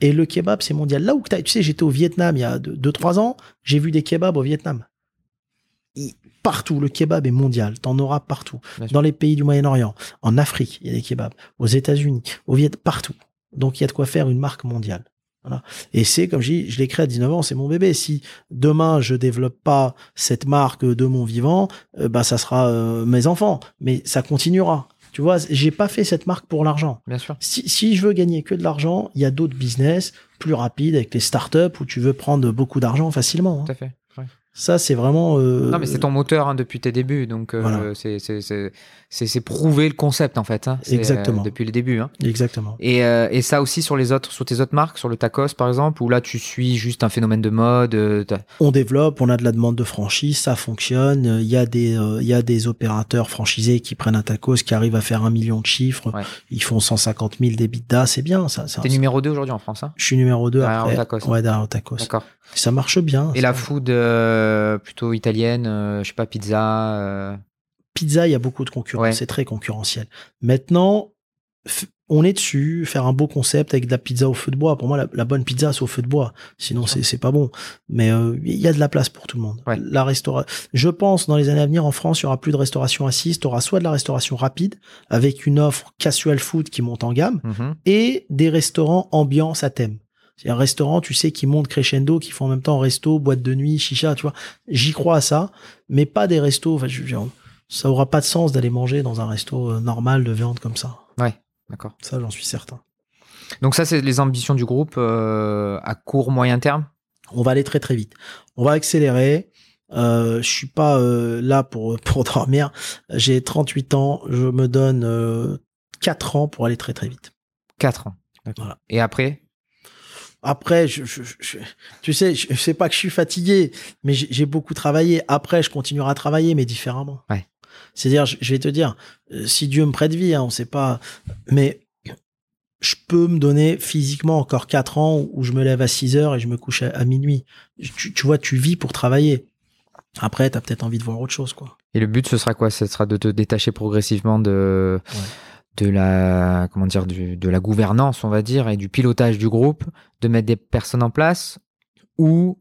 Et le kebab, c'est mondial. Là où t'as- tu sais, j'étais au Vietnam il y a 2-3 ans, j'ai vu des kebabs au Vietnam. Partout, le kebab est mondial. T'en auras partout. Bien sûr. Dans les pays du Moyen-Orient, en Afrique, il y a des kebabs. Aux États-Unis, au Viet, partout. Donc il y a de quoi faire une marque mondiale. Voilà. Et c'est, comme je dis, je l'ai créé à 19 ans, c'est mon bébé. Si demain je développe pas cette marque de mon vivant, euh, bah ça sera euh, mes enfants. Mais ça continuera. Tu vois, j'ai pas fait cette marque pour l'argent. Bien sûr. Si, si je veux gagner que de l'argent, il y a d'autres business plus rapides avec les startups où tu veux prendre beaucoup d'argent facilement. hein. Tout à fait. ouais. Ça, c'est vraiment. euh, Non, mais c'est ton moteur hein, depuis tes débuts, donc euh, Voilà. c'est c'est- prouver le concept en fait. hein. Exactement. euh, depuis le début. hein. Exactement. Et, euh, et ça aussi sur les autres, sur tes autres marques, sur le tacos par exemple, où là tu suis juste un phénomène de mode. euh, On développe, on a de la demande de franchise, ça fonctionne. Il y a des, il y a des opérateurs franchisés qui prennent un tacos, qui arrivent à faire un million de chiffres. Ouais. Ils font 150 000 d'EBITDA, c'est bien. Ça, T'es numéro 2 aujourd'hui en France. hein? Je suis numéro 2 Derrière après. au tacos. Ouais, derrière au tacos. D'accord. Ça marche bien. Et ça. la food plutôt italienne, je sais pas, pizza. Pizza, il y a beaucoup de concurrence, Ouais. c'est très concurrentiel. Maintenant, on est dessus, faire un beau concept avec de la pizza au feu de bois. Pour moi, la, la bonne pizza, c'est au feu de bois. Sinon, c'est pas bon. Mais euh, il y a de la place pour tout le monde. Ouais. La. Je pense, dans les années à venir, en France, il y aura plus de restauration assise. Tu auras soit de la restauration rapide, avec une offre casual food qui monte en gamme, mhm. et des restaurants ambiance à thème. C'est un restaurant, tu sais, qui monte crescendo, qui font en même temps resto, boîte de nuit, chicha, tu vois. J'y crois à ça, mais pas des restos. Enfin, je, je- ça aura pas de sens d'aller manger dans un resto euh, normal de viande comme ça. Ouais, d'accord. Ça, j'en suis certain. Donc ça, c'est les ambitions du groupe euh, à court, moyen terme? On va aller très très vite. On va accélérer. Euh, je suis pas euh, là pour pour dormir. J'ai 38 ans. Je me donne euh, 4 ans pour aller très très vite. 4 ans. Voilà. Et après? Après, je, je- je- tu sais, je, sais pas que je suis fatigué, mais j'ai j'ai beaucoup travaillé. Après, je continuerai à travailler, mais différemment. Ouais. C'est-à-dire, je, vais te dire, euh, si Dieu me prête vie, hein, on sait pas, mais je peux me donner physiquement encore 4 ans où je me lève à 6 heures et je me couche à, à minuit. Tu, tu vois, tu vis pour travailler. Après, t'as peut-être envie de voir autre chose, quoi. Et le but, ce sera quoi? Ce sera de te détacher progressivement de, de la comment dire du- de la gouvernance, on va dire, et du pilotage du groupe, de mettre des personnes en place ou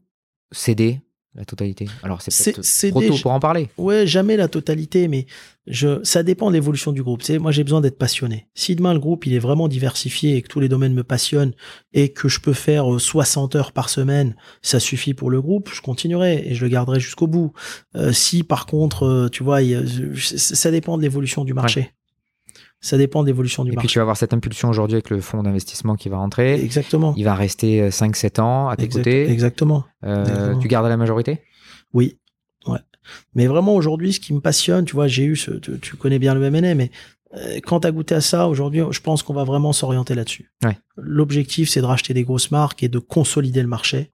céder la totalité. Alors c'est C'est- peut-être trop tôt pour en parler. Ouais, jamais la totalité, mais je, ça dépend de l'évolution du groupe. Sais, moi, j'ai besoin d'être passionné. Si demain le groupe il est vraiment diversifié et que tous les domaines me passionnent et que je peux faire euh, 60 heures par semaine, ça suffit pour le groupe, je continuerai et je le garderai jusqu'au bout. Euh, si par contre, euh, tu vois, il ça dépend de l'évolution du marché. Ça dépend de l'évolution du Et puis marché. tu vas avoir cette impulsion aujourd'hui avec le fonds d'investissement qui va rentrer. Exactement. Il va rester 5-7 ans à tes Exact- côtés. Exactement. Euh, exactement. tu gardes la majorité? Oui, ouais. Mais vraiment aujourd'hui, ce qui me passionne, tu vois, j'ai eu ce, tu, tu connais bien le MNA, mais euh, quand tu as goûté à ça, aujourd'hui, je pense qu'on va vraiment s'orienter là-dessus. Ouais. L'objectif, c'est de racheter des grosses marques et de consolider le marché.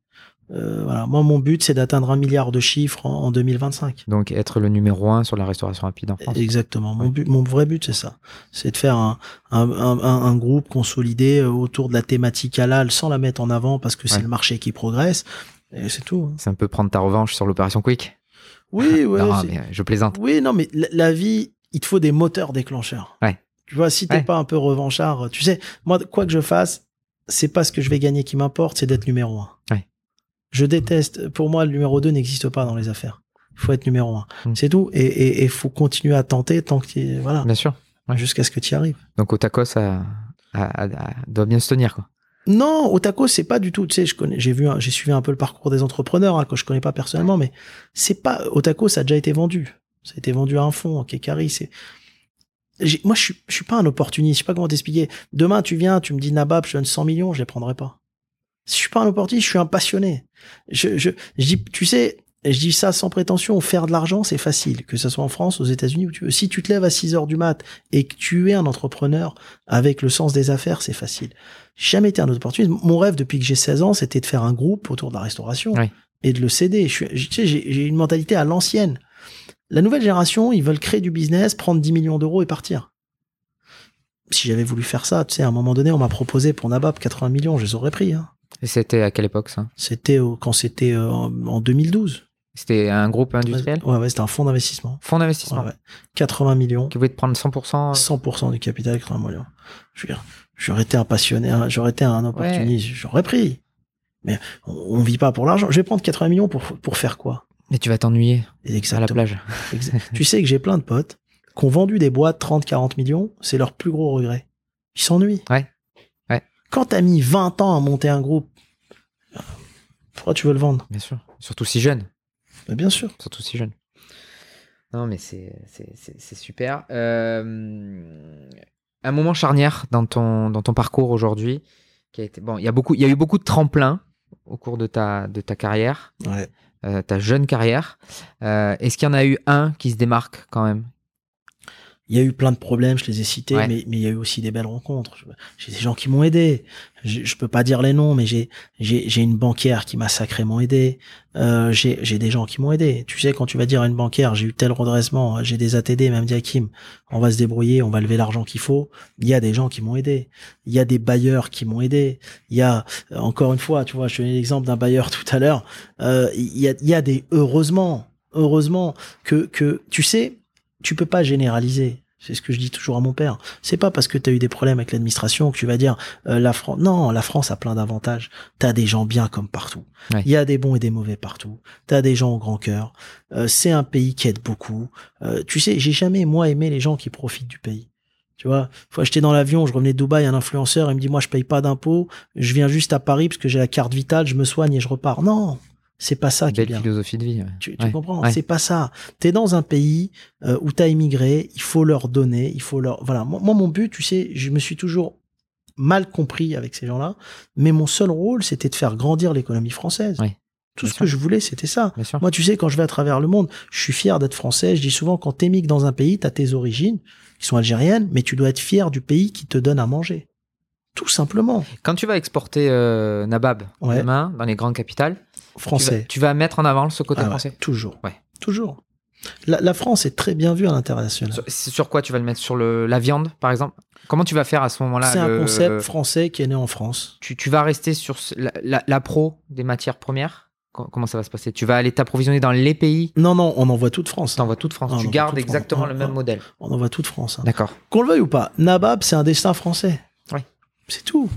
Euh, voilà. Moi, mon but, c'est d'atteindre un milliard de chiffres en, en 2025. Donc être le numéro un sur la restauration rapide en France. Exactement. Mon, but, mon vrai but, c'est ça. C'est de faire un, un, un, groupe consolidé euh, autour de la thématique halal sans la mettre en avant parce que c'est Ouais. le marché qui progresse. Et c'est tout. hein. C'est un peu prendre ta revanche sur l'opération Quick. Oui, ouais. non, mais euh, je plaisante. Oui, non, mais la, la vie, il te faut des moteurs déclencheurs. Ouais. Tu vois, si t'es Ouais. pas un peu revanchard, tu sais, moi, quoi que je fasse, c'est pas ce que je vais gagner qui m'importe, c'est d'être numéro un. Ouais. Je déteste, pour moi, le numéro 2 n'existe pas dans les affaires. Il faut être numéro un. Mm. C'est tout. Et il faut continuer à tenter tant que tu voilà, Bien sûr. ouais. jusqu'à ce que tu y arrives. Donc au tacos, ça doit bien se tenir. Quoi. Non, au taco, c'est pas du tout. Tu sais, je connais, j'ai vu, j'ai suivi un peu le parcours des entrepreneurs hein, que je connais pas personnellement, mais c'est pas au taco, ça a déjà été vendu. Ça a été vendu à un fonds, en Kekari. C'est, moi, je suis, je suis pas un opportuniste. Je sais pas comment t'expliquer. Demain, tu viens, tu me dis Nabab, je donne 100 millions, je les prendrai pas. Je suis pas un opportuniste, je suis un passionné. Je, je, je dis, tu sais, je dis ça sans prétention, faire de l'argent, c'est facile, que ce soit en France, aux États-Unis, où tu veux. Si tu te lèves à 6 heures du mat et que tu es un entrepreneur avec le sens des affaires, c'est facile. Jamais été un opportuniste. Mon rêve depuis que j'ai 16 ans, c'était de faire un groupe autour de la restauration Oui. et de le céder. Je tu sais, j'ai j'ai une mentalité à l'ancienne. La nouvelle génération, ils veulent créer du business, prendre 10 millions d'euros et partir. Si j'avais voulu faire ça, tu sais, à un moment donné, on m'a proposé pour Nabab 80 millions, je les aurais pris. hein. Et c'était à quelle époque ça? C'était quand c'était euh, en en 2012. C'était un groupe industriel? Ouais, ouais, c'était un fonds d'investissement. Fonds d'investissement ouais. 80 millions, qui voulait te prendre 100% 100% du capital 80 millions. Je veux dire, j'aurais été un passionné, j'aurais été un opportuniste, j'aurais pris. Mais on, on vit pas pour l'argent. Je vais prendre 80 millions pour, pour faire quoi? Mais tu vas t'ennuyer à la plage. Tu sais que j'ai plein de potes qui ont vendu des boîtes 30, 40 millions, c'est leur plus gros regret. Ils s'ennuient. Ouais. Quand t'as mis 20 ans à monter un groupe, pourquoi tu veux le vendre? Bien sûr. Surtout si jeune. Ben, Bien sûr. Surtout si jeune. Non, mais c'est c'est- c'est- c'est super. Euh, un moment charnière dans ton, dans ton parcours aujourd'hui. Qui a été, bon, il y, a beaucoup, il y a eu beaucoup de tremplins au cours de ta, de ta carrière, Ouais. euh, ta jeune carrière. Euh, Est-ce qu'il y en a eu un qui se démarque quand même? Il y a eu plein de problèmes, je les ai cités, Ouais. mais, mais il y a eu aussi des belles rencontres. J'ai des gens qui m'ont aidé. Je, je peux pas dire les noms, mais j'ai une banquière qui m'a sacrément aidé. Euh, j'ai j'ai des gens qui m'ont aidé. Tu sais, quand tu vas dire à une banquière, j'ai eu tel redressement, j'ai des ATD, même dit on va se débrouiller, on va lever l'argent qu'il faut. Il y a des gens qui m'ont aidé. Il y a des bailleurs qui m'ont aidé. Il y a euh, encore une fois, tu vois, je te l'exemple d'un bailleur tout à l'heure. Euh, il y a il y a des heureusement, heureusement que que tu sais, tu peux pas généraliser. C'est ce que je dis toujours à mon père. C'est pas parce que tu as eu des problèmes avec l'administration que tu vas dire euh, la France. Non, la France a plein d'avantages. Tu as des gens bien comme partout. Il Ouais. y a des bons et des mauvais partout. Tu as des gens au grand cœur. Euh, c'est un pays qui aide beaucoup. Euh, tu sais, j'ai jamais moi aimé les gens qui profitent du pays. Tu vois, fois j'étais dans l'avion, je revenais de Dubaï, un influenceur, il me dit moi je paye pas d'impôts, je viens juste à Paris parce que j'ai la carte vitale, je me soigne et je repars. Non, C'est pas ça qui est bien. philosophie de vie. ouais. Tu, tu Ouais, comprends? Ouais. C'est pas ça. T'es dans un pays euh, où t'as immigré, il faut leur donner, il faut leur. Voilà. Moi, moi, mon but, tu sais, je me suis toujours mal compris avec ces gens-là, mais mon seul rôle, c'était de faire grandir l'économie française. Tout bien ce que je voulais, c'était ça. Bien. Moi, tu sais, quand je vais à travers le monde, je suis fier d'être français. Je dis souvent, quand t'émigres dans un pays, t'as tes origines, qui sont algériennes, mais tu dois être fier du pays qui te donne à manger. Tout simplement. Quand tu vas exporter euh, Nabab Ouais. demain dans les grandes capitales, tu vas, Français. tu vas mettre en avant ce côté Ah ouais, français. toujours. Ouais. Toujours. La, la France est très bien vue à l'international. Sur, c'est sur quoi tu vas le mettre? Sur le, la viande, par exemple? Comment tu vas faire à ce moment-là C'est un le- concept français qui est né en France. tu, tu vas rester sur la, la- la pro des matières premières? Co- Comment ça va se passer? Tu vas aller t'approvisionner dans les pays? Non, non, on envoie toute France. T'envoies toute France. Tu gardes France. exactement le même modèle. On envoie toute France. hein. D'accord. Qu'on le veuille ou pas, Nabab, c'est un destin français. Ouais. C'est tout.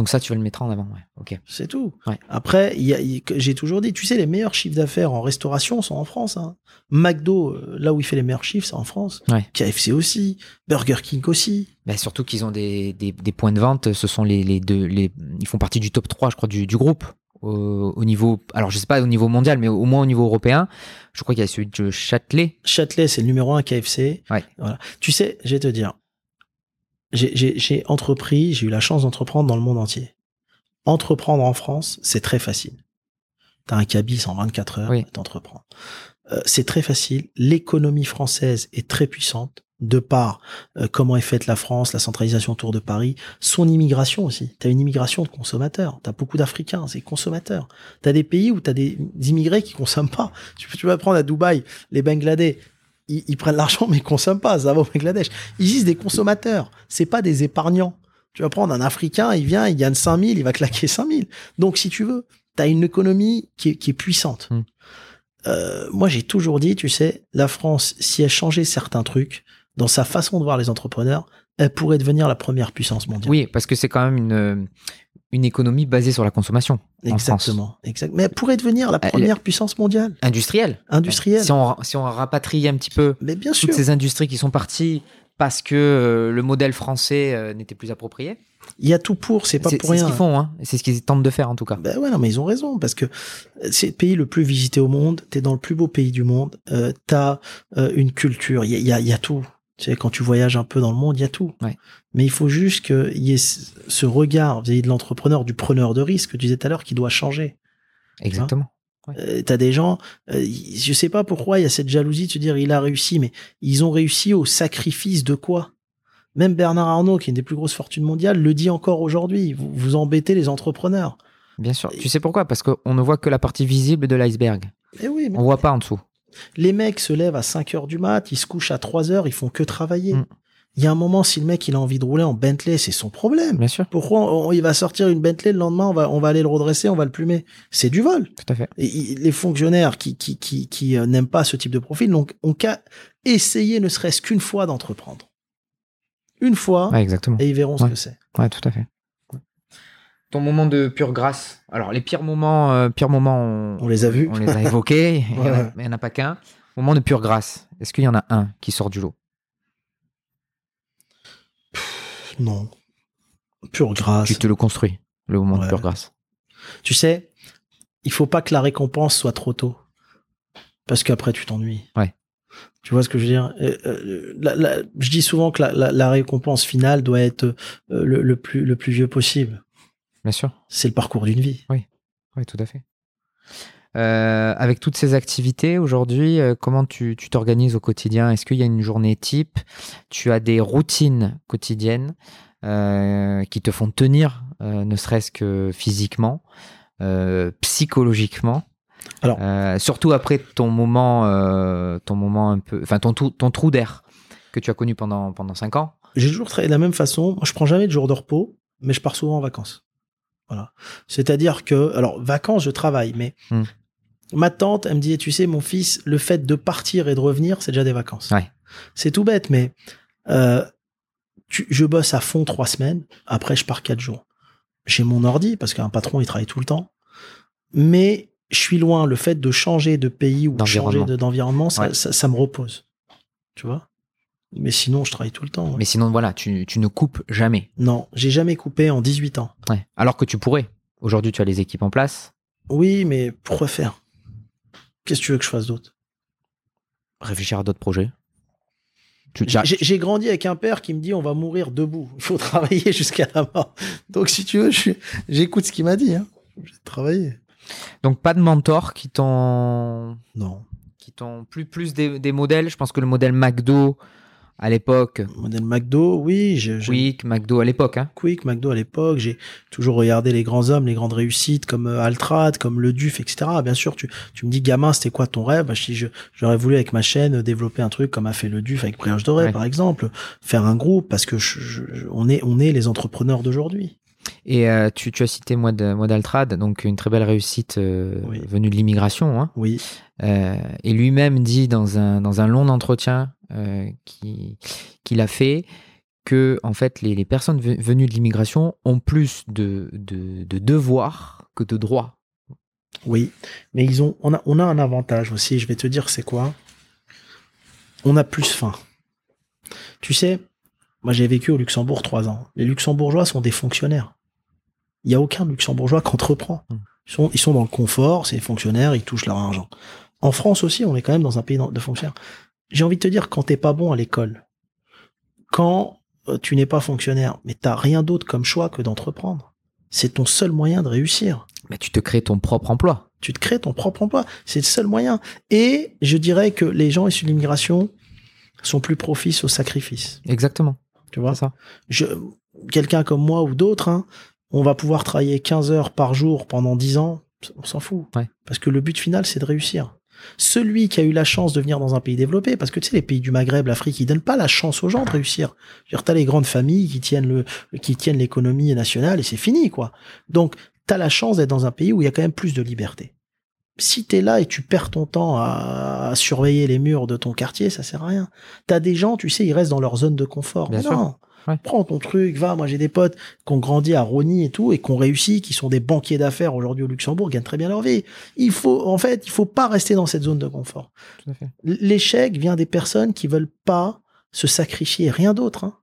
Donc ça, tu vas le mettre en avant. Ouais. Ok. C'est tout. Ouais. Après, y a- y j'ai toujours dit, tu sais, les meilleurs chiffres d'affaires en restauration sont en France. hein. McDo, euh, là où il fait les meilleurs chiffres, c'est en France. Ouais. KFC aussi. Burger King aussi. Bah, surtout qu'ils ont des, des, des points de vente. Ce sont les, les deux. Les, ils font partie du top 3, je crois, du, du groupe. Au, au niveau. Alors, je sais pas au niveau mondial, mais au moins au niveau européen. Je crois qu'il y a celui de Châtelet. Châtelet, c'est le numéro un KFC. Ouais. Voilà. Tu sais, je vais te dire, j'ai- entrepris, j'ai eu la chance d'entreprendre dans le monde entier. Entreprendre en France, c'est très facile. T'as un cabis en 24 heures, Oui. t'entreprends. Euh, c'est très facile. L'économie française est très puissante de par euh, comment est faite la France, la centralisation autour de Paris, son immigration aussi. T'as une immigration de consommateurs. T'as beaucoup d'Africains, c'est consommateurs. T'as des pays où t'as des immigrés qui consomment pas. Tu, tu vas prendre à Dubaï, les Bangladais, ils, ils prennent l'argent mais ils consomment pas. Ça va au Bangladesh. Ils disent des consommateurs. C'est pas des épargnants. Tu vas prendre un Africain, il vient, il gagne 5000, il va claquer 5000. Donc, si tu veux, tu as une économie qui est, qui est puissante. Mm. Euh, moi, j'ai toujours dit, tu sais, la France, si elle changeait certains trucs dans sa façon de voir les entrepreneurs, elle pourrait devenir la première puissance mondiale. Oui, parce que c'est quand même une, une économie basée sur la consommation. en. Exactement. Exact. Mais elle pourrait devenir la Elle- première puissance mondiale, Industrielle. industrielle. Si on, si on rapatrie un petit peu Mais bien sûr. toutes ces industries qui sont parties parce que euh, le modèle français euh, n'était plus approprié. Il y a tout pour, c'est pas pour c'est ce rien. qu'ils font, hein. C'est ce qu'ils tentent de faire en tout cas. Ben ouais, non, mais ils ont raison, parce que c'est le pays le plus visité au monde, t'es dans le plus beau pays du monde, euh, t'as euh, une culture, il y a, il y, a, il y a tout. Tu sais, quand tu voyages un peu dans le monde, il y a tout. Ouais. Mais il faut juste qu'il y ait ce regard vis-à-vis de l'entrepreneur, du preneur de risque, que tu disais tout à l'heure, qui doit changer. Exactement. Euh, t'as des gens, euh, je sais pas pourquoi il y a cette jalousie de se dire il a réussi, mais ils ont réussi au sacrifice de quoi? Même Bernard Arnault, qui est une des plus grosses fortunes mondiales, le dit encore aujourd'hui. Vous, vous embêtez les entrepreneurs. Bien sûr. Tu sais pourquoi? Parce qu'on ne voit que la partie visible de l'iceberg. Eh oui, mais On voit pas en dessous. Les mecs se lèvent à 5 heures du mat, ils se couchent à 3 heures, ils font que travailler. Mm. Il y a un moment, si le mec il a envie de rouler en Bentley, c'est son problème. Bien sûr. Pourquoi on- il va sortir une Bentley le lendemain, on va, on va aller le redresser, on va le plumer C'est du vol. Tout à fait. Et les fonctionnaires qui, qui, qui, qui euh, n'aiment pas ce type de profil, donc ont qu'à essayer ne serait-ce qu'une fois d'entreprendre. Une fois, Ouais, exactement. et ils verront ce que c'est. Ouais, tout à fait. Ton moment de pure grâce. Alors, les pires moments, euh, pires moments, on, On les a vus. on les a évoqués. Il Ouais. mais il n'y en a pas qu'un. Moment de pure grâce. Est-ce qu'il y en a un qui sort du lot? Non. Pure grâce. Tu te le construis, le moment de pure grâce. Tu sais, il faut pas que la récompense soit trop tôt. Parce qu'après, tu t'ennuies. Ouais. Tu vois ce que je veux dire? Euh, euh, la- la- Je dis souvent que la, récompense finale doit être le, le plus, le plus vieux possible. Bien sûr. C'est le parcours d'une vie. Oui, tout à fait. Euh, avec toutes ces activités aujourd'hui, euh, comment tu t'organises au quotidien? Est-ce qu'il y a une journée type? Tu as des routines quotidiennes euh, qui te font tenir, ne serait-ce que physiquement, psychologiquement Alors- surtout après ton moment, ton moment un peu, enfin ton, trou- ton trou d'air que tu as connu pendant pendant cinq ans? J'ai toujours travaillé de la même façon. Moi, je prends jamais de jour de repos, mais je pars souvent en vacances. Voilà. C'est-à-dire que, alors, vacances, je travaille, mais Hmm. ma tante, elle me dit, tu sais, mon fils, le fait de partir et de revenir, c'est déjà des vacances. Ouais. C'est tout bête, mais euh, tu- je bosse à fond trois semaines. Après, je pars quatre jours. J'ai mon ordi parce qu'un patron, il travaille tout le temps. Mais je suis loin. Le fait de changer de pays ou de changer D'environnement. de- d'environnement, ça, Ouais. ça, ça me repose. Tu vois? Mais sinon, je travaille tout le temps. ouais. Mais sinon voilà, tu, tu ne coupes jamais. Non, j'ai jamais coupé en 18 ans. Ouais. Alors que tu pourrais. Aujourd'hui, tu as les équipes en place. Oui, mais pourquoi faire? Qu'est-ce que tu veux que je fasse d'autre? Réfléchir à d'autres projets. J'ai grandi avec un père qui me dit on va mourir debout. Il faut travailler jusqu'à la mort. Donc si tu veux, j'écoute ce qu'il m'a dit. Hein. J'ai travaillé. Donc pas de mentors qui t'ont Non. qui t'ont plus plus des, des modèles. Je pense que le modèle McDo à l'époque, Modèle McDo, oui. je- je- Quick, McDo à l'époque, hein. Quick, McDo à l'époque, j'ai toujours regardé les grands hommes, les grandes réussites comme euh, Altrad, comme Le Duf, etc. Bien sûr, tu, tu me dis gamin, c'était quoi ton rêve? Bah, je dis, je- J'aurais voulu avec ma chaîne développer un truc comme a fait Le Duf avec Brioche Ouais. par exemple, faire un groupe parce que je- je- on est on est les entrepreneurs d'aujourd'hui. Et euh, tu, tu as cité moi d'Altrad, donc une très belle réussite euh, Oui. venue de l'immigration. Hein. Oui, Euh, et lui-même dit dans un, dans un long entretien euh, qui- qu'il a fait que en fait les, les personnes ve- venues de l'immigration ont plus de, de, de devoirs que de droits. oui, mais ils ont on a on a un avantage aussi. Je vais te dire c'est quoi? On a plus faim. Tu sais, moi j'ai vécu au Luxembourg trois ans. Les Luxembourgeois sont des fonctionnaires. Il y a aucun Luxembourgeois qui entreprend. Hmm. Ils sont, ils sont dans le confort, c'est des fonctionnaires, ils touchent leur argent. En France aussi, on est quand même dans un pays de fonctionnaires. J'ai envie de te dire, quand t'es pas bon à l'école, quand euh, tu n'es pas fonctionnaire, mais t'as rien d'autre comme choix que d'entreprendre. C'est ton seul moyen de réussir. Mais tu te crées ton propre emploi. Tu te crées ton propre emploi. C'est le seul moyen. Et je dirais que les gens issus de l'immigration sont plus propices au sacrifice. Exactement. Tu vois? Ça. je, quelqu'un comme moi ou d'autres, hein, on va pouvoir travailler 15 heures par jour pendant 10 ans, on s'en fout. Ouais. Parce que le but final, c'est de réussir. Celui qui a eu la chance de venir dans un pays développé, parce que tu sais, les pays du Maghreb, l'Afrique, ils donnent pas la chance aux gens de réussir. Dire, t'as les grandes familles qui tiennent le, qui tiennent l'économie nationale et c'est fini, quoi. Donc, t'as la chance d'être dans un pays où il y a quand même plus de liberté. Si t'es là et tu perds ton temps à, à surveiller les murs de ton quartier, ça sert à rien. T'as des gens, tu sais, ils restent dans leur zone de confort. Bien Mais sûr. non. Ouais. Prends ton truc, va. Moi, j'ai des potes qui ont grandi à Rony et tout, et qui ont réussi, qui sont des banquiers d'affaires aujourd'hui au Luxembourg, gagnent très bien leur vie. Il faut, en fait, il faut pas rester dans cette zone de confort. L'échec vient des personnes qui veulent pas se sacrifier, rien d'autre. Hein.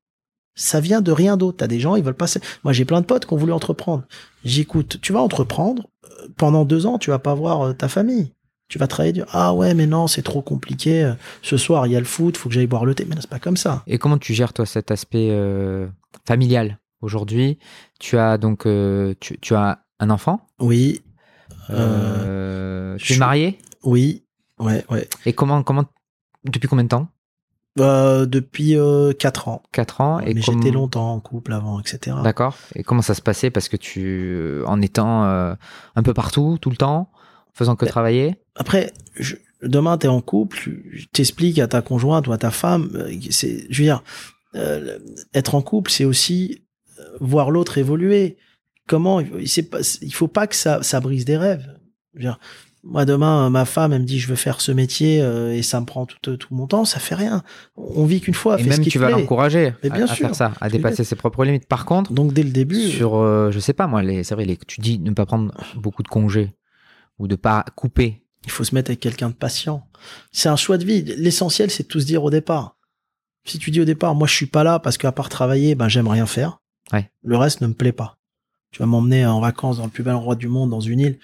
Ça vient de rien d'autre. T'as des gens, ils veulent pas. se- Moi, j'ai plein de potes qui ont voulu entreprendre. J'écoute. Tu vas entreprendre euh, pendant deux ans, tu vas pas voir euh, ta famille. Tu vas travailler. dire, Ah ouais, mais non, c'est trop compliqué. Ce soir, il y a le foot, faut que j'aille boire le thé. Mais non, c'est pas comme ça. Et comment tu gères toi cet aspect euh, familial aujourd'hui? Tu as donc euh, tu, tu as un enfant? Oui, Euh, tu es marié? oui, ouais, ouais. Et comment comment depuis combien de temps? Euh, depuis euh, quatre ans. 4 ans. Et mais j'étais longtemps en couple avant, etc. D'accord. Et comment ça se passait? Parce que tu, en étant euh, un peu partout, tout le temps, faisant que Ben, travailler. Après, je, demain, t'es en couple, t'expliques à ta conjointe ou à ta femme, euh, c'est, je veux dire, euh, être en couple, c'est aussi euh, voir l'autre évoluer. Comment, pas, il faut pas que ça, ça brise des rêves. Je veux dire, moi, demain, ma femme, elle me dit, je veux faire ce métier euh, et ça me prend tout, tout mon temps, ça fait rien. On vit qu'une fois, Et ce même qui tu vas l'encourager à, faire ça, à dépasser ses propres limites. Par contre, Donc, dès le début, sur, euh, je sais pas moi, les, c'est vrai, les, tu dis ne pas prendre beaucoup de congés ou de pas couper. il faut se mettre avec quelqu'un de patient. C'est un choix de vie. L'essentiel, c'est de tout se dire au départ. Si tu dis au départ, moi, je suis pas là parce qu'à part travailler, ben, j'aime rien faire. Ouais. Le reste ne me plaît pas. Tu vas m'emmener en vacances dans le plus bel endroit du monde, dans une île.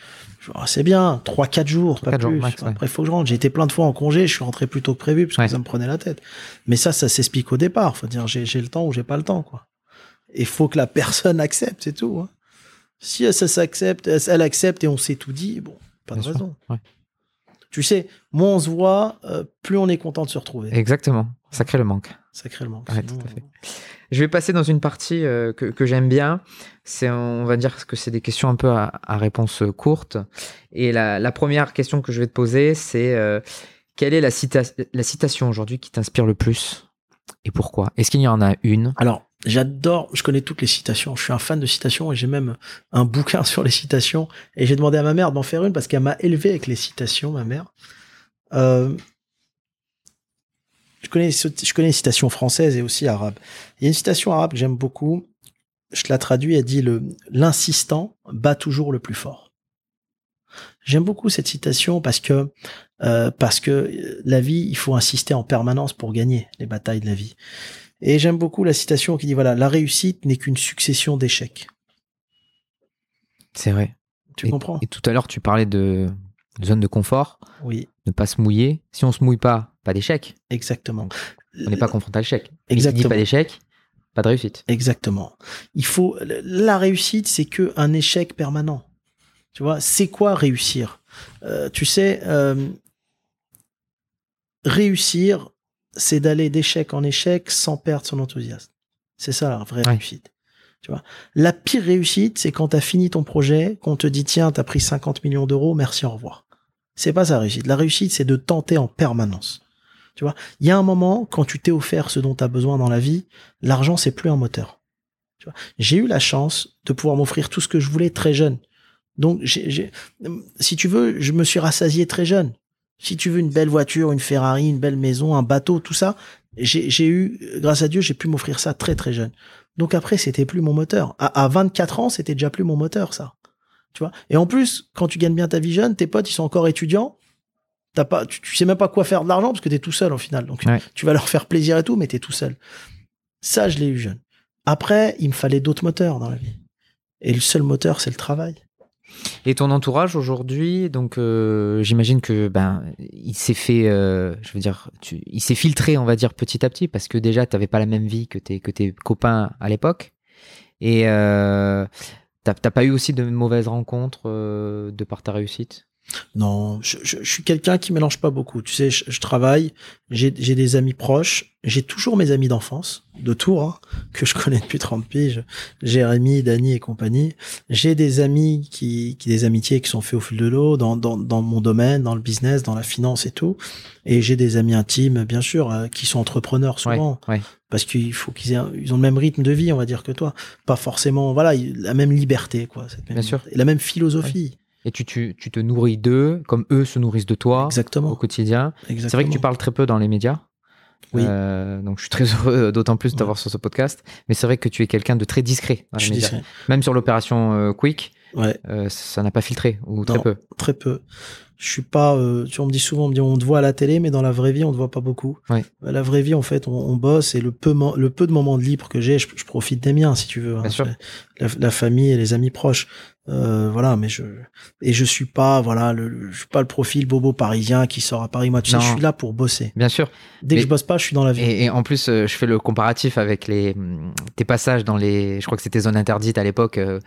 C'est bien, trois, quatre jours, Trois, pas jours plus. max. Après, il faut que je rentre. J'ai été plein de fois en congé, je suis rentré plus tôt que prévu parce que Ouais. ça me prenait la tête. Mais ça, ça s'explique au départ. Faut dire, j'ai, j'ai le temps ou j'ai pas le temps, quoi. Et faut que la personne accepte, c'est tout. hein. Si elle, ça s'accepte, elle, elle accepte et on s'est tout dit, bon, pas de sûr. raison. Ouais. Tu sais, moins on se voit, euh, plus on est content de se retrouver. Exactement. Ça crée le manque. Sacrément. Ouais, tout à fait. Je vais passer dans une partie euh, que, que j'aime bien. C'est, on va dire que c'est des questions un peu à, à réponse courte. Et la, la première question que je vais te poser, c'est euh, quelle est la, cita- la citation aujourd'hui qui t'inspire le plus et pourquoi? Est-ce qu'il y en a une? Alors, j'adore, je connais toutes les citations. Je suis un fan de citations et j'ai même un bouquin sur les citations. Et j'ai demandé à ma mère d'en faire une parce qu'elle m'a élevé avec les citations, ma mère. Euh, je connais, je connais les citations françaises et aussi arabes. Il y a une citation arabe que j'aime beaucoup. Je la traduis. Elle dit l'insistant bat toujours le plus fort. J'aime beaucoup cette citation parce que, euh, parce que la vie, il faut insister en permanence pour gagner les batailles de la vie. Et j'aime beaucoup la citation qui dit voilà, la réussite n'est qu'une succession d'échecs. C'est vrai. Tu et, comprends? Et tout à l'heure, tu parlais de, zone de confort, Oui, ne pas se mouiller. Si on se mouille pas, pas d'échec. exactement. On n'est pas confronté à l'échec. Et qui dit Exactement. pas d'échec, pas de réussite. Exactement. Il faut la réussite, c'est que un échec permanent. Tu vois, c'est quoi réussir? Euh, Tu sais, euh, réussir, c'est d'aller d'échec en échec sans perdre son enthousiasme. C'est ça la vraie Ouais. réussite. Tu vois, la pire réussite, c'est quand tu as fini ton projet, qu'on te dit tiens, t'as pris 50 millions d'euros, merci, au revoir. C'est pas ça la réussite. La réussite, c'est de tenter en permanence. Tu vois, il y a un moment quand tu t'es offert ce dont tu as besoin dans la vie, l'argent c'est plus un moteur. Tu vois, j'ai eu la chance de pouvoir m'offrir tout ce que je voulais très jeune. Donc, j'ai, j'ai- si tu veux, je me suis rassasié très jeune. Si tu veux une belle voiture, une Ferrari, une belle maison, un bateau, tout ça, j'ai, eu, grâce à Dieu, j'ai pu m'offrir ça très très jeune. Donc après, c'était plus mon moteur. À, à 24 ans, c'était déjà plus mon moteur, ça. Tu vois? Et en plus, quand tu gagnes bien ta vie jeune, tes potes, ils sont encore étudiants. T'as pas, tu, tu sais même pas quoi faire de l'argent parce que t'es tout seul au final. Donc Ouais. tu vas leur faire plaisir et tout, mais t'es tout seul. Ça, je l'ai eu jeune. Après, il me fallait d'autres moteurs dans la vie. Et le seul moteur, c'est le travail. Et ton entourage aujourd'hui, donc euh, j'imagine que ben il s'est fait, euh, je veux dire, il s'est filtré, on va dire petit à petit, parce que déjà tu n'avais pas la même vie que tes copains à l'époque, et euh, t'as pas eu aussi de mauvaises rencontres de par ta réussite? Non, je, je- je suis quelqu'un qui mélange pas beaucoup. Tu sais, je, je travaille, j'ai des amis proches, j'ai toujours mes amis d'enfance, de Tours, hein, que je connais depuis 30 piges, Jérémy, Dany et compagnie. J'ai des amis qui, qui, des amitiés qui sont faits au fil de l'eau, dans, dans, dans mon domaine, dans le business, dans la finance et tout. Et j'ai des amis intimes, bien sûr, euh, qui sont entrepreneurs souvent. Ouais, ouais. Parce qu'il faut qu'ils aient, ils ont le même rythme de vie, on va dire, que toi. Pas forcément, voilà, il- la même liberté, quoi. cette même Bien sûr. la même philosophie. Et tu, tu, tu te nourris d'eux, comme eux se nourrissent de toi au Exactement. quotidien. Exactement. C'est vrai que tu parles très peu dans les médias. Oui. Euh, donc je suis très heureux d'autant plus de t'avoir sur ce podcast. Mais c'est vrai que tu es quelqu'un de très discret dans Je les suis médias. discret. Même sur l'opération euh, Quick, Ouais. euh, ça n'a pas filtré ou très peu. Très peu. Je suis pas. tu vois, on me dit souvent, on me dit, on te voit à la télé, mais dans la vraie vie, on te voit pas beaucoup. Ouais. La vraie vie, en fait, on, on bosse et le peu, mo- le peu de moments de libre que j'ai, je, je profite des miens, si tu veux. hein. La famille et les amis proches. Euh, voilà, mais je et je suis pas, voilà, le, le- je suis pas le profil bobo parisien qui sort à Paris. Moi, tu sais, je suis là pour bosser. Bien sûr. Dès Mais- que je bosse pas, je suis dans la vie. Et, et en plus, euh, je fais le comparatif avec les hum, tes passages dans les. Je crois que c'était zone interdite à l'époque. euh,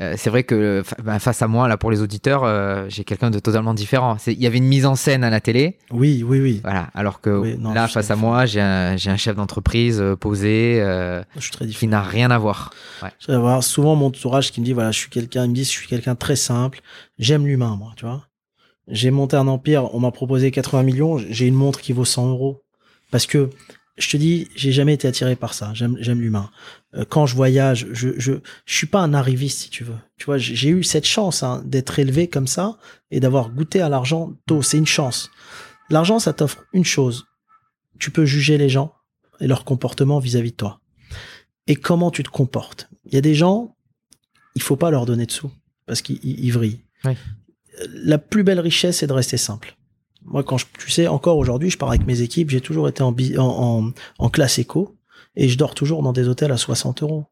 euh, c'est vrai que ben, face à moi, là, pour les auditeurs, euh, j'ai quelqu'un de totalement différent. Il y avait une mise en scène à la télé, Oui, oui, oui. voilà. Alors que Oui, non, là, je face à moi, j'ai un, chef d'entreprise euh, posé Je suis très différent. qui n'a rien à voir. Je vais avoir souvent mon entourage qui me dit voilà, je suis quelqu'un, me dit je suis quelqu'un très simple, j'aime l'humain moi, tu vois. J'ai monté un empire, on m'a proposé 80 millions, j'ai une montre qui vaut 100 euros parce que je te dis, j'ai jamais été attiré par ça. J'aime j'aime l'humain. Euh, Quand je voyage, je je je suis pas un arriviste si tu veux. Tu vois, j'ai eu cette chance hein, d'être élevé comme ça et d'avoir goûté à l'argent tôt. C'est une chance. L'argent, ça t'offre une chose. Tu peux juger les gens et leur comportement vis-à-vis de toi et comment tu te comportes? Il y a des gens, il faut pas leur donner de sous parce qu'ils ils- ils vrillent. Ouais. La plus belle richesse, c'est de rester simple. Moi, quand je, tu sais, encore aujourd'hui, je pars avec mes équipes, j'ai toujours été en, en, en, classe éco et je dors toujours dans des hôtels à 60 euros.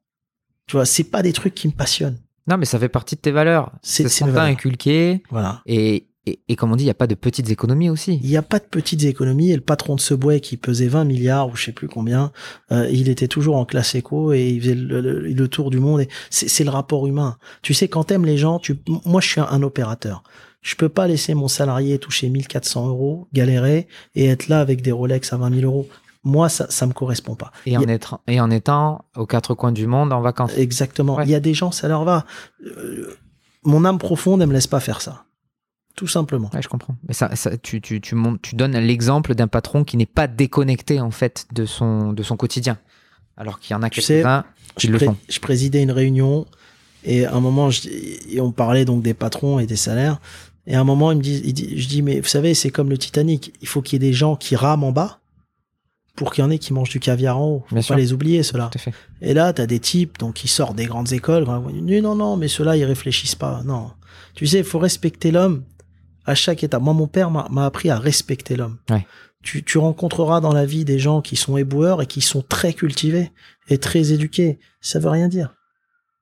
Tu vois, c'est pas des trucs qui me passionnent. Non, mais ça fait partie de tes valeurs. C'est- mes valeurs. inculqué. Voilà. Et, et, et comme on dit, il n'y a pas de petites économies aussi. Il n'y a pas de petites économies. Et le patron de Subway, qui pesait 20 milliards ou je sais plus combien, euh, il était toujours en classe éco et il faisait le, le- le tour du monde. Et c'est c'est le rapport humain. Tu sais, quand t'aimes les gens, tu, moi, je suis un, un opérateur. Je peux pas laisser mon salarié toucher 1400 euros, galérer et être là avec des Rolex à 20 000 euros. Moi, ça, ça me correspond pas. Et en, être, et en étant aux quatre coins du monde en vacances. Exactement. Ouais. Il y a des gens, ça leur va. Euh, mon âme profonde, elle me laisse pas faire ça. Tout simplement. Ouais, je comprends. Mais ça, ça, tu, tu, tu, tu donnes l'exemple d'un patron qui n'est pas déconnecté en fait de son, de son quotidien. Alors qu'il y en a quelques-uns qui je, le sont. je présidais une réunion et à un moment, je, et on parlait donc des patrons et des salaires. Et à un moment, il me dit, il dit- je dis, mais vous savez, c'est comme le Titanic. Il faut qu'il y ait des gens qui rament en bas pour qu'il y en ait qui mangent du caviar en haut. Faut Bien pas sûr. les oublier, ceux-là. Et là, t'as des types donc qui sortent des grandes écoles. Non, non, mais ceux-là, ils réfléchissent pas. Non. Tu sais, il faut respecter l'homme à chaque étape. Moi, mon père m'a appris à respecter l'homme. Ouais. Tu, tu rencontreras dans la vie des gens qui sont éboueurs et qui sont très cultivés et très éduqués. Ça veut rien dire.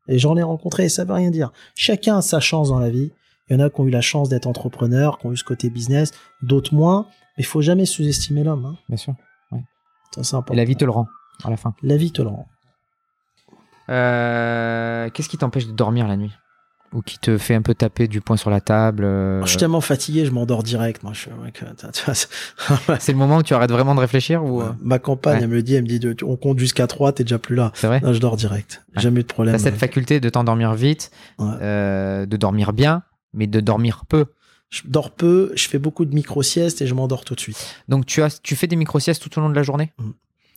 Et j'en ai rencontré, ça veut rien dire. Chacun a sa chance dans la vie. Il y en a qui ont eu la chance d'être entrepreneurs, qui ont eu ce côté business, d'autres moins. Mais il faut jamais sous-estimer l'homme. Hein. Bien sûr. Ça, c'est important. Et la vie te le rend à la fin. La vie te le rend. Euh, Qu'est-ce qui t'empêche de dormir la nuit? Ou qui te fait un peu taper du poing sur la table euh, Je suis tellement fatigué, je m'endors direct. Moi, je c'est- le moment où tu arrêtes vraiment de réfléchir ou euh, Ma compagne, Ouais. elle me le dit, elle me dit, de- on compte jusqu'à 3, t'es déjà plus là. C'est vrai? Non, je dors direct. Ouais. Jamais eu de problème. T'as cette faculté de t'endormir vite, Ouais. euh, de dormir bien, mais de dormir peu. Je dors peu, je fais beaucoup de micro-siestes et je m'endors tout de suite. Donc tu as, tu fais des micro-siestes tout au long de la journée Mm.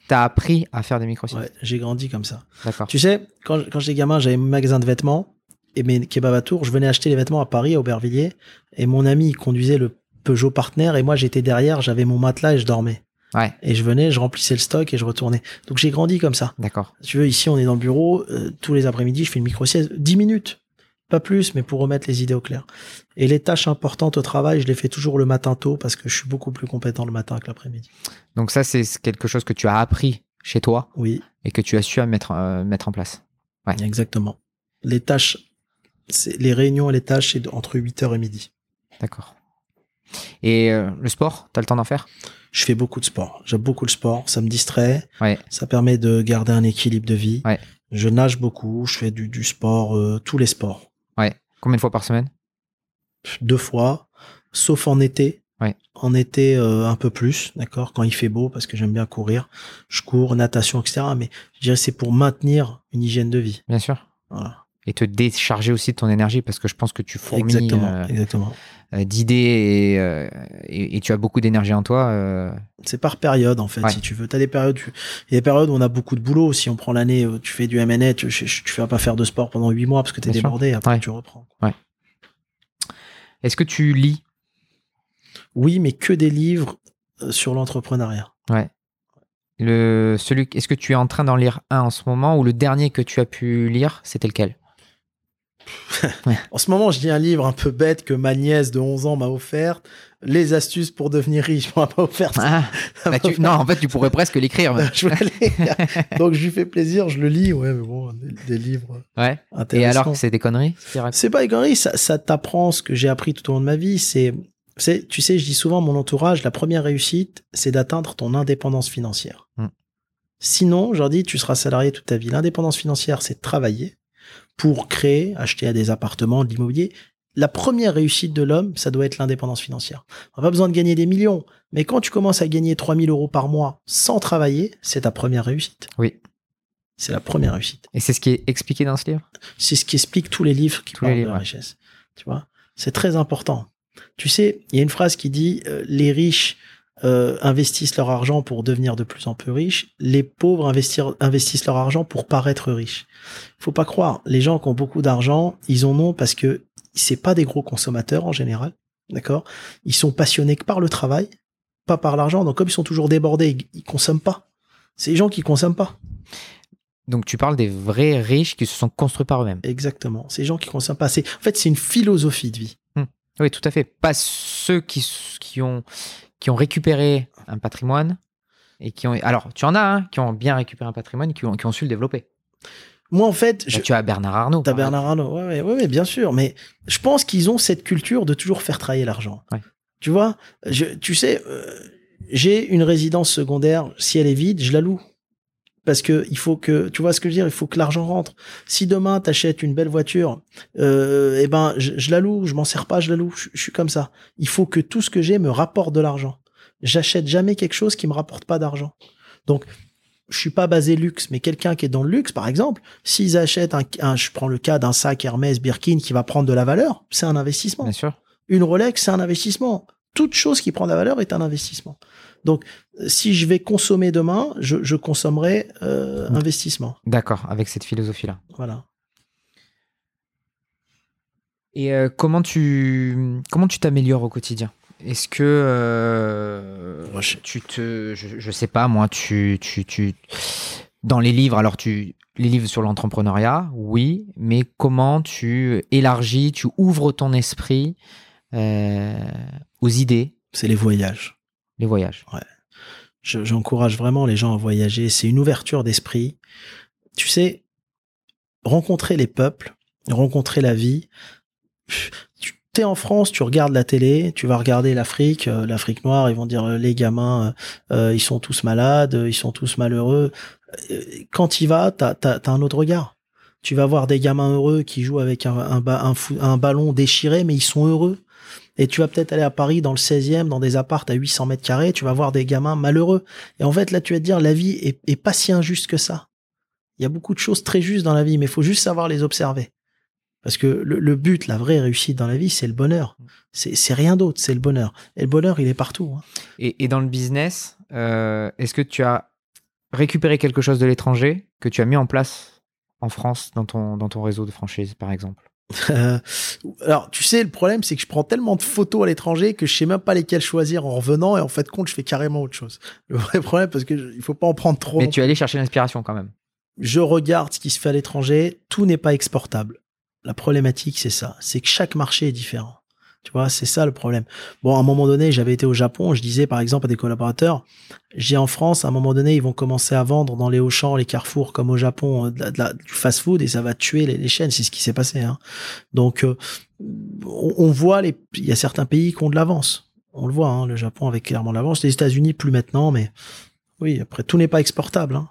T'as appris à faire des micro-siestes Ouais, j'ai grandi comme ça. D'accord. Tu sais, quand, quand j'étais gamin, j'avais mon magasin de vêtements et mes kebabs à Tours. Je venais acheter les vêtements à Paris, à Aubervilliers. Et mon ami, il conduisait le Peugeot Partner et moi, j'étais derrière, j'avais mon matelas et je dormais. Ouais, Et je venais, je remplissais le stock et je retournais. Donc j'ai grandi comme ça. d'accord. Tu veux, ici, on est dans le bureau. euh, tous les après-midi, je fais une micro-sieste. 10 minutes. Pas plus, mais pour remettre les idées au clair. Et les tâches importantes au travail, je les fais toujours le matin tôt parce que je suis beaucoup plus compétent le matin que l'après-midi. Donc ça, c'est quelque chose que tu as appris chez toi Oui, et que tu as su à mettre, euh, mettre en place. Ouais. exactement. Les tâches, c'est les réunions et les tâches, c'est entre 8h et midi. D'accord. Et euh, le sport, t'as le temps d'en faire? Je fais beaucoup de sport. J'aime beaucoup le sport. Ça me distrait. Ouais. Ça permet de garder un équilibre de vie. Ouais. Je nage beaucoup. Je fais du, du sport, euh, tous les sports. Combien de fois par semaine? Deux fois, sauf en été. Ouais. En été, euh, un peu plus, d'accord, quand il fait beau, parce que j'aime bien courir. Je cours, natation, etc. Mais je dirais que c'est pour maintenir une hygiène de vie. Bien sûr. Voilà. Et te décharger aussi de ton énergie parce que je pense que tu fourmilles Exactement, euh, exactement. Euh, d'idées et, euh, et, et tu as beaucoup d'énergie en toi. euh, C'est par période, en fait, Ouais. si tu veux. T'as des périodes, tu- il y a des périodes où on a beaucoup de boulot. Si on prend l'année, tu fais du MNA, tu, tu, vas pas faire de sport pendant huit mois parce que t'es sûr. débordé. Après, Ouais. tu reprends. Est-ce que tu lis? Oui, mais que des livres sur l'entrepreneuriat. Ouais. Le, celui, est-ce que tu es en train d'en lire un en ce moment ou le dernier que tu as pu lire, c'était lequel? En ce moment, je lis un livre un peu bête que ma nièce de 11 ans m'a offert. Les astuces pour devenir riche. On m'a pas offert. Ah, bah tu- Non, en fait, tu pourrais presque l'écrire. Donc, je lui fais plaisir, je le lis. Ouais, mais bon, des, des livres Ouais. intéressants. Et alors que c'est des conneries C'est pas égoïste, ça, ça t'apprend ce que j'ai appris tout au long de ma vie. C'est, tu sais, je dis souvent à mon entourage, la première réussite, c'est d'atteindre ton indépendance financière. Mm. Sinon, je leur dis, tu seras salarié toute ta vie. L'indépendance financière, c'est travailler pour créer, acheter à des appartements, de l'immobilier. La première réussite de l'homme, ça doit être l'indépendance financière. On n'a pas besoin de gagner des millions, mais quand tu commences à gagner 3000 euros par mois sans travailler, c'est ta première réussite. Oui. C'est la première réussite. Et c'est ce qui est expliqué dans ce livre? C'est ce qui explique tous les livres qui Tous parlent livres, de la ouais. richesse. Tu vois, c'est très important. Tu sais, il y a une phrase qui dit euh, les riches euh, investissent leur argent pour devenir de plus en plus riches, les pauvres investir- investissent leur argent pour paraître riches. Faut pas croire, les gens qui ont beaucoup d'argent, ils en ont parce que c'est pas des gros consommateurs en général, d'accord? Ils sont passionnés que par le travail, pas par l'argent. Donc comme ils sont toujours débordés, ils, ils consomment pas. C'est les gens qui consomment pas. Donc tu parles des vrais riches qui se sont construits par eux-mêmes. Exactement. Ces gens qui consomment pas. En fait, c'est une philosophie de vie. Oui, tout à fait. Pas ceux qui, ont, qui ont récupéré un patrimoine et qui ont. Alors, tu en as hein, qui ont bien récupéré un patrimoine qui ont, qui ont su le développer. Moi, en fait, Là, je, tu as Bernard Arnault. T'as. Bernard Arnault, ouais, ouais, ouais, ouais, bien sûr, mais je pense qu'ils ont cette culture de toujours faire travailler l'argent. Ouais. Tu vois, je, tu sais, euh, j'ai une résidence secondaire, si elle est vide, je la loue. Parce que il faut que, tu vois ce que je veux dire, il faut que l'argent rentre. Si demain t'achètes une belle voiture, euh, eh ben, je, je la loue, je m'en sers pas, je la loue. Je, je suis comme ça. Il faut que tout ce que j'ai me rapporte de l'argent. J'achète jamais quelque chose qui me rapporte pas d'argent. Donc, je suis pas basé luxe, mais quelqu'un qui est dans le luxe, par exemple, s'ils achètent un, un- je prends le cas d'un sac Hermès Birkin qui va prendre de la valeur, c'est un investissement. Bien sûr. Une Rolex, c'est un investissement. Toute chose qui prend de la valeur est un investissement. Donc, si je vais consommer demain, je, je consommerai euh, Mm. investissement. D'accord, avec cette philosophie-là. Voilà. Et euh, comment tu comment tu t'améliores au quotidien? Est-ce que euh, Moi, je- tu te je, je sais pas moi tu tu tu dans les livres alors tu les livres sur l'entrepreneuriat oui mais comment tu élargis tu ouvres ton esprit euh, aux idées? C'est les voyages. Les voyages Je- J'encourage vraiment les gens à voyager. C'est une ouverture d'esprit. Tu sais, rencontrer les peuples, rencontrer la vie. Tu t'es en France, tu regardes la télé, tu vas regarder l'Afrique, euh, l'Afrique noire, ils vont dire euh, les gamins, euh, ils sont tous malades, ils sont tous malheureux. Quand il va, t'as as, un autre regard. Tu vas voir des gamins heureux qui jouent avec un, un ballon déchiré, mais ils sont heureux. Et tu vas peut-être aller à Paris dans le 16e, dans des appartes à 800 mètres carrés, tu vas voir des gamins malheureux. Et en fait, là, tu vas te dire, la vie est, pas si injuste que ça. Il y a beaucoup de choses très justes dans la vie, mais il faut juste savoir les observer. Parce que le, but, la vraie réussite dans la vie, c'est le bonheur. C'est rien d'autre, c'est le bonheur. Et le bonheur, il est partout. Hein. Et, dans le business, euh, est-ce que tu as récupéré quelque chose de l'étranger que tu as mis en place en France dans ton, dans ton réseau de franchise, par exemple? alors, tu sais, le problème, c'est que je prends tellement de photos à l'étranger que je sais même pas lesquelles choisir en revenant et en fait, compte, je fais carrément autre chose. Le vrai problème, parce que il faut pas en prendre trop. Mais tu es allé chercher l'inspiration quand même. Je regarde ce qui se fait à l'étranger. Tout n'est pas exportable. La problématique, c'est ça. C'est que chaque marché est différent. Tu vois, c'est ça le problème. Bon, à un moment donné, j'avais été au Japon, je disais par exemple à des collaborateurs, j'ai en France, à un moment donné, ils vont commencer à vendre dans les Auchan, les Carrefour, comme au Japon, euh, du fast-food et ça va tuer les, chaînes. C'est ce qui s'est passé. Hein. Donc, euh, on, voit les, il y a certains pays qui ont de l'avance. On le voit, hein, le Japon avec clairement de l'avance. Les États-Unis plus maintenant, mais oui, après tout n'est pas exportable. Hein.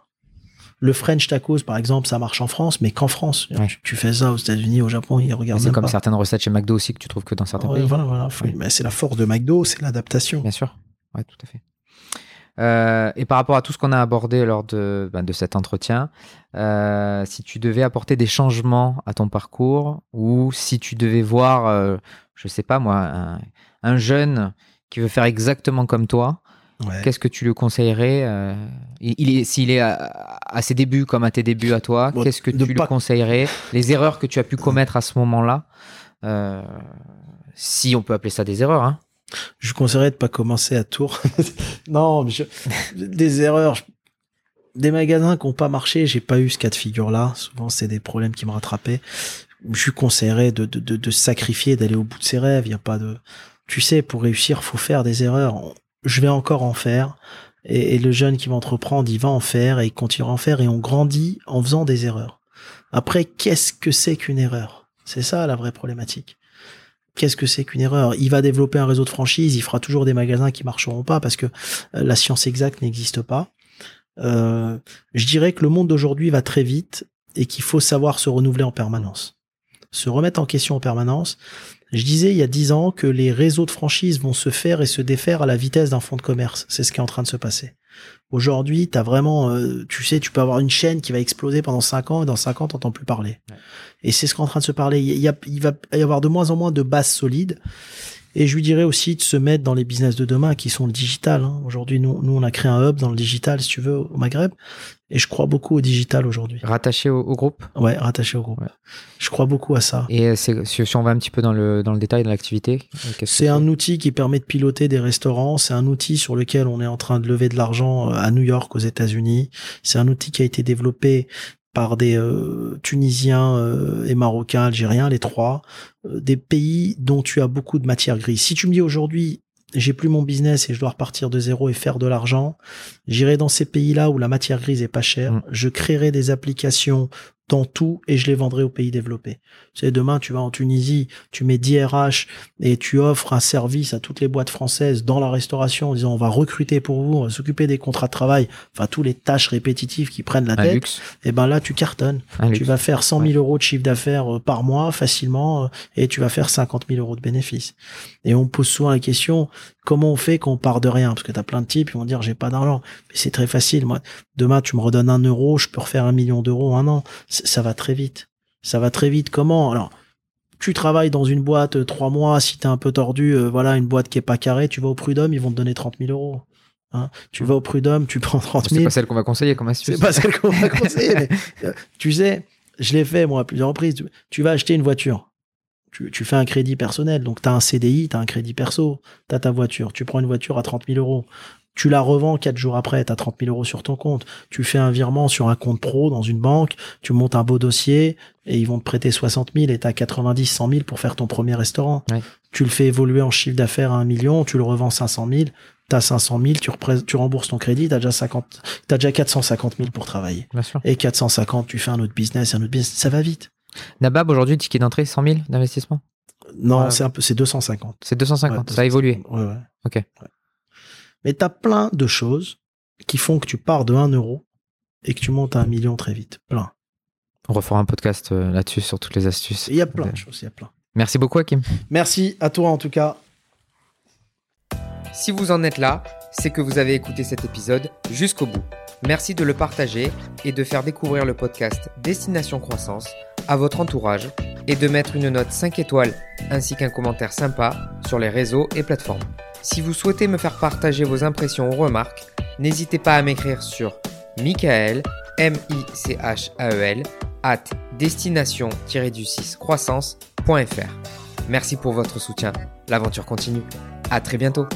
Le French tacos, par exemple, ça marche en France, mais qu'en France. Tu, fais ça aux États-Unis, au Japon, ils regardent. C'est comme certaines recettes chez McDo aussi que tu trouves que dans certains pays. Voilà, voilà. Mais c'est la force de McDo, c'est l'adaptation. Bien sûr. Ouais, tout à fait. Euh, et par rapport à tout ce qu'on a abordé lors de, ben, de cet entretien, euh, si tu devais apporter des changements à ton parcours ou si tu devais voir, euh, je sais pas moi, un, un, jeune qui veut faire exactement comme toi, Qu'est-ce que tu lui conseillerais euh, il S'il est à, ses débuts comme à tes débuts à toi, qu'est-ce que tu lui conseillerais Les erreurs que tu as pu commettre à ce moment-là, euh, si on peut appeler ça des erreurs. Hein. Je conseillerais de pas commencer à Tours. non, mais des erreurs. Des magasins qui n'ont pas marché, j'ai pas eu ce cas de figure-là. Souvent, c'est des problèmes qui me rattrapaient. Je lui conseillerais de, de, de, de sacrifier, d'aller au bout de ses rêves. Il y a pas de, tu sais, pour réussir, faut faire des erreurs je vais encore en faire. Et, le jeune qui va entreprendre, il va en faire et il continuera à en faire et on grandit en faisant des erreurs. Après, qu'est-ce que c'est qu'une erreur? C'est ça la vraie problématique. Qu'est-ce que c'est qu'une erreur? Il va développer un réseau de franchise, il fera toujours des magasins qui marcheront pas parce que euh, la science exacte n'existe pas. Euh, je dirais que le monde d'aujourd'hui va très vite et qu'il faut savoir se renouveler en permanence. Se remettre en question en permanence, je disais il y a dix ans que les réseaux de franchise vont se faire et se défaire à la vitesse d'un fonds de commerce. C'est ce qui est en train de se passer. Aujourd'hui, tu as vraiment, euh, tu sais, tu peux avoir une chaîne qui va exploser pendant cinq ans et dans cinq ans, t'entends plus parler. Et c'est ce qui est en train de se parler. Il, y a, il va y avoir de moins en moins de bases solides. Et je lui dirais aussi de se mettre dans les business de demain qui sont le digital. Hein. Aujourd'hui, nous, nous, on a créé un hub dans le digital, si tu veux, au Maghreb. Et je crois beaucoup au digital aujourd'hui. Rattaché au, groupe? Ouais, rattaché au groupe. Je crois beaucoup à ça. Et euh, si on va un petit peu dans le, dans le détail de l'activité euh, C'est un outil qui permet de piloter des restaurants. C'est un outil sur lequel on est en train de lever de l'argent euh, à New York, aux États-Unis. C'est un outil qui a été développé par des Tunisiens et Marocains, Algériens, les trois, des pays dont tu as beaucoup de matière grise. Si tu me dis aujourd'hui, j'ai plus mon business et je dois repartir de zéro et faire de l'argent, j'irai dans ces pays-là où la matière grise est pas chère, mm. je créerai des applications dans tout et je les vendrai aux pays développés. Tu sais, demain, tu vas en Tunisie, tu mets 10 RH et tu offres un service à toutes les boîtes françaises dans la restauration en disant on va recruter pour vous, on va s'occuper des contrats de travail, enfin, tous les tâches répétitives qui prennent la tête. Et eh ben là, tu cartonnes. tu vas faire 100 000 euros de chiffre d'affaires euh, par mois facilement euh, et tu vas faire 50 000 euros de bénéfices. Et on pose souvent la question, comment on fait quand on part de rien? Parce que tu as plein de types qui vont dire j'ai pas d'argent. Mais c'est très facile. Moi, demain, tu me redonnes un euro, je peux refaire un million d'euros en un an ça va très vite. Ça va très vite. Comment? Alors, tu travailles dans une boîte euh, trois mois, si t'es un peu tordu, euh, voilà, une boîte qui est pas carrée, tu vas au prud'homme, ils vont te donner 30 000 euros. Hein? Tu vas au prud'homme, tu prends 30 000. C'est pas celle qu'on va conseiller, comment C'est pas celle qu'on va conseiller. mais, euh, tu sais, je l'ai fait moi à plusieurs reprises. Tu vas acheter une voiture. Tu, tu fais un crédit personnel, donc tu as un CDI, tu as un crédit perso, tu as ta voiture, tu prends une voiture à 30 000 euros, tu la revends quatre jours après, tu as 30 000 euros sur ton compte. Tu fais un virement sur un compte pro dans une banque, tu montes un beau dossier et ils vont te prêter 60 000 et tu as 90, 100 000 pour faire ton premier restaurant. Tu le fais évoluer en chiffre d'affaires à un million, tu le revends 500 000, tu as 500 000, tu, tu rembourses ton crédit, tu as déjà 50, as déjà 450 000 pour travailler. Et 450, tu fais un autre business, un autre business, ça va vite. Nabab, aujourd'hui, ticket d'entrée, 100 000 d'investissement? Non, Ouais. c'est un peu, c'est 250. C'est 250, Ouais, ça a évolué. Ouais, ouais. Ok. Ouais. Mais t'as plein de choses qui font que tu pars de 1 euro et que tu montes à un million très vite. Plein. On refera un podcast euh, là-dessus sur toutes les astuces. Il y a plein de choses, il y a plein. Merci beaucoup, Hakim. Merci à toi en tout cas. Si vous en êtes là, c'est que vous avez écouté cet épisode jusqu'au bout. Merci de le partager et de faire découvrir le podcast Destination Croissance à votre entourage et de mettre une note 5 étoiles ainsi qu'un commentaire sympa sur les réseaux et plateformes. Si vous souhaitez me faire partager vos impressions ou remarques, n'hésitez pas à m'écrire sur Michael, M-I-C-H-A-E-L, at destination-du-6 croissance.fr. Merci pour votre soutien. L'aventure continue. À très bientôt.